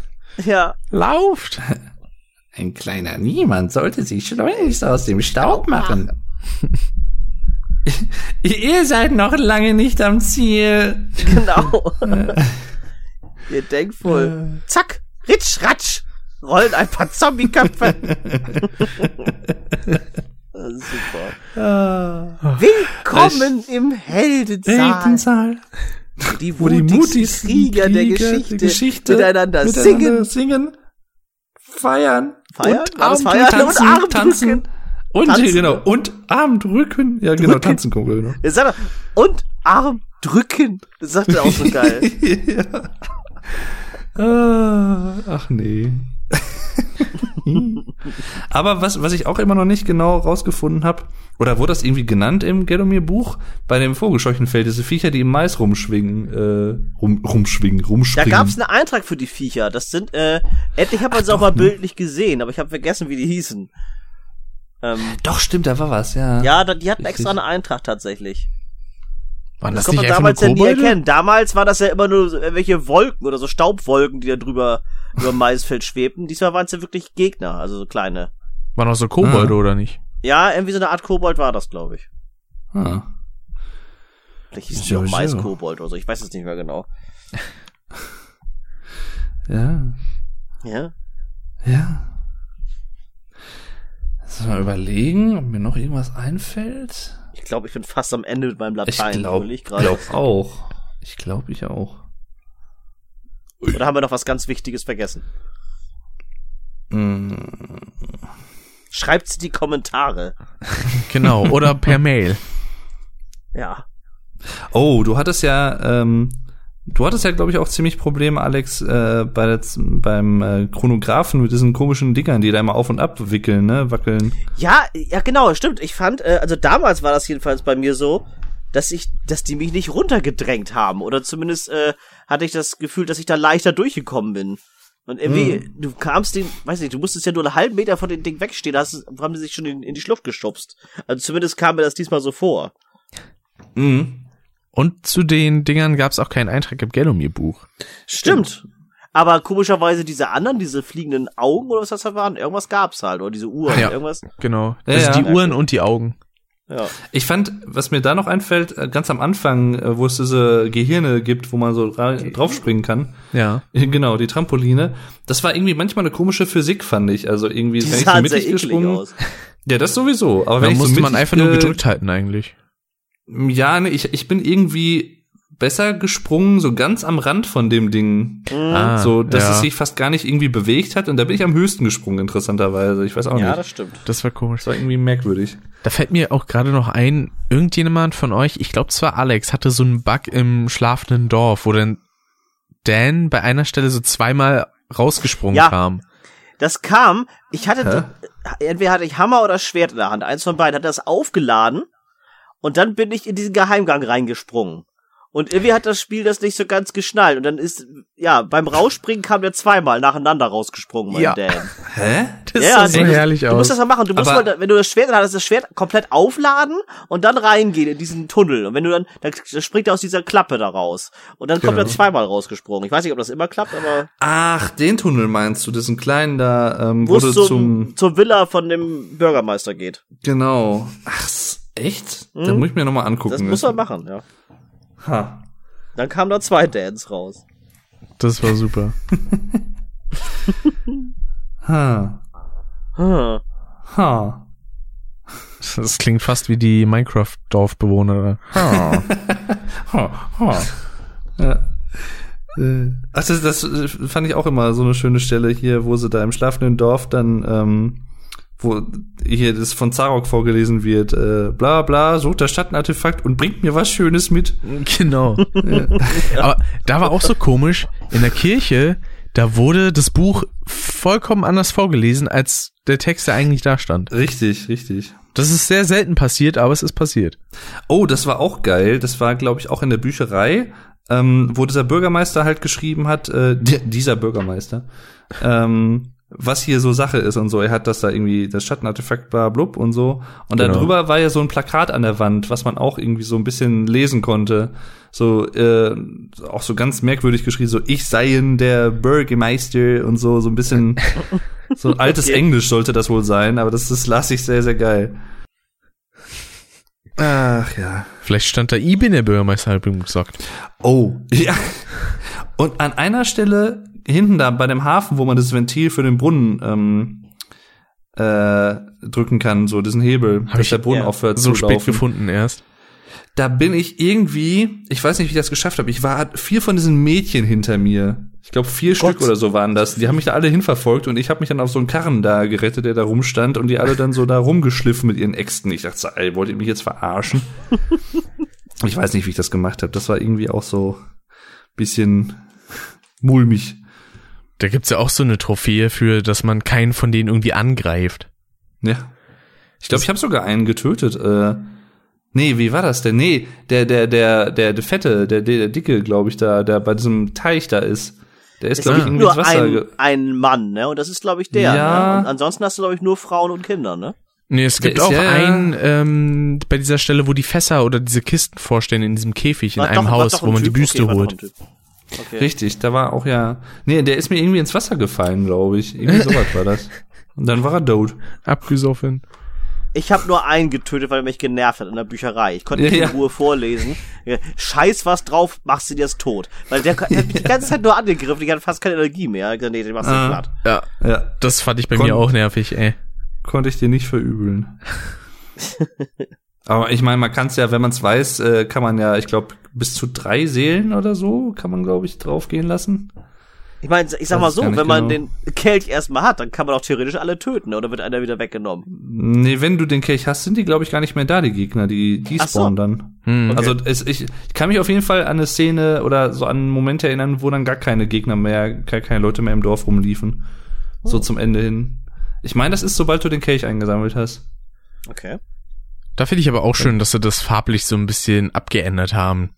S2: Ja,
S1: lauft.
S3: Ein kleiner Niemand sollte sich schleunigst aus dem Staub machen. Ihr seid noch lange nicht am Ziel.
S2: genau. Ihr denkt wohl, zack, ritsch, ratsch, rollen ein paar Zombie-Köpfe. Super. Willkommen im Heldensaal.
S3: Heldensaal.
S2: Die
S3: Wo die
S2: mutigsten Krieger, der Geschichte, miteinander, singen,
S3: singen, feiern,
S2: Feiern?
S3: und Arm
S2: feiern?
S3: tanzen,
S2: Und Arm
S3: tanzen. Und
S2: Tanzen.
S3: genau, und Arm drücken. Ja, genau,
S2: Drücken.
S3: tanzen kommt genau.
S2: Jetzt sag mal, und Arm drücken. Das sagt er auch so geil.
S3: ja. Ah, ach nee. Aber was, was ich auch immer noch nicht genau rausgefunden habe, oder wurde das irgendwie genannt im Gelomir-Buch, bei dem Vogelscheuchenfeld, diese Viecher, die im Mais rumschwingen, äh, rum, rumschwingen,
S2: Da
S3: rumspringen.
S2: gab's einen Eintrag für die Viecher. Das sind, äh, endlich hat man sie auch mal bildlich gesehen, aber ich habe vergessen, wie die hießen. Ähm,
S3: Doch, stimmt, da war was, ja.
S2: ja, da, die hatten
S3: Richtig.
S2: extra einen Eintrag tatsächlich.
S1: Waren
S2: Das
S1: das,
S2: konnte man damals ja nie erkennen. Damals war das ja immer nur so irgendwelche Wolken oder so Staubwolken, die da drüber über dem Maisfeld schwebten. Diesmal waren es ja wirklich Gegner, also so kleine.
S1: Waren auch so Kobolde
S3: Ah.
S1: oder nicht?
S2: Ja, irgendwie so eine Art Kobold war das, glaube ich.
S3: Ah.
S2: Vielleicht hieß die auch. Maiskobold oder so. Ich weiß es nicht mehr genau.
S3: Ja.
S2: Ja.
S3: Ja. Lass mal überlegen, ob mir noch irgendwas einfällt.
S2: Ich glaube, ich bin fast am Ende mit meinem
S3: Ich
S2: Latein.
S3: glaube
S2: überleg ich
S3: glaub auch. Ich glaube, ich auch.
S2: Oder haben wir noch was ganz Wichtiges vergessen?
S3: Mm.
S2: Schreibt's in die Kommentare.
S1: Genau, oder per Mail.
S2: Ja.
S3: Oh, du hattest ja, ähm, du hattest ja, glaube ich, auch ziemlich Probleme, Alex, äh, bei der, beim äh, Chronographen mit diesen komischen Dingern, die da immer auf und ab wickeln, ne, wackeln.
S2: Ja, ja, genau, stimmt. Ich fand, äh, also damals war das jedenfalls bei mir so, dass ich, dass die mich nicht runtergedrängt haben. Oder zumindest äh, hatte ich das Gefühl, dass ich da leichter durchgekommen bin. Und irgendwie, du kamst den, weiß nicht, du musstest ja nur einen halben Meter von dem Ding wegstehen, da hast, haben die sich schon in, in die Schlucht geschubst. Also zumindest kam mir das diesmal so vor.
S3: Mhm.
S1: Und zu den Dingern gab es auch keinen Eintrag im Gelomir-Buch.
S2: Stimmt. Aber komischerweise diese anderen, diese fliegenden Augen oder was das da waren, irgendwas gab's halt. Oder diese Uhren,
S1: Ja.
S2: irgendwas.
S1: Genau.
S3: Ja,
S1: also
S3: ja.
S1: die Uhren und die Augen.
S2: Ja.
S3: Ich fand, was mir da noch einfällt, äh, ganz am Anfang, äh, wo es diese Gehirne gibt, wo man so ra- draufspringen kann.
S1: Ja.
S3: Genau, die Trampoline. Das war irgendwie manchmal eine komische Physik, fand ich. Also irgendwie,
S2: Die
S3: wenn ich so mittig gesprungen.
S2: aus.
S3: Ja, das sowieso. Aber wenn
S1: Da
S3: ich so
S1: musste man
S3: mittig,
S1: einfach nur gedrückt halten eigentlich.
S3: Ja, nee, ich, ich bin irgendwie besser gesprungen, so ganz am Rand von dem Ding.
S1: Ah,
S3: so, dass
S1: ja.
S3: es sich fast gar nicht irgendwie bewegt hat. Und da bin ich am höchsten gesprungen, interessanterweise. Ich weiß auch
S2: Ja,
S3: nicht.
S2: das stimmt.
S1: Das war komisch.
S3: Das war irgendwie merkwürdig.
S1: Da fällt mir auch gerade noch ein, irgendjemand von euch, ich glaube zwar Alex, hatte so einen Bug im schlafenden Dorf, wo dann Dan bei einer Stelle so zweimal rausgesprungen
S2: Ja.
S1: kam.
S2: Das kam, ich hatte, entweder hatte ich Hammer oder Schwert in der Hand, eins von beiden, hat das aufgeladen und dann bin ich in diesen Geheimgang reingesprungen. Und irgendwie hat das Spiel das nicht so ganz geschnallt und dann ist, ja, beim Rausspringen kam der zweimal nacheinander rausgesprungen, mein
S1: Ja.
S2: Dan.
S3: Hä?
S1: Das
S2: Ja,
S1: sah so
S2: du
S1: herrlich
S2: Du
S1: aus.
S2: musst das mal machen. Du musst
S3: Aber-
S2: mal, wenn du das Schwert Hand hast, das Schwert komplett aufladen und dann reingehen in diesen Tunnel. Und wenn du dann, dann springt er aus dieser Klappe da raus. Und dann kommt
S1: Genau.
S2: er zweimal rausgesprungen. Ich weiß nicht, ob das immer klappt, aber
S3: Ach, den Tunnel meinst du, diesen kleinen da, ähm,
S2: wo
S3: wo
S2: es
S3: du
S2: zum,
S3: zum,
S2: zur Villa von dem Bürgermeister geht.
S3: genau. Ach, echt? Da muss ich mir nochmal angucken.
S2: Das muss er machen, ja.
S3: Ha.
S2: Dann kam da zwei Dans raus.
S1: Das war super.
S3: Ha.
S2: Hm.
S3: Ha.
S1: Das klingt fast wie die Minecraft-Dorfbewohner.
S3: Ha. Ha. Ja. Äh, Ach, das, das äh, fand ich auch immer so eine schöne Stelle hier, wo sie da im schlafenden Dorf dann ähm, wo hier das von Zarok vorgelesen wird, äh, bla bla, sucht das Schattenartefakt und bringt mir was Schönes mit.
S1: Genau. Aber da war auch so komisch, in der Kirche, da wurde das Buch vollkommen anders vorgelesen, als der Text, der eigentlich da stand.
S3: Richtig, richtig.
S1: Das ist sehr selten passiert, aber es ist passiert.
S3: Oh, das war auch geil. Das war, glaube ich, auch in der Bücherei, ähm, wo dieser Bürgermeister halt geschrieben hat, äh, dieser Bürgermeister, ähm, was hier so Sache ist und so. Er hat das da irgendwie, das Schattenartefakt bla blub und so. Und
S1: Genau.
S3: darüber war ja so ein Plakat an der Wand, was man auch irgendwie so ein bisschen lesen konnte. So, äh, auch so ganz merkwürdig geschrieben, so ich seien der Bürgermeister und so, so ein bisschen, so altes
S2: Okay.
S3: Englisch sollte das wohl sein, aber das, das las ich sehr, sehr geil. Ach ja.
S1: Vielleicht stand da I bin der Bürgermeister, hat ihm gesagt.
S3: Oh, ja. Und an einer Stelle hinten da bei dem Hafen, wo man das Ventil für den Brunnen ähm, äh, drücken kann, so diesen Hebel,
S1: Hab
S3: dass
S1: ich
S3: der Brunnen
S2: ja
S3: aufhört
S1: So
S3: zu
S1: spät
S3: laufen.
S1: gefunden erst.
S3: Da bin ich irgendwie, ich weiß nicht, wie ich das geschafft habe. Ich war vier von diesen Mädchen hinter mir. Ich glaube vier Stück oder so waren das. Die haben mich da alle hinverfolgt und ich habe mich dann auf so einen Karren da gerettet, der da rumstand und die alle dann so da rumgeschliffen mit ihren Äxten. Ich dachte, ey, wollt ihr mich jetzt verarschen? ich weiß nicht, wie ich das gemacht habe. Das war irgendwie auch so bisschen mulmig.
S1: Da gibt's ja auch so eine Trophäe für, dass man keinen von denen irgendwie angreift.
S3: Ja. Ich glaube, ich habe sogar einen getötet. Äh, nee, wie war das denn? Nee, der, der, der, der, der Fette, der, der, der Dicke, glaube ich, da, der bei diesem Teich da ist. Der ist, glaube ich, irgendwie ins
S2: nur
S3: Wasser.
S2: ein, ein Mann, ne? Und das ist, glaube ich, der.
S3: Ja.
S2: Ne? Und ansonsten hast du, glaube ich, nur Frauen und Kinder, ne?
S1: Nee, es gibt
S3: ist
S1: auch
S3: ja-
S1: einen, ähm, bei dieser Stelle, wo die Fässer oder diese Kisten vorstellen in diesem Käfig in
S2: War
S1: einem
S2: doch-
S1: Haus, wo man die
S2: Typ.
S1: Büste
S2: Okay,
S1: holt.
S2: Okay.
S3: Richtig, da war auch ja. Nee, der ist mir irgendwie ins Wasser gefallen, glaube ich. Irgendwie sowas war das. Und dann war er tot.
S1: Abgesoffen.
S2: Ich habe nur einen getötet, weil er mich genervt hat in der Bücherei. Ich konnte nicht
S3: Ja,
S2: in
S3: ja.
S2: Ruhe vorlesen. Scheiß was drauf, machst du dir das tot. Weil der, der hat mich die ganze Zeit nur angegriffen, ich hatte fast keine Energie mehr. Ich gesagt, Nee, den machst du
S3: Ah.
S2: platt.
S1: Ja,
S3: Ja,
S1: das fand ich bei
S3: Kon-
S1: mir auch nervig, ey.
S3: konnte ich dir nicht verübeln. Aber ich meine, man kann es ja, wenn man es weiß, äh, kann man ja, ich glaube, bis zu drei Seelen oder so kann man, glaube ich, draufgehen lassen.
S2: Ich meine, ich sag mal so, wenn man
S3: genau.
S2: den Kelch erstmal hat, dann kann man auch theoretisch alle töten, oder wird einer wieder weggenommen?
S3: Nee, wenn du den Kelch hast, sind die, glaube ich, gar nicht mehr da, die Gegner. Die, die
S2: Ach so.
S3: spawnen dann.
S1: Hm.
S3: Also es, ich, ich kann mich auf jeden Fall an eine Szene oder so an einen Moment erinnern, wo dann gar keine Gegner mehr, gar keine Leute mehr im Dorf rumliefen. So zum Ende hin. Ich meine, das ist, sobald du den Kelch eingesammelt hast.
S2: Okay.
S1: Da finde ich aber auch schön, dass sie das farblich so ein bisschen abgeändert haben.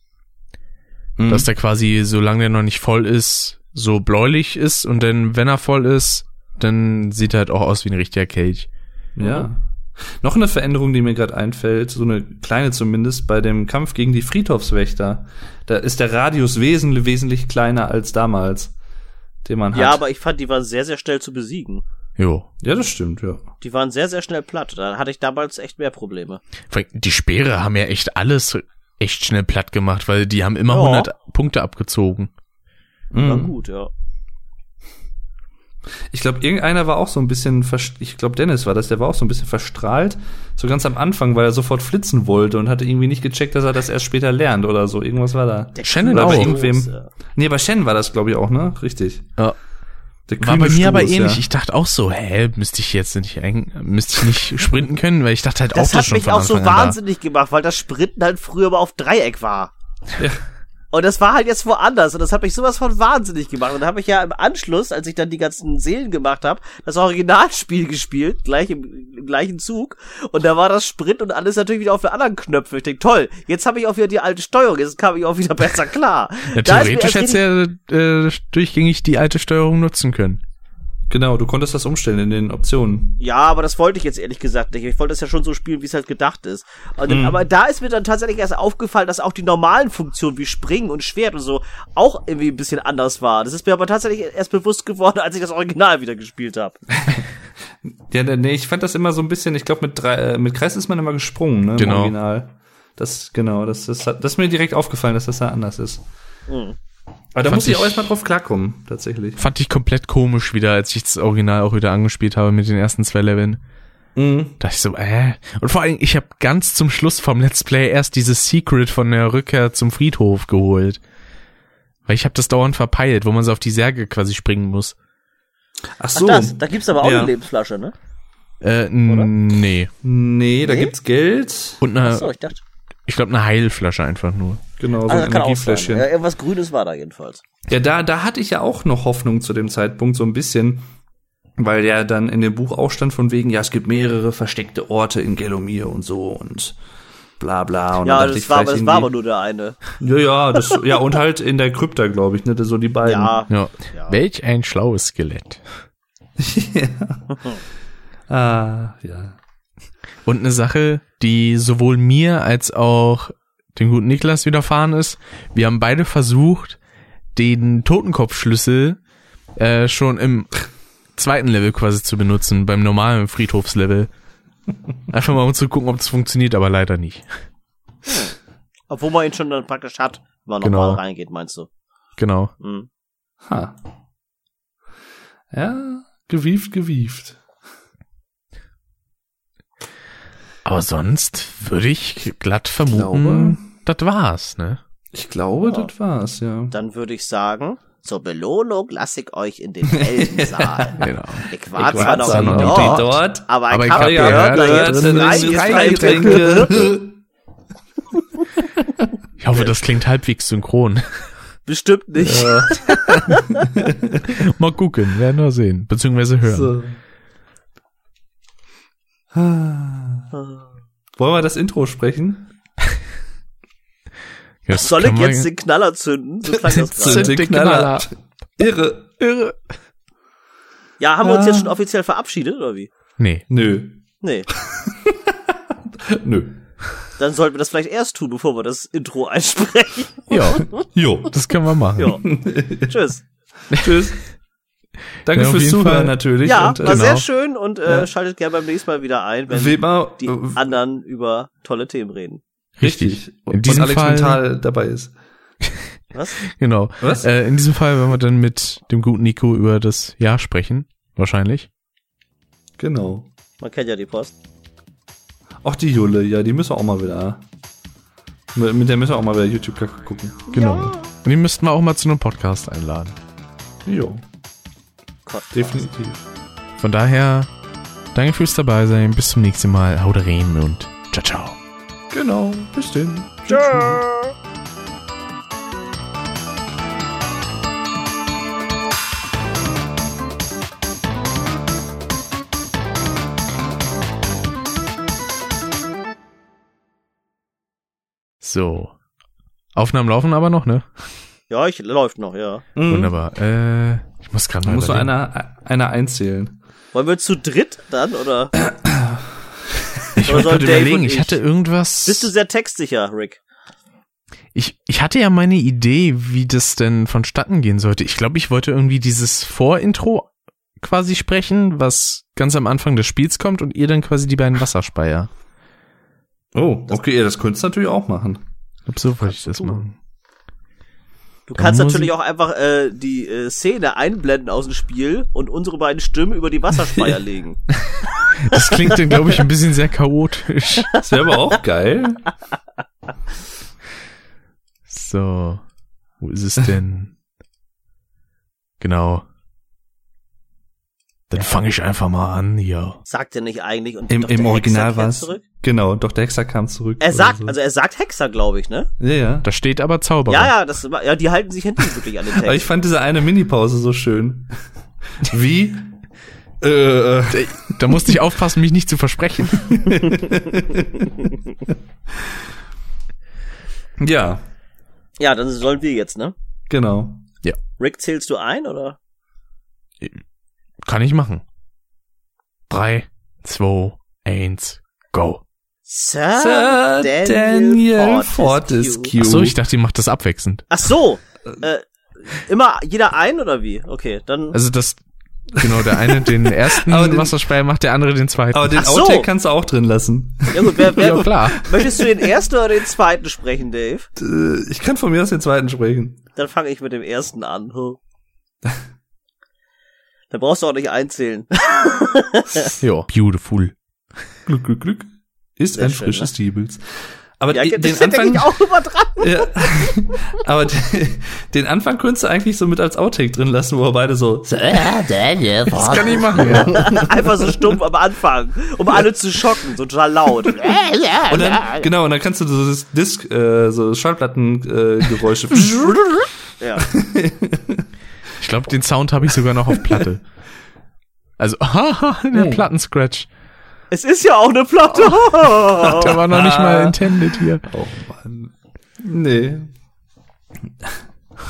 S3: Mhm.
S1: Dass der quasi, solange der noch nicht voll ist, so bläulich ist und dann, wenn er voll ist, dann sieht er halt auch aus wie ein richtiger Kelch.
S3: Ja. Noch eine Veränderung, die mir gerade einfällt, so eine kleine zumindest, bei dem Kampf gegen die Friedhofswächter. Da ist der Radius wesentlich, wesentlich kleiner als damals, den man hat.
S2: Ja, aber ich fand, die waren sehr, sehr schnell zu besiegen.
S1: Jo.
S3: Ja, das stimmt, ja.
S2: Die waren sehr, sehr schnell platt. Da hatte ich damals echt mehr Probleme.
S1: Vor allem, Die Speere haben ja echt alles echt schnell platt gemacht, weil die haben immer
S2: Ja.
S1: 100 Punkte abgezogen.
S2: War
S3: Mhm.
S2: gut, ja.
S3: Ich glaube, irgendeiner war auch so ein bisschen, ich glaube, Dennis war das, der war auch so ein bisschen verstrahlt, so ganz am Anfang, weil er sofort flitzen wollte und hatte irgendwie nicht gecheckt, dass er das erst später lernt oder so. Irgendwas war da.
S2: Der
S1: Shannon
S2: Kühne
S3: auch.
S2: war
S3: Irgendwem-
S2: ja.
S3: Nee, bei Shen war das, glaube ich, auch, ne? Richtig.
S1: Ja.
S3: Der
S1: War bei mir aber ähnlich.
S3: Ja.
S1: Ich dachte auch so, hä, müsste ich jetzt nicht, müsste ich nicht sprinten können, weil ich dachte halt auch,
S2: Das
S1: das
S2: hat
S1: schon
S2: mich
S1: von
S2: auch so wahnsinnig gemacht, weil das Sprinten halt früher mal auf Dreieck war.
S3: Ja.
S2: Und das war halt jetzt woanders und das hat mich sowas von wahnsinnig gemacht. Und dann habe ich ja im Anschluss, als ich dann die ganzen Seelen gemacht habe, das Originalspiel gespielt, gleich im, im gleichen Zug. Und da war das Sprint und alles natürlich wieder auf den anderen Knöpfen. Ich denke, toll, jetzt habe ich auch wieder die alte Steuerung, jetzt kam ich auch wieder besser klar.
S1: Ja,
S2: Da
S1: theoretisch hättest du ja äh, durchgängig die alte Steuerung nutzen können.
S3: Genau, du konntest das umstellen in den Optionen.
S2: Ja, aber das wollte ich jetzt ehrlich gesagt nicht. Ich wollte das ja schon so spielen, wie es halt gedacht ist. Und,
S3: Mhm.
S2: Aber da ist mir dann tatsächlich erst aufgefallen, dass auch die normalen Funktionen wie Springen und Schwert und so auch irgendwie ein bisschen anders war. Das ist mir aber tatsächlich erst bewusst geworden, als ich das Original wieder gespielt habe.
S3: Ja, nee, ich fand das immer so ein bisschen, ich glaube, mit, drei- äh, mit Kreis ist man immer gesprungen, ne? Im
S1: Genau.
S3: Original. Das, genau, das, das, hat, das ist mir direkt aufgefallen, dass das da anders ist.
S2: Mhm.
S3: Aber da muss ich auch erstmal drauf klarkommen, tatsächlich.
S1: Fand ich komplett komisch wieder, als ich das Original auch wieder angespielt habe mit den ersten zwei Leveln.
S3: Mhm.
S1: Da ich so, äh. Und vor allem, ich habe ganz zum Schluss vom Let's Play erst dieses Secret von der Rückkehr zum Friedhof geholt. Weil ich habe das dauernd verpeilt, wo man so auf die Särge quasi springen muss.
S3: Ach
S2: Ach
S3: so.
S2: das, da gibt's aber auch
S3: Ja.
S2: eine Lebensflasche, ne?
S1: Äh, nee.
S3: Nee, da
S2: Nee?
S3: gibt's Geld.
S1: Und eine,
S2: Achso, ich dachte.
S1: Ich glaube, eine Heilflasche einfach nur.
S3: Genau, so
S2: Also,
S3: ein. Energiefläschchen.
S2: Ja, irgendwas Grünes war da jedenfalls.
S3: Ja, da, da hatte ich ja auch noch Hoffnung zu dem Zeitpunkt, so ein bisschen. Weil ja dann in dem Buch auch stand von wegen, ja, es gibt mehrere versteckte Orte in Gelomir und so und bla bla. Und dann
S2: Ja, das
S3: ich
S2: war, aber,
S3: vielleicht
S2: das war aber nur der eine.
S3: Ja, ja, das, ja, und halt in der Krypta, glaube ich, ne, so die beiden.
S2: Ja.
S1: Ja.
S2: Ja.
S1: Welch ein schlaues Skelett.
S3: Ah, ja.
S1: Und eine Sache, die sowohl mir als auch dem guten Niklas widerfahren ist. Wir haben beide versucht, den Totenkopfschlüssel äh, schon im zweiten Level quasi zu benutzen, beim normalen Friedhofslevel. Einfach mal um zu gucken, ob es funktioniert, aber leider nicht.
S2: Obwohl man ihn schon dann praktisch hat, wenn man
S1: Genau.
S2: nochmal reingeht, meinst du?
S1: Genau.
S2: Hm.
S3: Ha. Ja, gewieft, gewieft.
S1: Aber sonst würde ich glatt vermuten, das war's, ne?
S3: Ich glaube,
S2: Ja.
S3: das war's, ja.
S2: Dann würde ich sagen, zur Belohnung lasse ich euch in den Heldensaal.
S1: Genau.
S2: Ich war
S3: Ich
S2: zwar
S3: war
S2: noch nie
S3: noch
S2: dort,
S3: nicht dort,
S2: aber,
S1: aber
S2: ich habe
S1: hab
S2: gehört, da
S1: ist
S2: Freigetränke.
S1: Ich hoffe, das klingt halbwegs synchron.
S2: Bestimmt nicht.
S1: Mal gucken, werden wir sehen. Beziehungsweise hören.
S3: So. Ah. Wollen wir das Intro sprechen?
S1: Ja, das
S2: Soll ich jetzt den Knaller zünden? So klang das
S3: Zünd den Knaller. Irre.
S1: Irre.
S2: Ja, haben wir uns jetzt schon offiziell verabschiedet, oder wie?
S1: Nee.
S3: Nö.
S2: Nee.
S3: Nö.
S2: Dann sollten wir das vielleicht erst tun, bevor wir das Intro einsprechen.
S1: Ja,
S3: Jo.
S1: das können wir machen.
S2: Ja. Tschüss.
S3: Tschüss. Danke
S1: Ja, auf
S3: fürs
S1: jeden
S3: Zuhören
S1: Fall.
S3: natürlich.
S2: Ja,
S3: und, äh,
S2: war sehr
S1: genau.
S2: schön und äh,
S3: Ja.
S2: schaltet gerne beim nächsten Mal wieder ein, wenn
S3: immer,
S2: die
S3: äh,
S2: anderen über tolle Themen reden.
S3: richtig.
S1: In
S3: Und
S1: diesem
S3: Alex
S1: Fall-
S3: Mental dabei ist.
S2: Was?
S1: Genau.
S3: Was?
S1: Äh, in diesem Fall werden wir dann mit dem guten Nico über das Jahr sprechen. Wahrscheinlich.
S3: Genau.
S2: Man kennt ja die Post.
S3: Auch die Jule, ja, die müssen wir auch mal wieder. Mit mit der müssen wir auch mal wieder YouTube gucken.
S1: Genau. Und die müssten wir auch mal zu einem Podcast einladen.
S3: Jo,
S2: Gott,
S3: definitiv.
S1: Von daher, danke fürs dabei sein. Bis zum nächsten Mal. Haut rein und ciao, ciao.
S3: Genau, bis denn.
S2: Tschö.
S1: So. Aufnahmen laufen aber noch, ne?
S2: Ja, ich läuft noch, ja.
S3: Mhm.
S1: Wunderbar. Äh, ich muss gerade mal
S3: muss nur einer, einer einzählen.
S2: Wollen wir zu dritt dann, oder?
S1: Ich
S2: oder
S1: wollte
S2: soll
S1: gerade
S2: Dave
S1: überlegen,
S2: und
S1: ich hatte irgendwas.
S2: Bist du sehr textsicher, Rick?
S1: Ich, ich hatte ja meine Idee, wie das denn vonstatten gehen sollte. Ich glaube, ich wollte irgendwie dieses Vorintro quasi sprechen, was ganz am Anfang des Spiels kommt und ihr dann quasi die beiden Wasserspeier.
S3: Oh, okay, das könntest du natürlich auch machen.
S1: Ich glaube, so wollte ich das
S2: tun.
S1: machen.
S2: Du kannst natürlich
S1: ich-
S2: auch einfach äh, die äh, Szene einblenden aus dem Spiel und unsere beiden Stimmen über die Wasserspeier legen.
S1: Das klingt dann, glaube ich, ein bisschen sehr chaotisch.
S3: Das wäre aber auch geil.
S1: So. Wo ist es denn? Genau. Dann fange ich einfach mal an hier.
S2: Sagt er nicht eigentlich? Und
S3: Im,
S2: Dr.
S3: im
S2: Hexer
S3: Original war es.
S2: zurück?
S3: Genau, Dr. Hexer kam zurück.
S2: Er sagt,
S3: so.
S2: also er sagt Hexer, glaube ich, ne?
S3: Ja, ja.
S1: Da steht aber Zauberer.
S2: Ja, ja, das, ja, die halten sich hinten wirklich an den
S3: Aber ich
S2: Text.
S3: fand diese eine Minipause so schön. Wie? äh, äh,
S1: Da musste ich aufpassen, mich nicht zu versprechen.
S3: ja,
S2: Ja, dann sollen wir jetzt, ne?
S3: genau.
S2: Rick, zählst du ein, oder?
S1: Kann ich machen. Drei, zwei, eins, go.
S2: Sir,
S3: Sir Daniel Fortescue.
S1: Ach so, ich dachte, ihr macht das abwechselnd.
S2: Ach so. Äh, immer jeder ein, oder wie? Okay, dann.
S1: Also das, genau, der eine den ersten
S3: Aber den-
S1: Wasserspeier macht, der andere den zweiten.
S3: Aber den
S2: Ach so.
S3: Outtake kannst du auch drin lassen.
S2: ja gut, wer, wer,
S1: ja, klar.
S2: möchtest du den ersten oder den zweiten sprechen, Dave?
S3: Äh, Ich kann von mir aus den zweiten sprechen.
S2: Dann fange ich mit dem ersten an. Huh. Dann brauchst du auch nicht einzählen.
S1: Ja. Beautiful.
S3: Glück, Glück, Glück. Ist
S2: Sehr
S3: ein
S2: schön,
S3: frisches
S2: ne?
S3: Diebels. Aber
S2: Ja,
S3: den
S2: das denke
S3: Anfang,
S2: ich auch immer dran.
S3: ja, aber den, den Anfang könntest du eigentlich so mit als Outtake drin lassen, wo wir beide so,
S1: Das kann ich machen, ja.
S2: Einfach so stumpf am Anfang, um alle zu schocken, so total laut.
S3: und dann, genau, und dann kannst du so das Disc, äh, so Schallplattengeräusche, äh.
S2: Ja.
S1: Ich glaube, den Sound habe ich sogar noch auf Platte. Also, haha, der Plattenscratch.
S2: Es ist ja auch eine Platte.
S1: Der war noch nicht mal intended hier.
S3: oh Mann. Nee.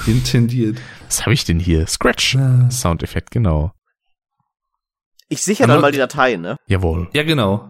S3: Intendiert.
S1: Was habe ich denn hier? Scratch. Soundeffekt, genau.
S2: Ich sichere dann mal die Dateien, ne?
S1: Jawohl.
S3: Ja, genau.